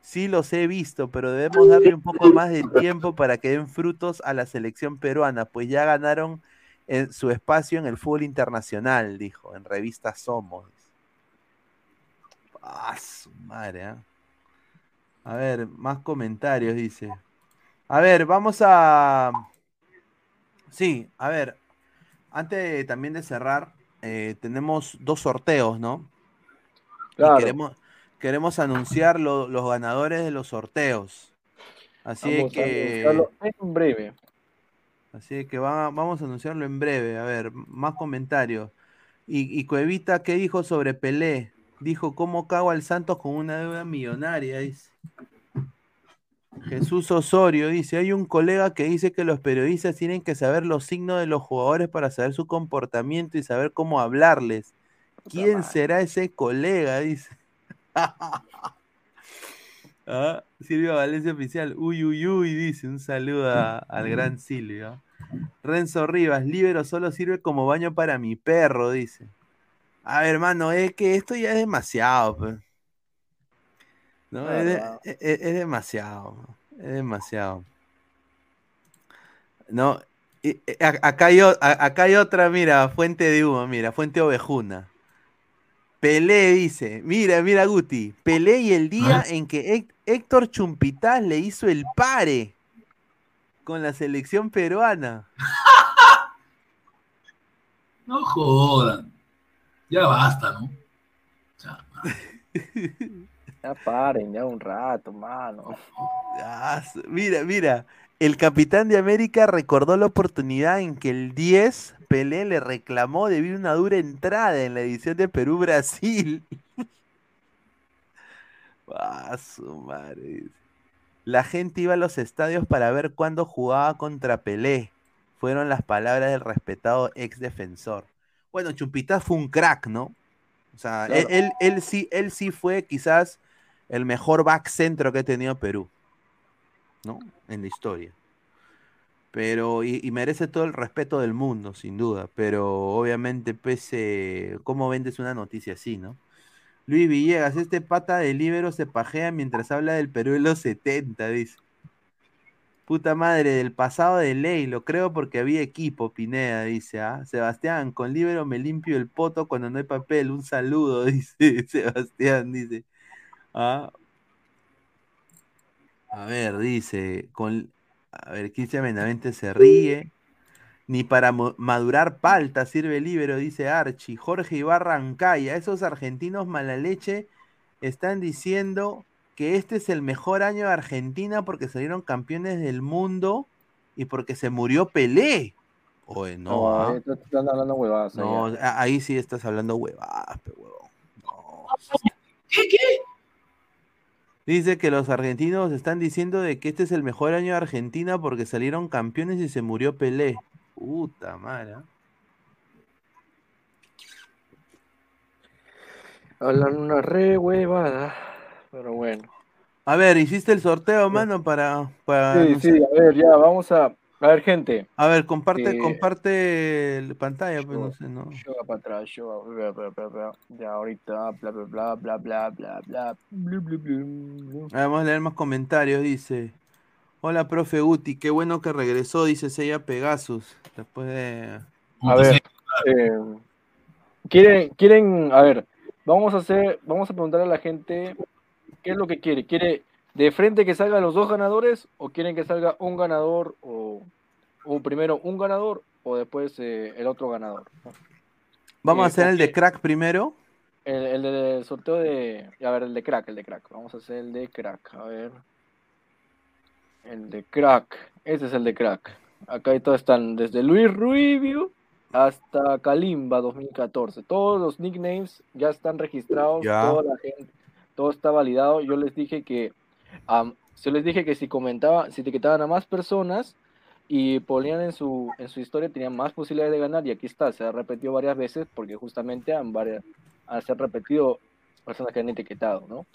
sí los he visto, pero debemos darle un poco más de tiempo para que den frutos a la selección peruana, pues ya ganaron en su espacio en el fútbol internacional, dijo, en revista Somos. Ah, su madre, ¿ah? A ver, más comentarios, dice. A ver, vamos a. Sí, a ver. Antes también de cerrar, eh, tenemos dos sorteos, ¿no? Y Claro. queremos, queremos anunciar lo- los ganadores de los sorteos. Así Vamos que. en breve. Así que va- vamos a anunciarlo en breve. A ver, más comentarios. Y, y Cuevita, ¿qué dijo sobre Pelé? Dijo, ¿cómo cago al Santos con una deuda millonaria? Dice. Jesús Osorio dice, hay un colega que dice que los periodistas tienen que saber los signos de los jugadores para saber su comportamiento y saber cómo hablarles. ¿Quién será ese colega? Dice. Ah, Silvio Valencia Oficial. Uy, uy, uy, dice. Un saludo a- al gran Silvio. Renzo Rivas, libero solo sirve como baño para mi perro, dice. A ver, hermano, es que esto ya es demasiado, pues. No, es, de- Claro. es- demasiado. Es demasiado. No, y- a- acá, hay, a- acá hay otra, mira, fuente de humo, mira, fuente ovejuna. Pelé dice, mira, mira Guti, Pelé y el día en que Héctor Chumpitaz le hizo el pare con la selección peruana. No jodan. Ya basta, ¿no? Ya, Ya paren, ya un rato, mano. Ah, mira, mira, el capitán de América recordó la oportunidad en que el 10 Pelé le reclamó debido a una dura entrada en la edición de Perú-Brasil. Ah, su madre. La gente iba a los estadios para ver cuándo jugaba contra Pelé. Fueron las palabras del respetado ex defensor. Bueno, Chumpitaz fue un crack, ¿no? O sea, él, Claro. él- él sí, él sí fue quizás el mejor back centro que ha tenido Perú, ¿no? En la historia. Pero, y, y merece todo el respeto del mundo, sin duda. Pero obviamente, pese, ¿cómo vendes una noticia así, no? Luis Villegas, este pata de libero se pajea mientras habla del Perú en los 70, dice. Puta madre, del pasado de ley, lo creo porque había equipo, Pineda, dice, ¿ah? Sebastián, con libro me limpio el poto cuando no hay papel, un saludo, dice Sebastián, dice. ¿Ah? A ver, dice, con, a ver, Cristian Benavente se ríe. Ni para madurar palta sirve el libro, dice Archie. Jorge Ibarra Ancaya, esos argentinos mala leche están diciendo que este es el mejor año de Argentina porque salieron campeones del mundo y porque se murió Pelé. Oye, no, No, ¿ah? ahí te están hablando huevadas. ahí, No, ya. a- ahí sí estás hablando huevadas, pe huevón. No. ¿Qué, qué? Dice que los argentinos están diciendo de que este es el mejor año de Argentina porque salieron campeones y se murió Pelé. Puta madre. ¿ah? Hablan una re huevada. Pero bueno. A ver, ¿hiciste el sorteo, mano? Para, para Sí, no sí, sé. a ver, ya, vamos a. A ver, gente. A ver, comparte, Eh, comparte la pantalla, pues yo- no sé, ¿no? Yo para atrás, yo bla, bla, bla, bla, ya ahorita, bla bla bla bla bla bla bla blu, blu. Ah, Vamos a leer más comentarios, dice. Hola, profe Guti, qué bueno que regresó, dice Sella Pegasus. Después de. A ver, eh, quieren, quieren, a ver, vamos a hacer, vamos a preguntar a la gente qué es lo que quiere. ¿Quiere de frente que salgan los dos ganadores o quieren que salga un ganador o, o primero un ganador o después eh, el otro ganador? Vamos a Eh, hacer el ¿con de crack primero. El, el del sorteo de, a ver, el de crack, el de crack. Vamos a hacer el de crack, a ver. El de crack, ese es el de crack. Acá y todos están desde Luis Ruibio hasta Kalimba 2014. Todos los nicknames ya están registrados, Ya. toda la gente, todo está validado. Yo les dije que, am, yo les dije que si comentaban, si etiquetaban a más personas y ponían en su, en su historia, tenían más posibilidades de ganar. Y aquí está, se ha repetido varias veces porque justamente han varias, a ser repetido personas que han etiquetado, ¿no?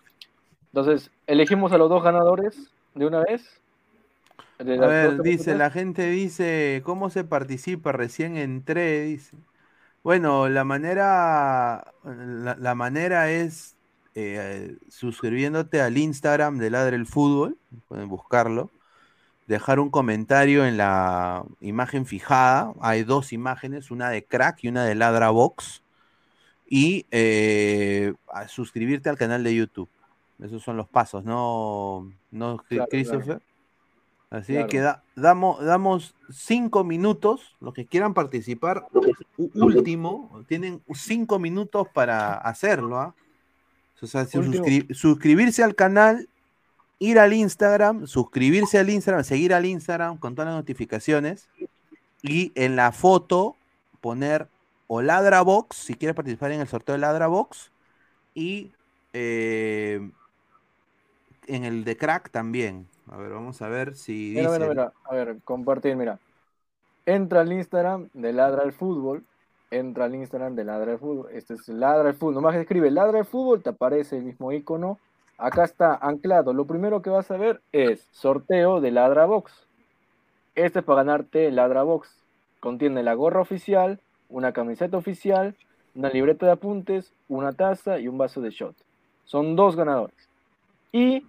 Entonces, elegimos a los dos ganadores de una vez. A ver, dice, la gente dice, ¿cómo se participa? Recién entré, dice. Bueno, la manera, la, la manera es eh, suscribiéndote al Instagram de Ladre el Fútbol, pueden buscarlo, dejar un comentario en la imagen fijada, hay dos imágenes, una de Crack y una de Ladra Box, y eh, a suscribirte al canal de YouTube. Esos son los pasos, ¿no, no Claro, claro. Así Claro. que da- damos, damos cinco minutos, los que quieran participar, último, tienen cinco minutos para hacerlo. ¿ah? O sea, suscri- suscribirse al canal, ir al Instagram, suscribirse al Instagram, seguir al Instagram con todas las notificaciones y en la foto poner o Ladra Box, si quieres participar en el sorteo de Ladra Box, y eh, en el de Crack también. A ver, vamos a ver si Mira, dice. mira, mira. A ver, compartir, mira. Entra al Instagram de Ladra el Fútbol. Entra al Instagram de Ladra el Fútbol. Este es Ladra el Fútbol. Nomás escribe Ladra el Fútbol, te aparece el mismo icono. Acá está anclado. Lo primero que vas a ver es sorteo de Ladra Box. Este es para ganarte Ladra Box. Contiene la gorra oficial, una camiseta oficial, una libreta de apuntes, una taza y un vaso de shot. Son dos ganadores. Y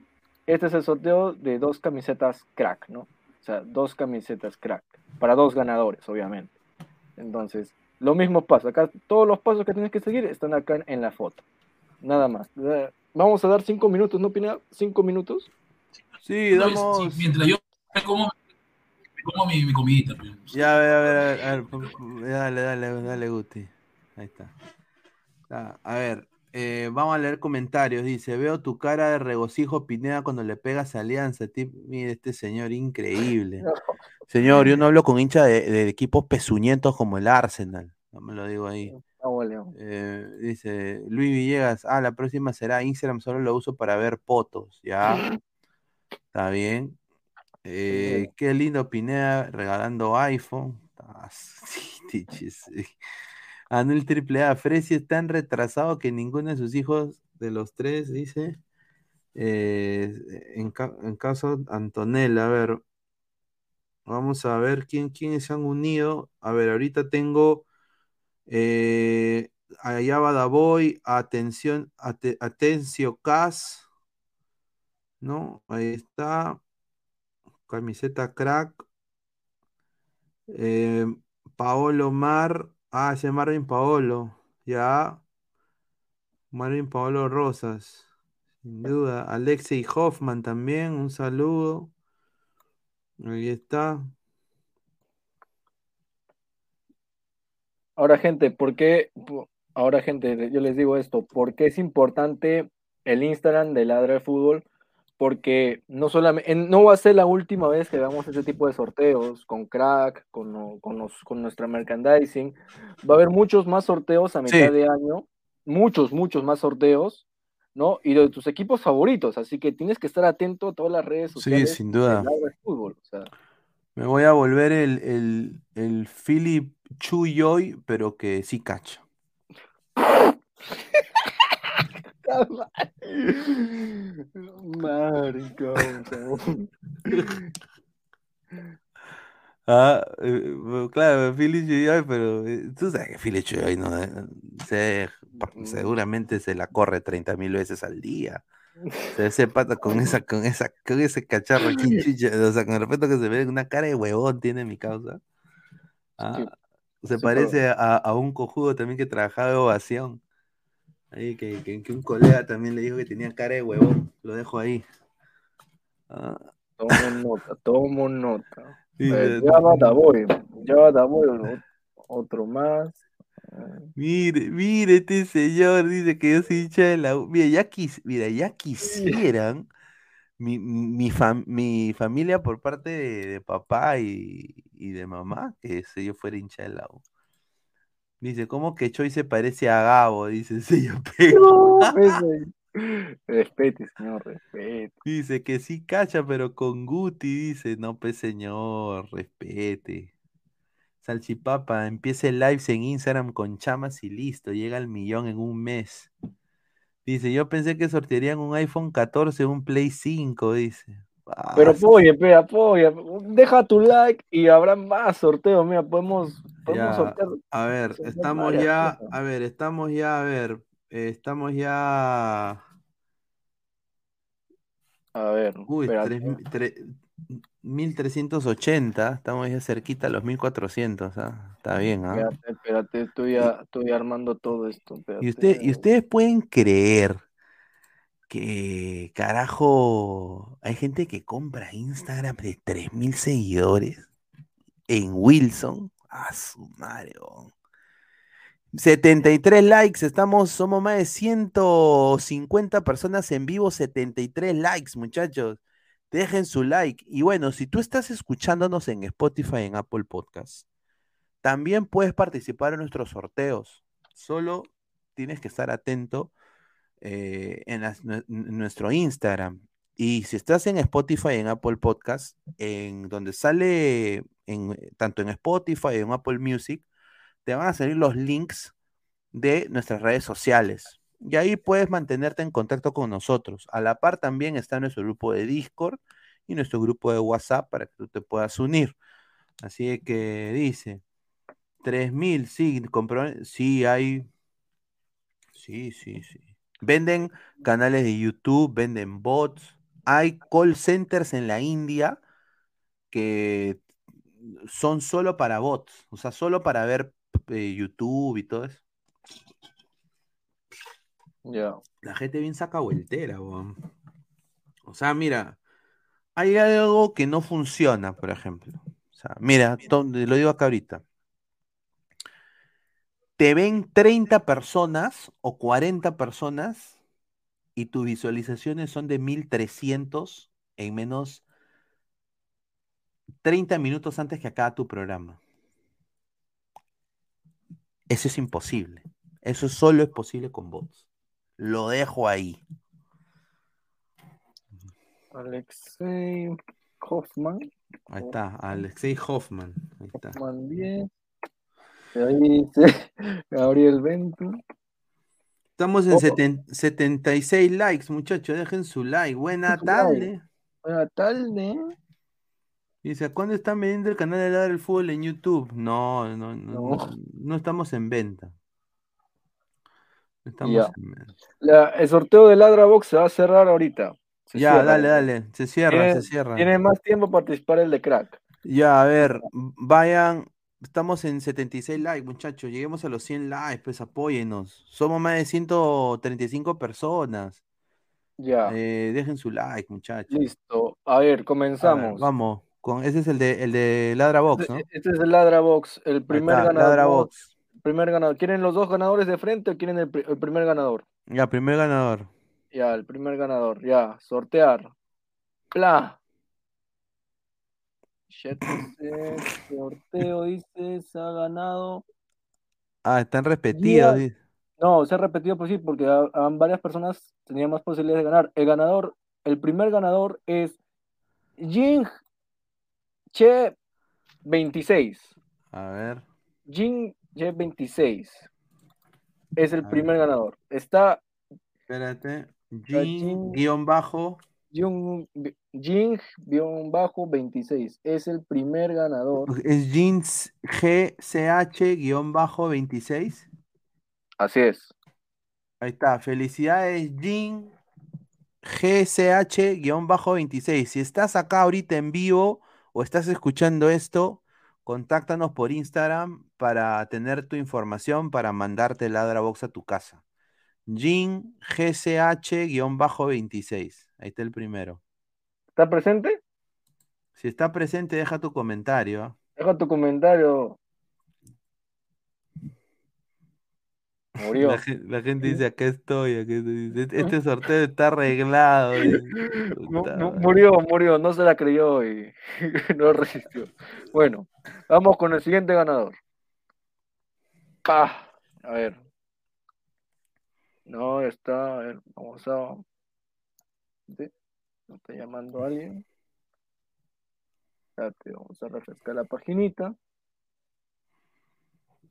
este es el sorteo de dos camisetas crack, ¿no? O sea, dos camisetas crack. Para dos ganadores, obviamente. Entonces, lo mismo pasa. Acá todos los pasos que tienes que seguir están acá en, la foto. Nada más. Eh, Vamos a dar cinco minutos, ¿no, Pineda? ¿Cinco minutos? Sí, damos. sí, mientras yo como, mi, mi comidita. pues. Ya, a ver, a ver, a ver, a Dale, dale, dale, Guti. Ahí está. Ah, A ver, eh, vamos a leer comentarios. Dice: Veo tu cara de regocijo, Pineda, cuando le pegas a Alianza. Mire, este señor, increíble. Señor, yo no hablo con hincha de, de equipos pezuñentos como el Arsenal. No me lo digo ahí. Eh, dice Luis Villegas, ah, la próxima será Instagram, solo lo uso para ver fotos, ya. Está bien. Eh, qué lindo Pineda regalando iPhone. Ah, sí, tiches. Anuel triple A, Fresi es tan retrasado que ninguno de sus hijos de los tres, dice. Eh, en, ca- en caso Antonella, a ver. Vamos a ver quién, quiénes se han unido. A ver, ahorita tengo eh, allá va Daboy, atención, ate- Atencio Cas, ¿no? Ahí está. Camiseta crack. Eh, Paolo Mar. Ah, ese es Marvin Paolo. Ya. Marvin Paolo Rosas. Sin duda. Alexei Hoffman también. Un saludo. Ahí está. Ahora, gente, ¿por qué? Ahora, gente, yo les digo esto, ¿por qué es importante el Instagram de Ladra de Fútbol? Porque no solamente, no va a ser la última vez que hagamos este tipo de sorteos con Crack, con, con, los- con nuestra merchandising. Va a haber muchos más sorteos a mitad Sí. de año, muchos, muchos más sorteos, ¿no? Y de tus equipos favoritos, así que tienes que estar atento a todas las redes Sí, sociales sin de duda. Ladra de Fútbol. O sea, Me voy a volver el, el, el Philip Chuyoy, pero que sí cacha. Maricón. Ah, eh, claro, Philly Chuyoy, pero eh, tú sabes que Philly Chuyoy no, eh, se- seguramente se la corre 30 mil veces al día. Se ese pata con esa, con esa, con ese cacharro aquí, o sea, con el respeto que se ve, una cara de huevón tiene mi causa. Ah, se parece a, a un cojudo también que trabajaba de ovación. Ahí que, que- que un colega también le dijo que tenía cara de huevón. Lo dejo ahí. Ah, Tomo nota, tomo nota. y Eh, ya va Daboy, ya o- otro más. Mire, mire, este señor dice que yo soy hincha de la U. Mira, ya, quis- mira, ya quisieran mi, mi, fam- mi familia por parte de, de papá y, y de mamá que ese yo fuera hincha de la U. Dice, ¿cómo que Choi se parece a Gabo? Dice el señor Pego. Ese- Respete, señor, respete. Dice que sí cacha, pero con Guti, dice, no, pues señor, respete. Salchipapa, empiece lives en Instagram con chamas y listo, llega al millón en un mes. Dice, yo pensé que sortearían un iPhone 14, un Play 5, dice. Pero Ah, apoye, pe, apoya. Deja tu like y habrá más sorteos. Mira, podemos, podemos ya, sortear. a ver, sortear estamos varias ya, cosas. a ver, estamos ya, a ver, eh, estamos ya, A ver, uy, espérate. tres mil- tre- 1380, estamos ya cerquita a los 1400, ¿ah? Está bien, ¿ah? Espérate, espérate, estoy, a- estoy armando todo esto. Y, usted, y ustedes pueden creer que, carajo, hay gente que compra Instagram de 3000 seguidores en Wilson. A su madre, weón. 73 likes, estamos, somos más de 150 personas en vivo, 73 likes, muchachos. Dejen su like. Y bueno, si tú estás escuchándonos en Spotify, en Apple Podcasts, también puedes participar en nuestros sorteos. Solo tienes que estar atento eh, en, nuestro Instagram. Y si estás en Spotify, en Apple Podcasts, en donde sale en, tanto en Spotify, en Apple Music, te van a salir los links de nuestras redes sociales. Y ahí puedes mantenerte en contacto con nosotros. A la par también está nuestro grupo de Discord y nuestro grupo de WhatsApp para que tú te puedas unir. Así que dice, 3000, sí, compró, sí hay, sí, sí, sí. Venden canales de YouTube, venden bots, hay call centers en la India que son solo para bots, o sea, solo para ver eh, YouTube y todo eso. Ya. La gente bien saca vueltera. O sea, mira, hay algo que no funciona, por ejemplo. O sea, mira, lo digo acá ahorita. Te ven 30 personas o 40 personas y tus visualizaciones son de 1300 en menos 30 minutos antes que acabe tu programa. Eso es imposible. Eso solo es posible con bots. Lo dejo ahí. Alexei Hoffman. Ahí está, Alexei Hoffman. Ahí está. Hoffman 10. Ahí dice Gabriel Bento. Estamos en Oh. seten- 76 likes, muchachos. Dejen su like. Buena Su tarde. Buena tarde. Dice, ¿cuándo están vendiendo el canal de Ladra el Fútbol en YouTube? No, no, no, No. no, no estamos en venta. Estamos Ya. en venta. La- el sorteo de Ladra Box se va a cerrar ahorita. Se Ya, cierra. dale, dale. Se cierra, Tiene, se cierra. tiene más tiempo para participar el de crack. Ya, a ver, vayan. Estamos en 76 likes, muchachos. Lleguemos a los 100 likes, pues apóyenos. Somos más de 135 personas. Ya, Eh, dejen su like, muchachos. listo. A ver, A ver, comenzamos. vamos. Con, ese es el de, el de Ladra Box, ¿no? Este, es el Ladra Box, el primer está, ganador. Ladra Box. Primer ganador. ¿Quieren los dos ganadores de frente o quieren el primer ganador? Ya, primer ganador. Ya, el primer ganador. Ya, sortear. Pla. Dice, sorteo, dice, se ha ganado. Ah, están repetidos. No, se ha repetido por sí, porque a- a varias personas tenían más posibilidades de ganar. El ganador, el primer ganador es Jing Che 26. A ver. Jing Che 26 es el A primer ganador. Está Espérate. Jin, guion bajo. Jung, Jing bajo 26 es el primer ganador. Es Jeans GCH guion bajo 26. Así es. Ahí está. Felicidades, Jin GCH guion bajo 26. Si estás acá ahorita en vivo o estás escuchando esto, contáctanos por Instagram para tener tu información para mandarte el Box a tu casa. Jin GCH guion bajo 26. Ahí está el primero. ¿Está presente? Si está presente, deja tu comentario. Deja tu comentario. Murió. La, gen- la gente dice, acá estoy, acá estoy. Este- Este sorteo está arreglado. Murió, murió, no se la creyó y no resistió. Bueno, vamos con el siguiente ganador. Pa, a ver. No, está, a ver, vamos a. ¿Sí? ¿Me está llamando alguien? Espérate, vamos a refrescar la paginita.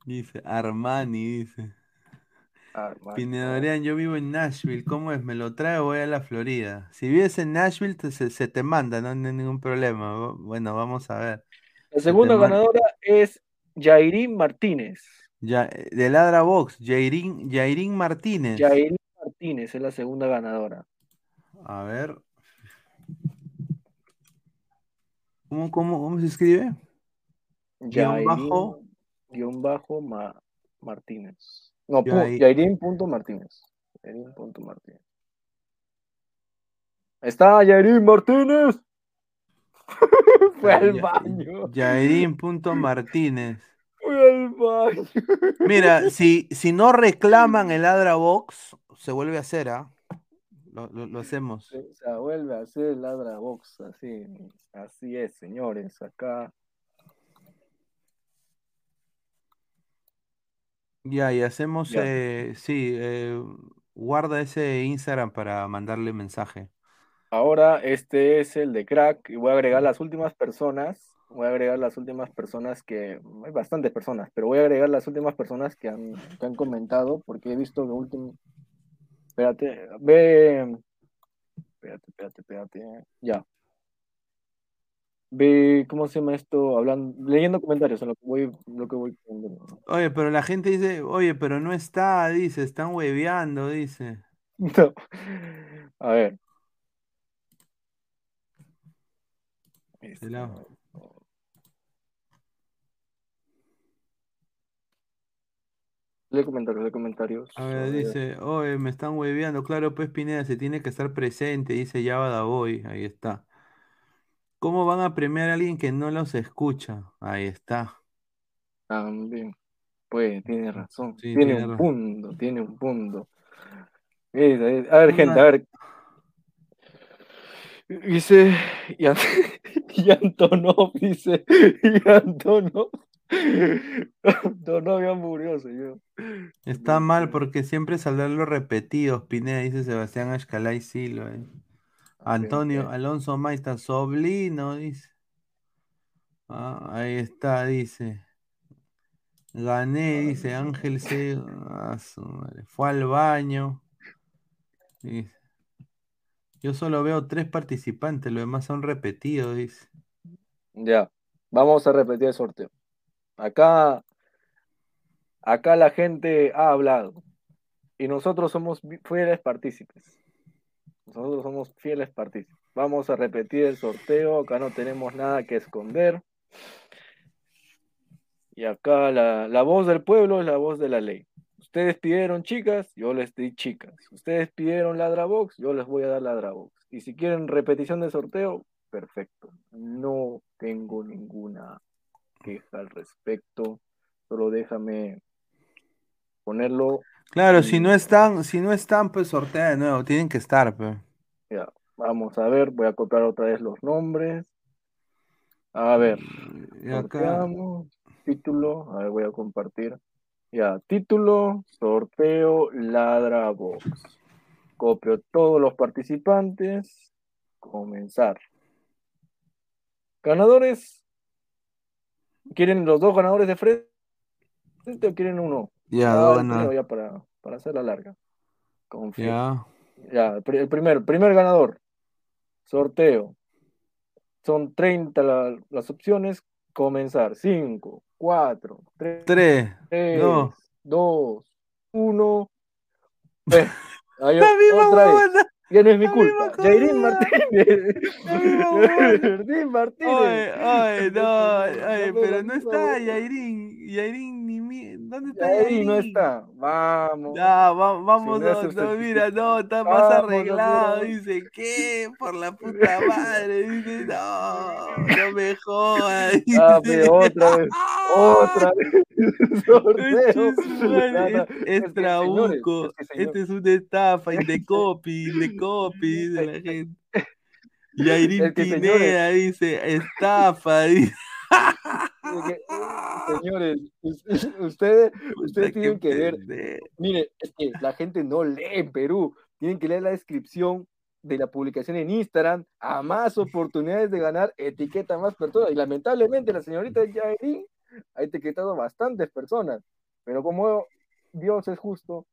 Dice, Armani, dice. Hermano. Pinedorian, yo vivo en Nashville. ¿Cómo es? Me lo trae o voy a la Florida. Si vives en Nashville, te- se, se te manda, no hay ningún problema. Bu- Bueno, vamos a ver. La segunda manda. ganadora es Jairín Martínez. Ya, de Ladra Box, Jairín, Jairín Martínez. Jairín Martínez es la segunda ganadora. A ver. ¿Cómo, cómo, cómo se escribe? Guión Jairín, bajo. guion bajo Ma- Martínez. No, Jairín punto Martínez. Jairín punto Martínez. Está Jairín Martínez. Fue al baño. Jairín punto Martínez. Mira, si, si no reclaman el Ladra Box, se vuelve a hacer, ¿ah? Lo, lo- lo hacemos. O sea, vuelve a hacer ladra box. Así, así es, señores. Acá. Ya, y hacemos, Ya. eh, sí, eh, guarda ese Instagram para mandarle mensaje. Ahora este es el de crack y voy a agregar las últimas personas. Voy a agregar las últimas personas que. Hay bastantes personas, pero voy a agregar las últimas personas que han, que han comentado porque he visto que último. Espérate, ve. Espérate, espérate, espérate. Ya. Ve, ¿cómo se llama esto? Hablando, leyendo comentarios, en lo que voy, lo que voy. Oye, pero la gente dice, oye, pero no está, dice, están hueveando, dice. No. A ver. Este, Lee comentarios, lee comentarios. A ver, dice, oye, me están hueveando. Claro, pues Pineda, se tiene que estar presente, dice Java Davoy. Ahí está. ¿Cómo van a premiar a alguien que no los escucha? Ahí está. También. Pues, tiene razón. Sí, tiene tiene un razón. punto, tiene un punto. Es- es- A ver, Una- gente, a ver. Dice. Y Antonov dice. Y Antonov. Antonov ya murió, señor. Está mal porque siempre saldrán los repetidos. Pineda, dice Sebastián Ashcalay Silva. eh. Antonio Alonso Maita, soblino, dice. Ah, ahí está, dice. Gané, dice Ángel C. Ah. Fue al baño. Dice. Yo solo veo tres participantes, los demás son repetidos, dice. Ya, vamos a repetir el sorteo. Acá, acá la gente ha hablado y nosotros somos fieles partícipes. Nosotros somos fieles partícipes. Vamos a repetir el sorteo. Acá no tenemos nada que esconder. Y acá la, la voz del pueblo es la voz de la ley. Ustedes pidieron chicas, yo les di chicas. Ustedes pidieron ladrabox, yo les voy a dar ladrabox. Y si quieren repetición de sorteo, perfecto. No tengo ninguna queja al respecto. Solo déjame ponerlo. Claro, si no están, si no están, pues sortea de nuevo, tienen que estar, pues. Ya, vamos a ver, voy a copiar otra vez los nombres. A ver, sorteamos. Título, a ver, voy a compartir. Ya, título, sorteo, ladra box. Copio todos los participantes. Comenzar. Ganadores. ¿Quieren los dos ganadores de frente o quieren uno? ya, Ah, dos ganadores. ya para, para hacerla larga. Confío. Ya. Ya, el pri- el primer, primer ganador. Sorteo. Son 30 la- las opciones. Comenzar. 5, 4, 3, Tres, dos. 2, 1. Eh, ahí La misma otra vez. Ya no es mi culpa. Jairín. Martínez. Jairín Martínez. Oye, oye, no, oye, pero no está huevona. Yairín. Yairín ni mi... ¿Dónde está Jairín no está. Vamos. Ya, va- vamos, me hace no, no, el mira, no, está más Vamos a arreglado. Dice, ¿qué? Por la puta madre. Dice, no, no me jodas. Ah, dice. pero otra vez. Otra vez. Sorteo. ya. Es, es trabuco, señores, es que, este es una estafa, in the copy, the copy, dice la gente. Yairín Es que, Pineda dice, estafa, dice. Que, Señores, us- ustedes, ustedes tienen que ver, mire, es que la gente no lee en Perú, tienen que leer la descripción de la publicación en Instagram, a más oportunidades de ganar, etiqueta más personas, y lamentablemente la señorita Jairín ha etiquetado bastantes personas, pero como Dios es justo,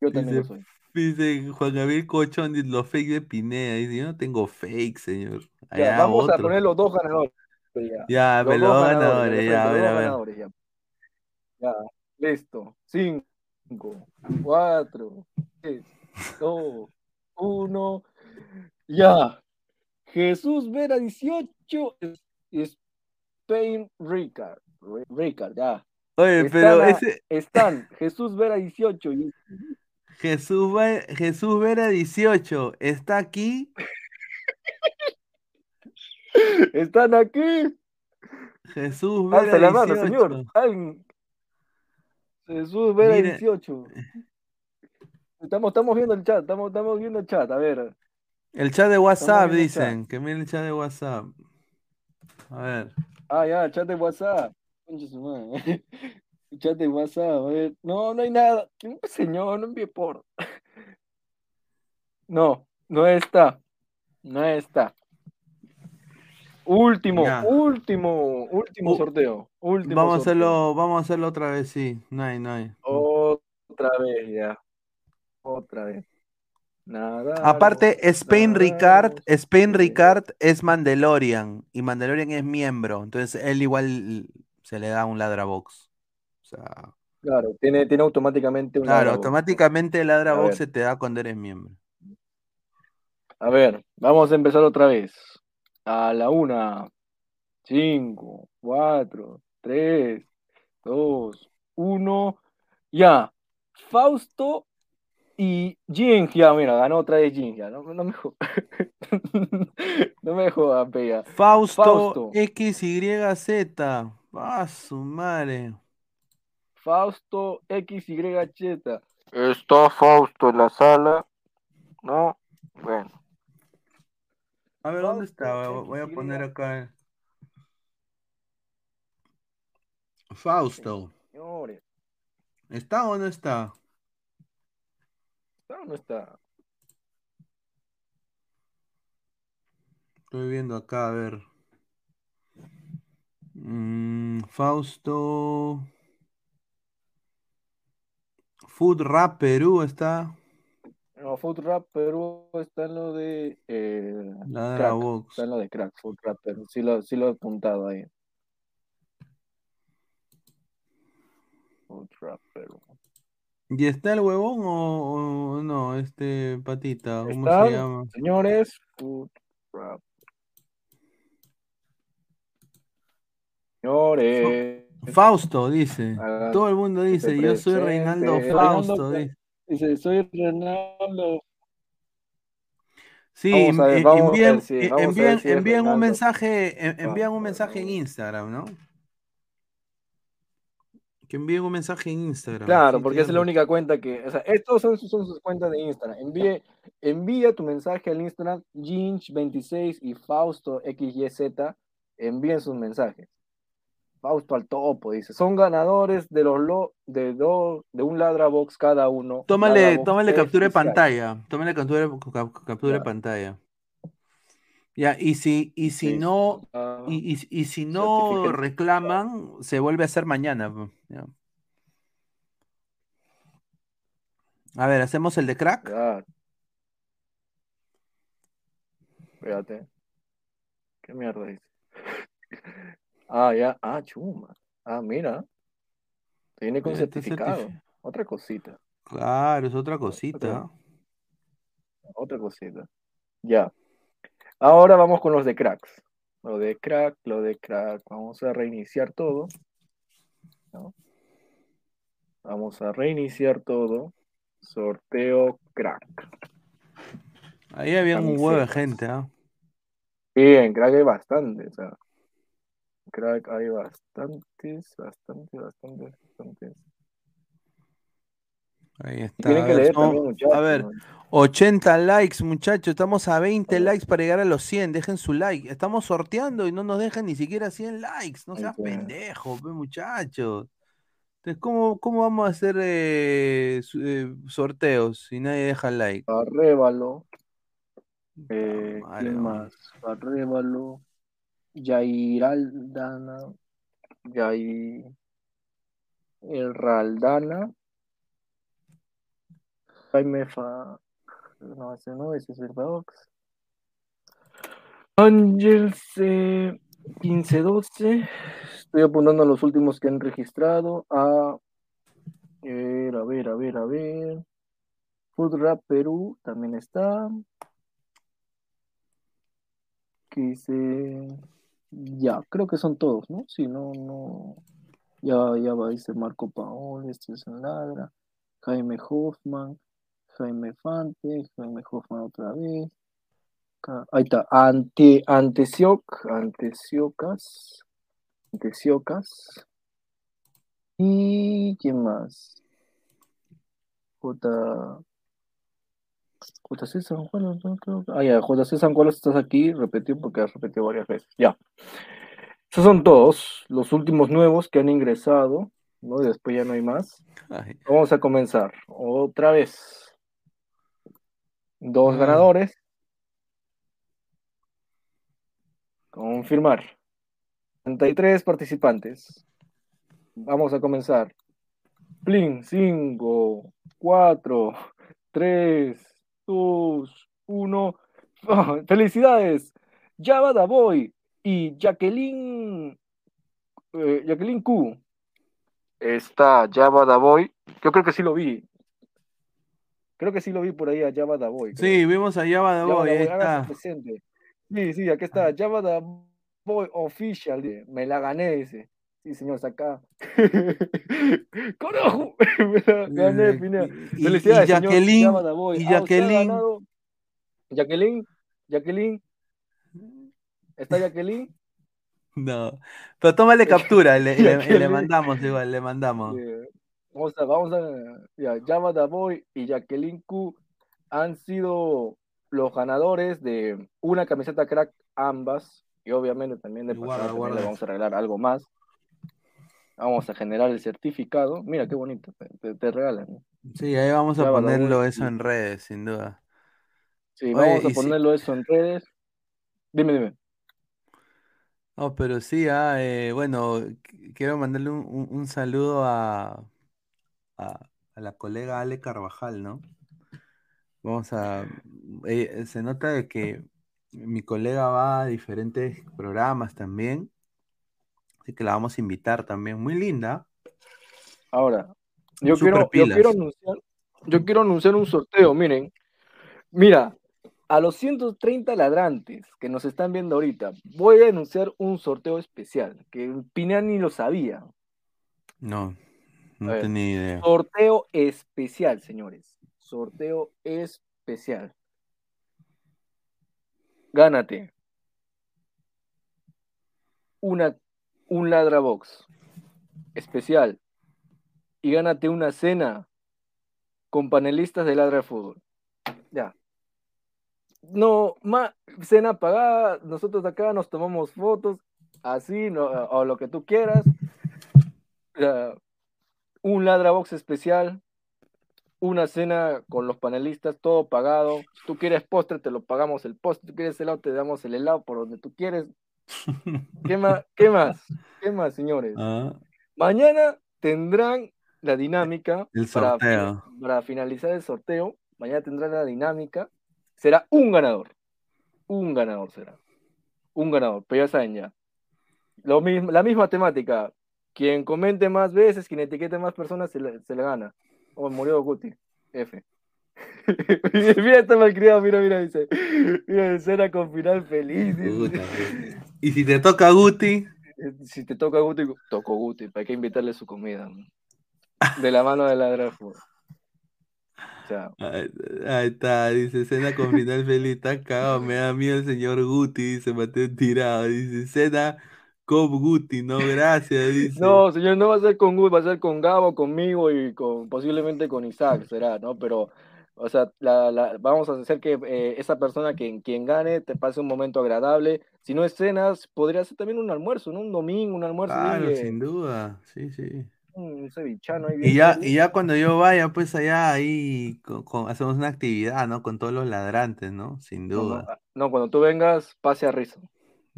yo también lo Dice, soy. dice Juan Gabriel Cochón, dice, los fake de Pineda. Dice, yo no tengo fake, señor. Ya, Allá vamos a otro. poner los dos ganadores. Ya. Ya, Los ganadores, ganadores, de ya, a ver, a ver. ganadores, ya. Ya, listo. Cinco, cuatro, tres, dos, uno. Ya. Jesús Vera 18, es- Spain Ricard. Ri- Ricard, ya. Oye, Están, pero a- ese están Jesús Vera 18 y Jesús, Jesús Vera 18 está aquí. están aquí. Jesús Vera Alza la mano, 18. señor. Alguien. Jesús Vera Mire. 18. Estamos, estamos viendo el chat, estamos, estamos viendo el chat, a ver. El chat de WhatsApp, el dicen. Que miren el chat de WhatsApp. A ver. Ah, ya, chat de WhatsApp. Chat de WhatsApp, a ver. No, no hay nada. Señor, no envíe por. No, no está. No está. Último, Ya. último, último U- sorteo. Último Vamos a hacerlo, vamos a hacerlo otra vez, sí. No hay, no hay. Otra vez, ya. Otra vez. Nada. Aparte, Spain Nada, Ricard, Spain. Ricard es Mandalorian y Mandalorian es miembro, entonces él igual se le da un ladrabox. O sea, Claro, tiene, tiene automáticamente un claro, ladra voz. automáticamente el ladrabox se te da cuando eres miembro. A ver, vamos a empezar otra vez. A la una, cinco, cuatro, tres, dos, uno. Ya. Fausto y Jingia. Mira, ganó otra vez Jingia. No, no me jodas. no me jodas, pega. Fausto, Fausto. XYZ. Ah, su madre. Fausto XYZ. Está Fausto en la sala. No. Bueno. A ver, ¿dónde está? Voy a XY. poner acá. Fausto. Señores. ¿Está o no está? ¿Está o no está? Estoy viendo acá, a ver. Mm, Fausto. Food Rap Perú está. No, Food Rap Perú está en lo de eh, Ladra Crack. Box. Está en lo de Crack, Food Rap Perú. Sí lo, sí lo he apuntado ahí. Food Rap Perú. ¿Y está el huevón o, o no? Este patita, ¿cómo se llama? señores, Food Rap. Señores, Fausto dice. Todo el mundo dice, yo soy. Reinaldo Fausto. Dice. dice, soy Reinaldo. Sí, ver, vamos envíen, envíen, si envíen un mensaje, en- envíen un mensaje en Instagram, ¿no? Que envíen un mensaje en Instagram. Claro, sí, porque esa es la única cuenta que, o sea, estos son, sus- son sus cuentas de Instagram. Envíe, envía tu mensaje al Instagram, Ginch26 y Fausto XYZ, envíen sus mensajes. Fausto al topo, dice. Son ganadores de los lo, de dos, de un ladra box cada uno. Tómale, tómale captura de pantalla. Tómale captura, cap- captura de pantalla. Ya, y si, y si Sí. no, Ah, y, y- y si no reclaman, se vuelve a hacer mañana. pues, ya. A ver, hacemos el de crack. ya. Espérate. ¿Qué mierda dice? Ah, ya. Ah, chuma. Ah, mira. Viene con Mira, está certificado. certifi- Otra cosita. Claro, es otra cosita. Otra cosita. Ya. Ahora vamos con los de cracks. Lo de crack, lo de crack. Vamos a reiniciar todo. ¿no? Vamos a reiniciar todo. Sorteo crack. Ahí había un huevo de gente, ¿ah? Bien, crack hay bastante. O sea, crack hay bastantes, bastantes, bastantes, bastantes. Ahí está. tienen A que ver, leer también, muchachos. a ver, ¿no? 80 likes, muchachos. Estamos a 20 likes para llegar a los 100. Dejen su like. Estamos sorteando y no nos dejan ni siquiera 100 likes. No seas pendejo, pe, muchachos. Entonces, ¿cómo, cómo vamos a hacer eh, eh, sorteos si nadie deja like? Arrévalo. Eh, madre, ¿Quién no. más? Arrévalo. Yairaldana. Yair. El Raldana. Jaime Fa. No, ese no, ese es el Box. Ángel C. 1512. Estoy apuntando a los últimos que han registrado. A ver, a ver, a ver, a ver. Food Rap Perú también está. Que. Ya, creo que son todos, ¿no? Si no, no. Ya, ya va, dice Marco Paoli, este es en Ladra. Jaime Hoffman, Jaime Fante, Jaime Hoffman otra vez. Acá- Ahí está, Ante, Antesioc, Antesiocas, Antesiocas. ¿Y quién más? J. JC San Juan, no creo que- Ah, ya, JC San Juan, estás aquí, repetió porque has repetido varias veces. Ya. Esos son todos, los últimos nuevos que han ingresado, ¿no? Y después ya no hay más. Ay, Vamos a comenzar. Otra vez. Dos Ah. ganadores. Confirmar. 33 participantes. Vamos a comenzar. Plin, 5, 4, 3, 2, 1. ¡Felicidades! Java Davoy y Jacqueline. eh, Jacqueline Q. Está Java Davoy. Yo creo que sí lo vi. Creo que sí lo vi por ahí a Java Davoy. creo. Sí, vimos a Java de Java Boy, ahí Davoy, hágase está. presente. Sí, sí, aquí está. Java Davoy Official. Me la gané, dice. Sí, señor, saca. La gané, y- Felicidades, y Jacqueline, y Ah, Jacqueline. Jacqueline, Jacqueline. ¿Está Jacqueline? No. Pero tómale captura, le, le- mandamos igual, le mandamos. Vamos a, vamos a, ya, Davoy y Jacqueline Q han sido los ganadores de una camiseta crack ambas y obviamente también de Y pasada guarda, también guarda le vamos a regalar algo más. Vamos a generar el certificado. Mira qué bonito, te, regalan. ¿no? Sí, ahí vamos a ponerlo eso en redes, sin duda. Sí, Oye, vamos a si- ponerlo eso en redes. Dime, dime. No, pero sí, ah, eh, bueno, qu- quiero mandarle un, un- un saludo a, a, a la colega Ale Carvajal, ¿no? Vamos a... eh, se nota de que mi colega va a diferentes programas también, así que la vamos a invitar también. Muy linda. Ahora, Yo quiero, yo, quiero anunciar, yo quiero anunciar un sorteo, miren. Mira, a los 130 ladrantes que nos están viendo ahorita, voy a anunciar un sorteo especial, que Pinea ni lo sabía. No, no tenía idea. Sorteo especial, señores. Sorteo especial. Gánate una, un Ladra Box especial y gánate una cena con panelistas de Ladra Fútbol. Ya. No, más cena pagada, nosotros acá nos tomamos fotos, así, o lo que tú quieras. Ya, un Ladra Box especial, una cena con los panelistas, todo pagado. Tú quieres postre, te lo pagamos el postre. Tú quieres helado, te damos el helado por donde tú quieres. ¿Qué más? ¿Qué más? ¿Qué más, señores? Ah, Mañana tendrán la dinámica El para, sorteo. para finalizar el sorteo. Mañana tendrán la dinámica. Será un ganador. Un ganador será. Un ganador, pero ya saben ya. Lo mismo, la misma temática. Quien comente más veces, quien etiquete más personas, se le, se le gana. Oh, murió Guti. F. mira, está malcriado, mira, mira, dice. Mira, escena con final feliz. puta. Y si te toca Guti, Eh, Si te toca Guti, toco Guti, hay que invitarle su comida. ¿no? De la mano de la draft. O sea, ahí, ahí está, dice, cena con final feliz, está cagado, me da miedo el señor Guti, dice Mateo Tirado, dice, cena con Guti, no, gracias, dice. no, señor, no va a ser con Guti, va a ser con Gabo, conmigo y con posiblemente con Isaac, será, ¿no? Pero, o sea, la, la- vamos a hacer que eh, esa persona que quien gane te pase un momento agradable. Si no es cenas, podría ser también un almuerzo, ¿no? Un domingo, un almuerzo. Claro, sin duda, sí, sí. un cevichano ahí Y ya, y ya cuando yo vaya, pues allá ahí con- con- hacemos una actividad, ¿no? Con todos los ladrantes, ¿no? Sin no, duda. ah, no, cuando tú vengas, pase a Rizo.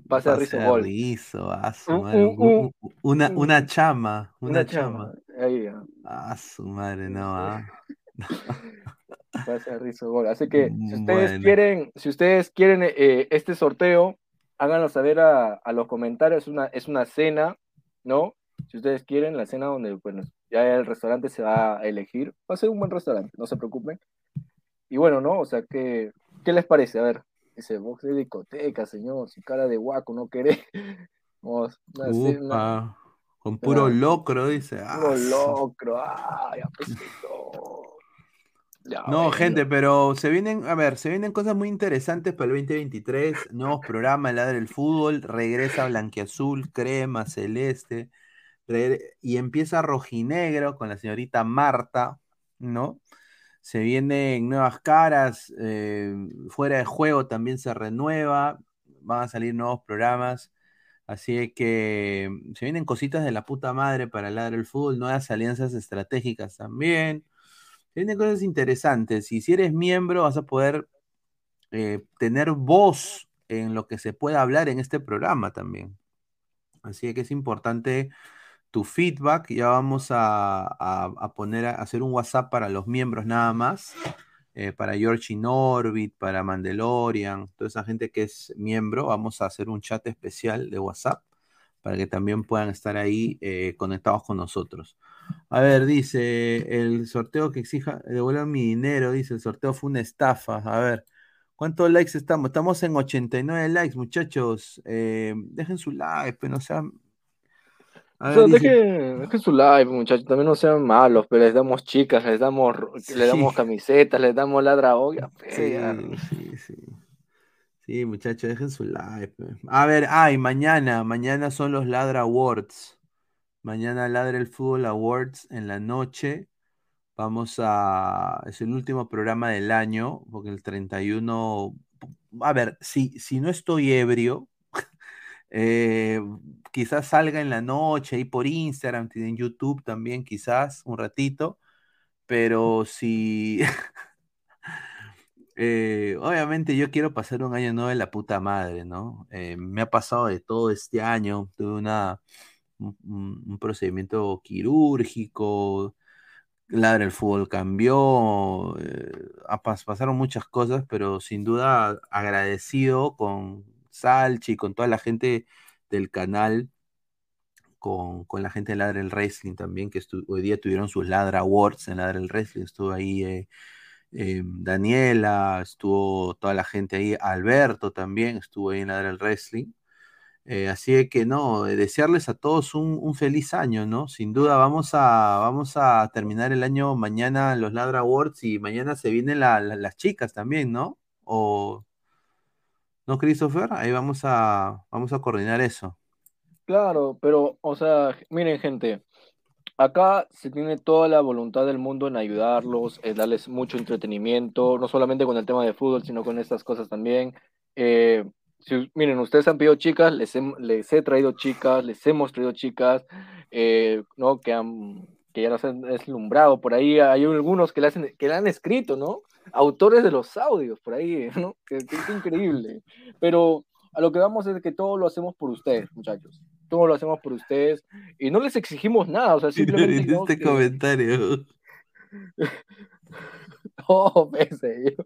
Pase a Rizo Pase Gol. rizo, a su madre, una, un- una chama, una, Una chama. chama. Ahí, ah, A su madre, no, ah. Pase a Rizo Gol. Así que si ustedes Bueno. quieren, si ustedes quieren eh, este sorteo, háganlo saber a, a los comentarios. Es una, es una cena, ¿no? Si ustedes quieren, la cena donde bueno, ya el restaurante se va a elegir. Va a ser un buen restaurante, no se preocupen. Y bueno, ¿no? O sea, ¿qué, qué les parece? A ver, ese box de discoteca, señor, su cara de guaco, no querés. Vamos, una cena, Upa, con puro locro, dice. puro ah, locro, ya pesito. Ya, No, bueno. gente, pero se vienen, a ver, se vienen cosas muy interesantes para el 2023, nuevos programas, Ladra el Fútbol, regresa Blanquiazul, Crema, Celeste, y empieza Rojinegro con la señorita Marta, ¿no? Se vienen nuevas caras, eh, fuera de juego también se renueva, van a salir nuevos programas, así que se vienen cositas de la puta madre para Ladra el Fútbol, nuevas alianzas estratégicas también. Tiene cosas interesantes. Y si eres miembro, vas a poder eh, tener voz en lo que se pueda hablar en este programa también. Así que es importante tu feedback. Ya vamos a, poner a hacer un WhatsApp para los miembros nada más. eh, para George Norbit, para Mandalorian, toda esa gente que es miembro, vamos a hacer un chat especial de WhatsApp para que también puedan estar ahí eh, conectados con nosotros. A ver, dice, el sorteo que exija, devuelvan mi dinero, dice, el sorteo fue una estafa. A ver, ¿cuántos likes estamos? Estamos en 89 likes, muchachos. Eh, dejen su like, pero no sean... A O ver, sea, dice- dejen, dejen su live, muchachos. También no sean malos, pero les damos chicas, les damos, les damos Sí. camisetas, les damos ladra olla. Sí, ya. sí, sí. Sí, muchachos, dejen su like. A ver, ay, mañana, mañana son los Ladra Awards. Mañana Ladra el Fútbol Awards en la noche. Vamos a. Es el último programa del año, porque el 31. A ver, si, si no estoy ebrio, eh, quizás salga en la noche ahí por Instagram, en YouTube también, quizás un ratito. Pero si. Eh, obviamente yo quiero pasar un año nuevo de la puta madre, ¿no? Eh, me ha pasado de todo este año. Tuve una, un, procedimiento quirúrgico, Ladra el fútbol cambió, eh, pasaron muchas cosas, pero sin duda agradecido con Salchi con toda la gente del canal con, con la gente de Ladra el Wrestling también, que hoy día tuvieron sus Ladra Awards en Ladra el Wrestling. Estuvo ahí eh, Daniela, estuvo toda la gente ahí, Alberto también estuvo ahí en Ladra el Wrestling. Eh, así que no, eh, desearles a todos un, feliz año, ¿no? Sin duda vamos a, vamos a terminar el año mañana en los Ladra Awards y mañana se vienen la- la- las chicas también, ¿no? O, ¿no, Christopher? Ahí vamos a, vamos a coordinar eso. Claro, pero, o sea, miren, gente, acá se tiene toda la voluntad del mundo en ayudarlos, en darles mucho entretenimiento, no solamente con el tema de fútbol, sino con estas cosas también. Eh, si- miren, ustedes han pedido chicas, les he, traído chicas, les hemos traído chicas, eh, ¿no? Que han, que ya nos han deslumbrado por ahí. Hay algunos que le, hacen, que le han escrito, ¿no? Autores de los audios, por ahí, ¿no? Que, que increíble. Pero a lo que vamos es que todo lo hacemos por ustedes, muchachos. Todo lo hacemos por ustedes y no les exigimos nada, o sea, simplemente En este que- comentario. No, pese.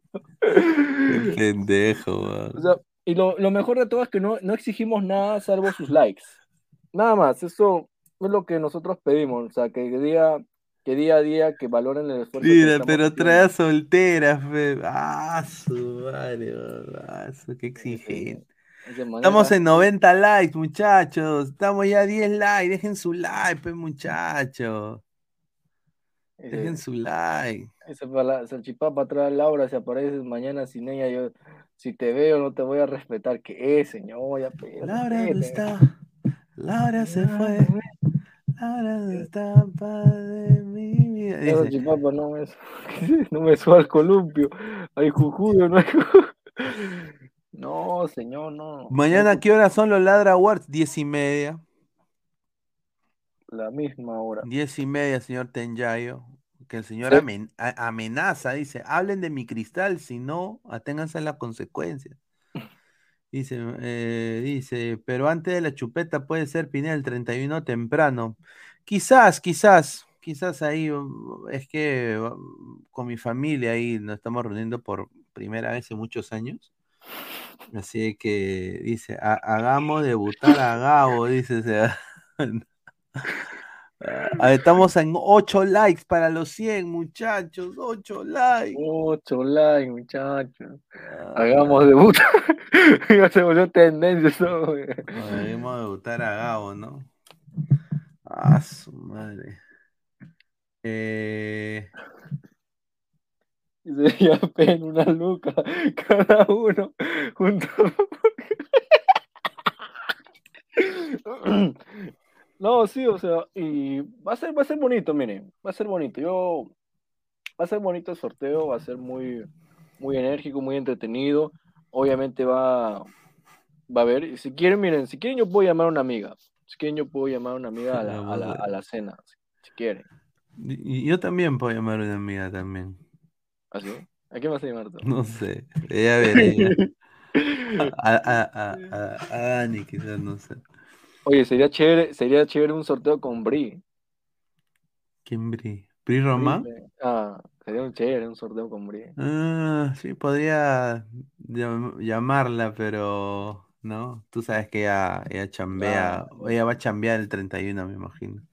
Qué pendejo, man. O sea, y lo, lo mejor de todo es que no, no exigimos nada salvo sus likes. Nada más, eso es lo que nosotros pedimos, o sea, que día, que día a día que valoren el esfuerzo. Mira, pero trae a solteras, fe. Ah, su madre, ah, su- qué exigente. Estamos en 90 likes, muchachos. Estamos ya a 10 likes. Dejen su like, pues, muchachos. ese- Dejen su like. Esa para la salchipapa atrás Laura, si apareces mañana sin ella, yo si te veo no te voy a respetar. ¿Qué es, señor? Ya, pues, Laura, ¿dónde respete. está? Laura se fue. Laura, ¿dónde está? Padre mi vida. Esa Dice, salchipapa no me, no me suba al columpio. Hay jujuyo, no hay jujuyo. No, señor, no. Mañana, ¿qué horas son los Ladra Awards? Diez y media. La misma hora. Diez y media, señor Tenyayo. Que el señor Sí. amen- a- amenaza, dice, hablen de mi cristal, si no, aténganse a las consecuencias. Dice, eh, dice, pero antes de la chupeta puede ser Pineda el 31 temprano. Quizás, quizás, quizás ahí, uh, es que uh, con mi familia ahí nos estamos reuniendo por primera vez en muchos años. Así que dice, "Ha- hagamos debutar a Gabo, dice. sea, Ah, estamos en 8 likes para los 100, muchachos. 8 likes. Ocho likes, muchachos. Ah, Hagamos debut. ya se volvió tendencia. Debemos debutar a Gabo, ¿no? Ah, su madre. Eh, Y sería pen una luca cada uno junto. No, sí, o sea, y va a ser, va a ser bonito, miren, va a ser bonito. Yo, va a ser bonito el sorteo, va a ser muy, muy enérgico, muy entretenido. Obviamente va, va a haber, si quieren, miren, si quieren yo puedo llamar a una amiga. Si quieren yo puedo llamar a una amiga a la, a la, a la cena, si, si quieren. y yo también puedo llamar a una amiga también. ¿Así? ¿A quién vas a llamar tú? No sé. Ella veré. A, a, a, a, a Dani, quizás, no sé. Oye, sería chévere, sería chévere un sorteo con Bri. ¿Quién Bri? ¿Bri Román? Bri, Ah, sería un chévere un sorteo con Bri. Ah, sí, podría llam- llamarla, pero no, tú sabes que ella, ella chambea, Claro. ella va a chambear el 31, me imagino.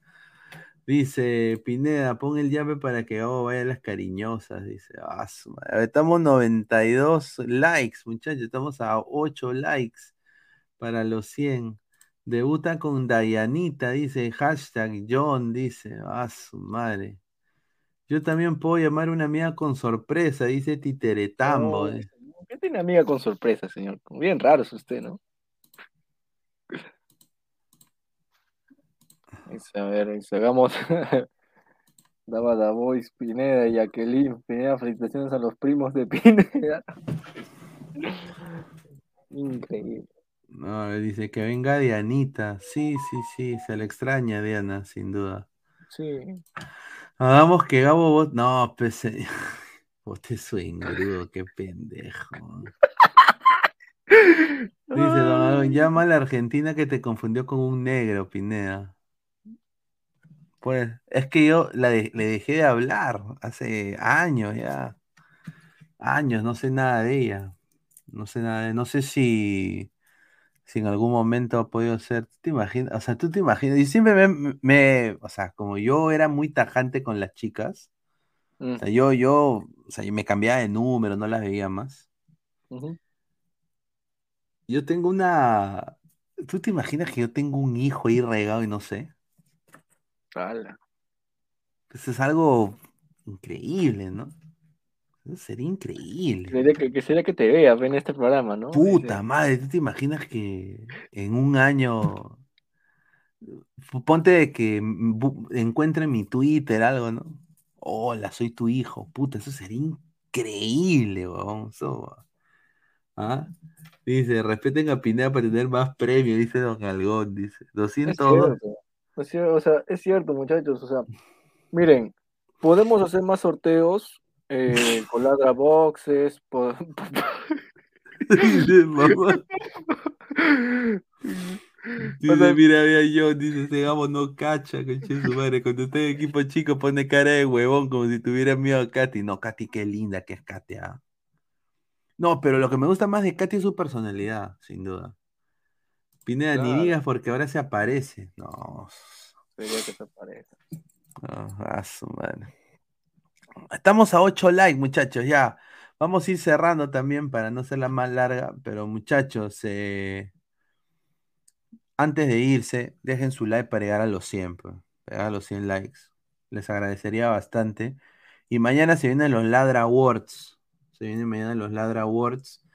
Dice Pineda, pon el llave para que Gabo vaya a las cariñosas, dice. Ah, Estamos 92 likes, muchachos, estamos a 8 likes para los 100. Debuta con Dayanita, dice, hashtag John, dice. Ah, su madre. Yo también puedo llamar a una amiga con sorpresa, dice Titeretambo. No. ¿Qué tiene amiga con sorpresa, señor? Bien raro es usted, ¿no? A ver, hagamos. Daba da Voice, Pineda, Jacqueline, Pineda, felicitaciones a los primos de Pineda. Increíble. No, dice que venga Dianita. Sí, sí, sí, se le extraña Diana, sin duda. Sí. Hagamos que Gabo vos. No, pues. Vote su ingrudo, qué pendejo. Dice Don Aaron, llama a la Argentina que te confundió con un negro, Pineda. Pues, es que yo la de- le dejé de hablar hace años ya. Años, no sé nada de ella. No sé nada de, no sé si, si en algún momento ha podido ser, ¿tú te imaginas? O sea, tú te imaginas, y siempre me, me- o sea, como yo era muy tajante con las chicas, Mm, o sea, yo, yo, o sea, yo me cambiaba de número, no las veía más. Yo tengo una, ¿tú te imaginas que yo tengo un hijo ahí regado y no sé? Es algo increíble, ¿no? Sería increíble. Sería que, sería que te vea en este programa, ¿no? Puta madre, ¿tú te imaginas que en un año. Ponte de que encuentre mi Twitter, algo, ¿no? Hola, soy tu hijo. Puta, eso sería increíble, weón. Eso... ¿Ah? Dice, respeten a Pineda para tener más premios, dice Don Algón, dice. 200, o sea, es cierto, muchachos. O sea, miren, podemos hacer más sorteos eh, con ladra boxes. po- Dice, mamá. O Dice, sea, mira, mira, yo, dice, Segamo no cacha, conche su madre. Cuando está en equipo chico pone cara de huevón como si tuviera miedo a Katy. No, Katy, qué linda que es Katy, ah. No, pero lo que me gusta más de Katy es su personalidad, sin duda. Pineda, ni digas porque ahora se aparece. No, sería que se parezca. no, a su madre. Estamos a 8 likes, muchachos, ya. Vamos a ir cerrando también para no ser la más larga, pero muchachos, eh, antes de irse, dejen su like para llegar a los 100, pues, llegar a los 100 likes. Les agradecería bastante. Y mañana se vienen los Ladra Awards. Se vienen mañana los Ladra Awards.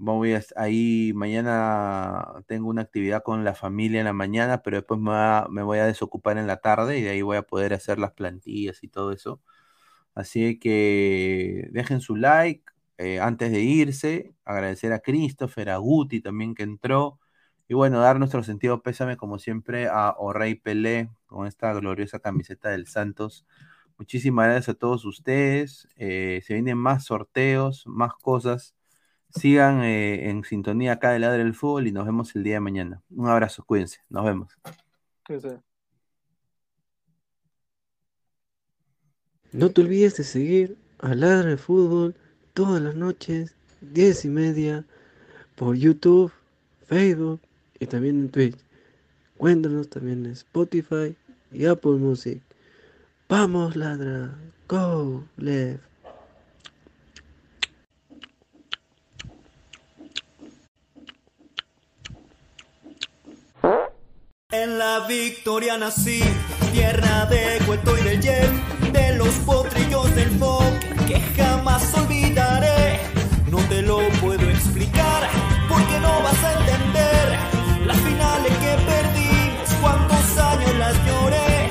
Voy a, ahí mañana tengo una actividad con la familia en la mañana, pero después me, voy a desocupar en la tarde y de ahí voy a poder hacer las plantillas y todo eso. Así que dejen su like eh, antes de irse. Agradecer a Christopher, a Guti también que entró. Y bueno, dar nuestro sentido pésame, como siempre, a Orrey Pelé con esta gloriosa camiseta del Santos. Muchísimas gracias a todos ustedes. eh, se vienen más sorteos, más cosas. Sigan eh, en sintonía acá de Ladre del Fútbol y nos vemos el día de mañana. Un abrazo, cuídense. Nos vemos. Sí, sí. No te olvides de seguir a Ladra de Fútbol todas las noches, 10 y media, por YouTube, Facebook y también en Twitch. Cuéntanos también en Spotify y Apple Music. Vamos, Ladra. Go, Left. En la victoria nací, tierra de Cueto y del Yen, de los potrillos del Foc, que jamás olvidaré. No te lo puedo explicar, porque no vas a entender las finales que perdimos, cuántos años las lloré.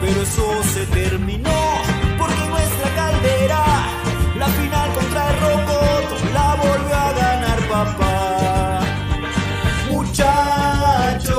Pero eso se terminó, porque nuestra caldera, la final contra el Rocoto la volvió a ganar papá. Muchachos,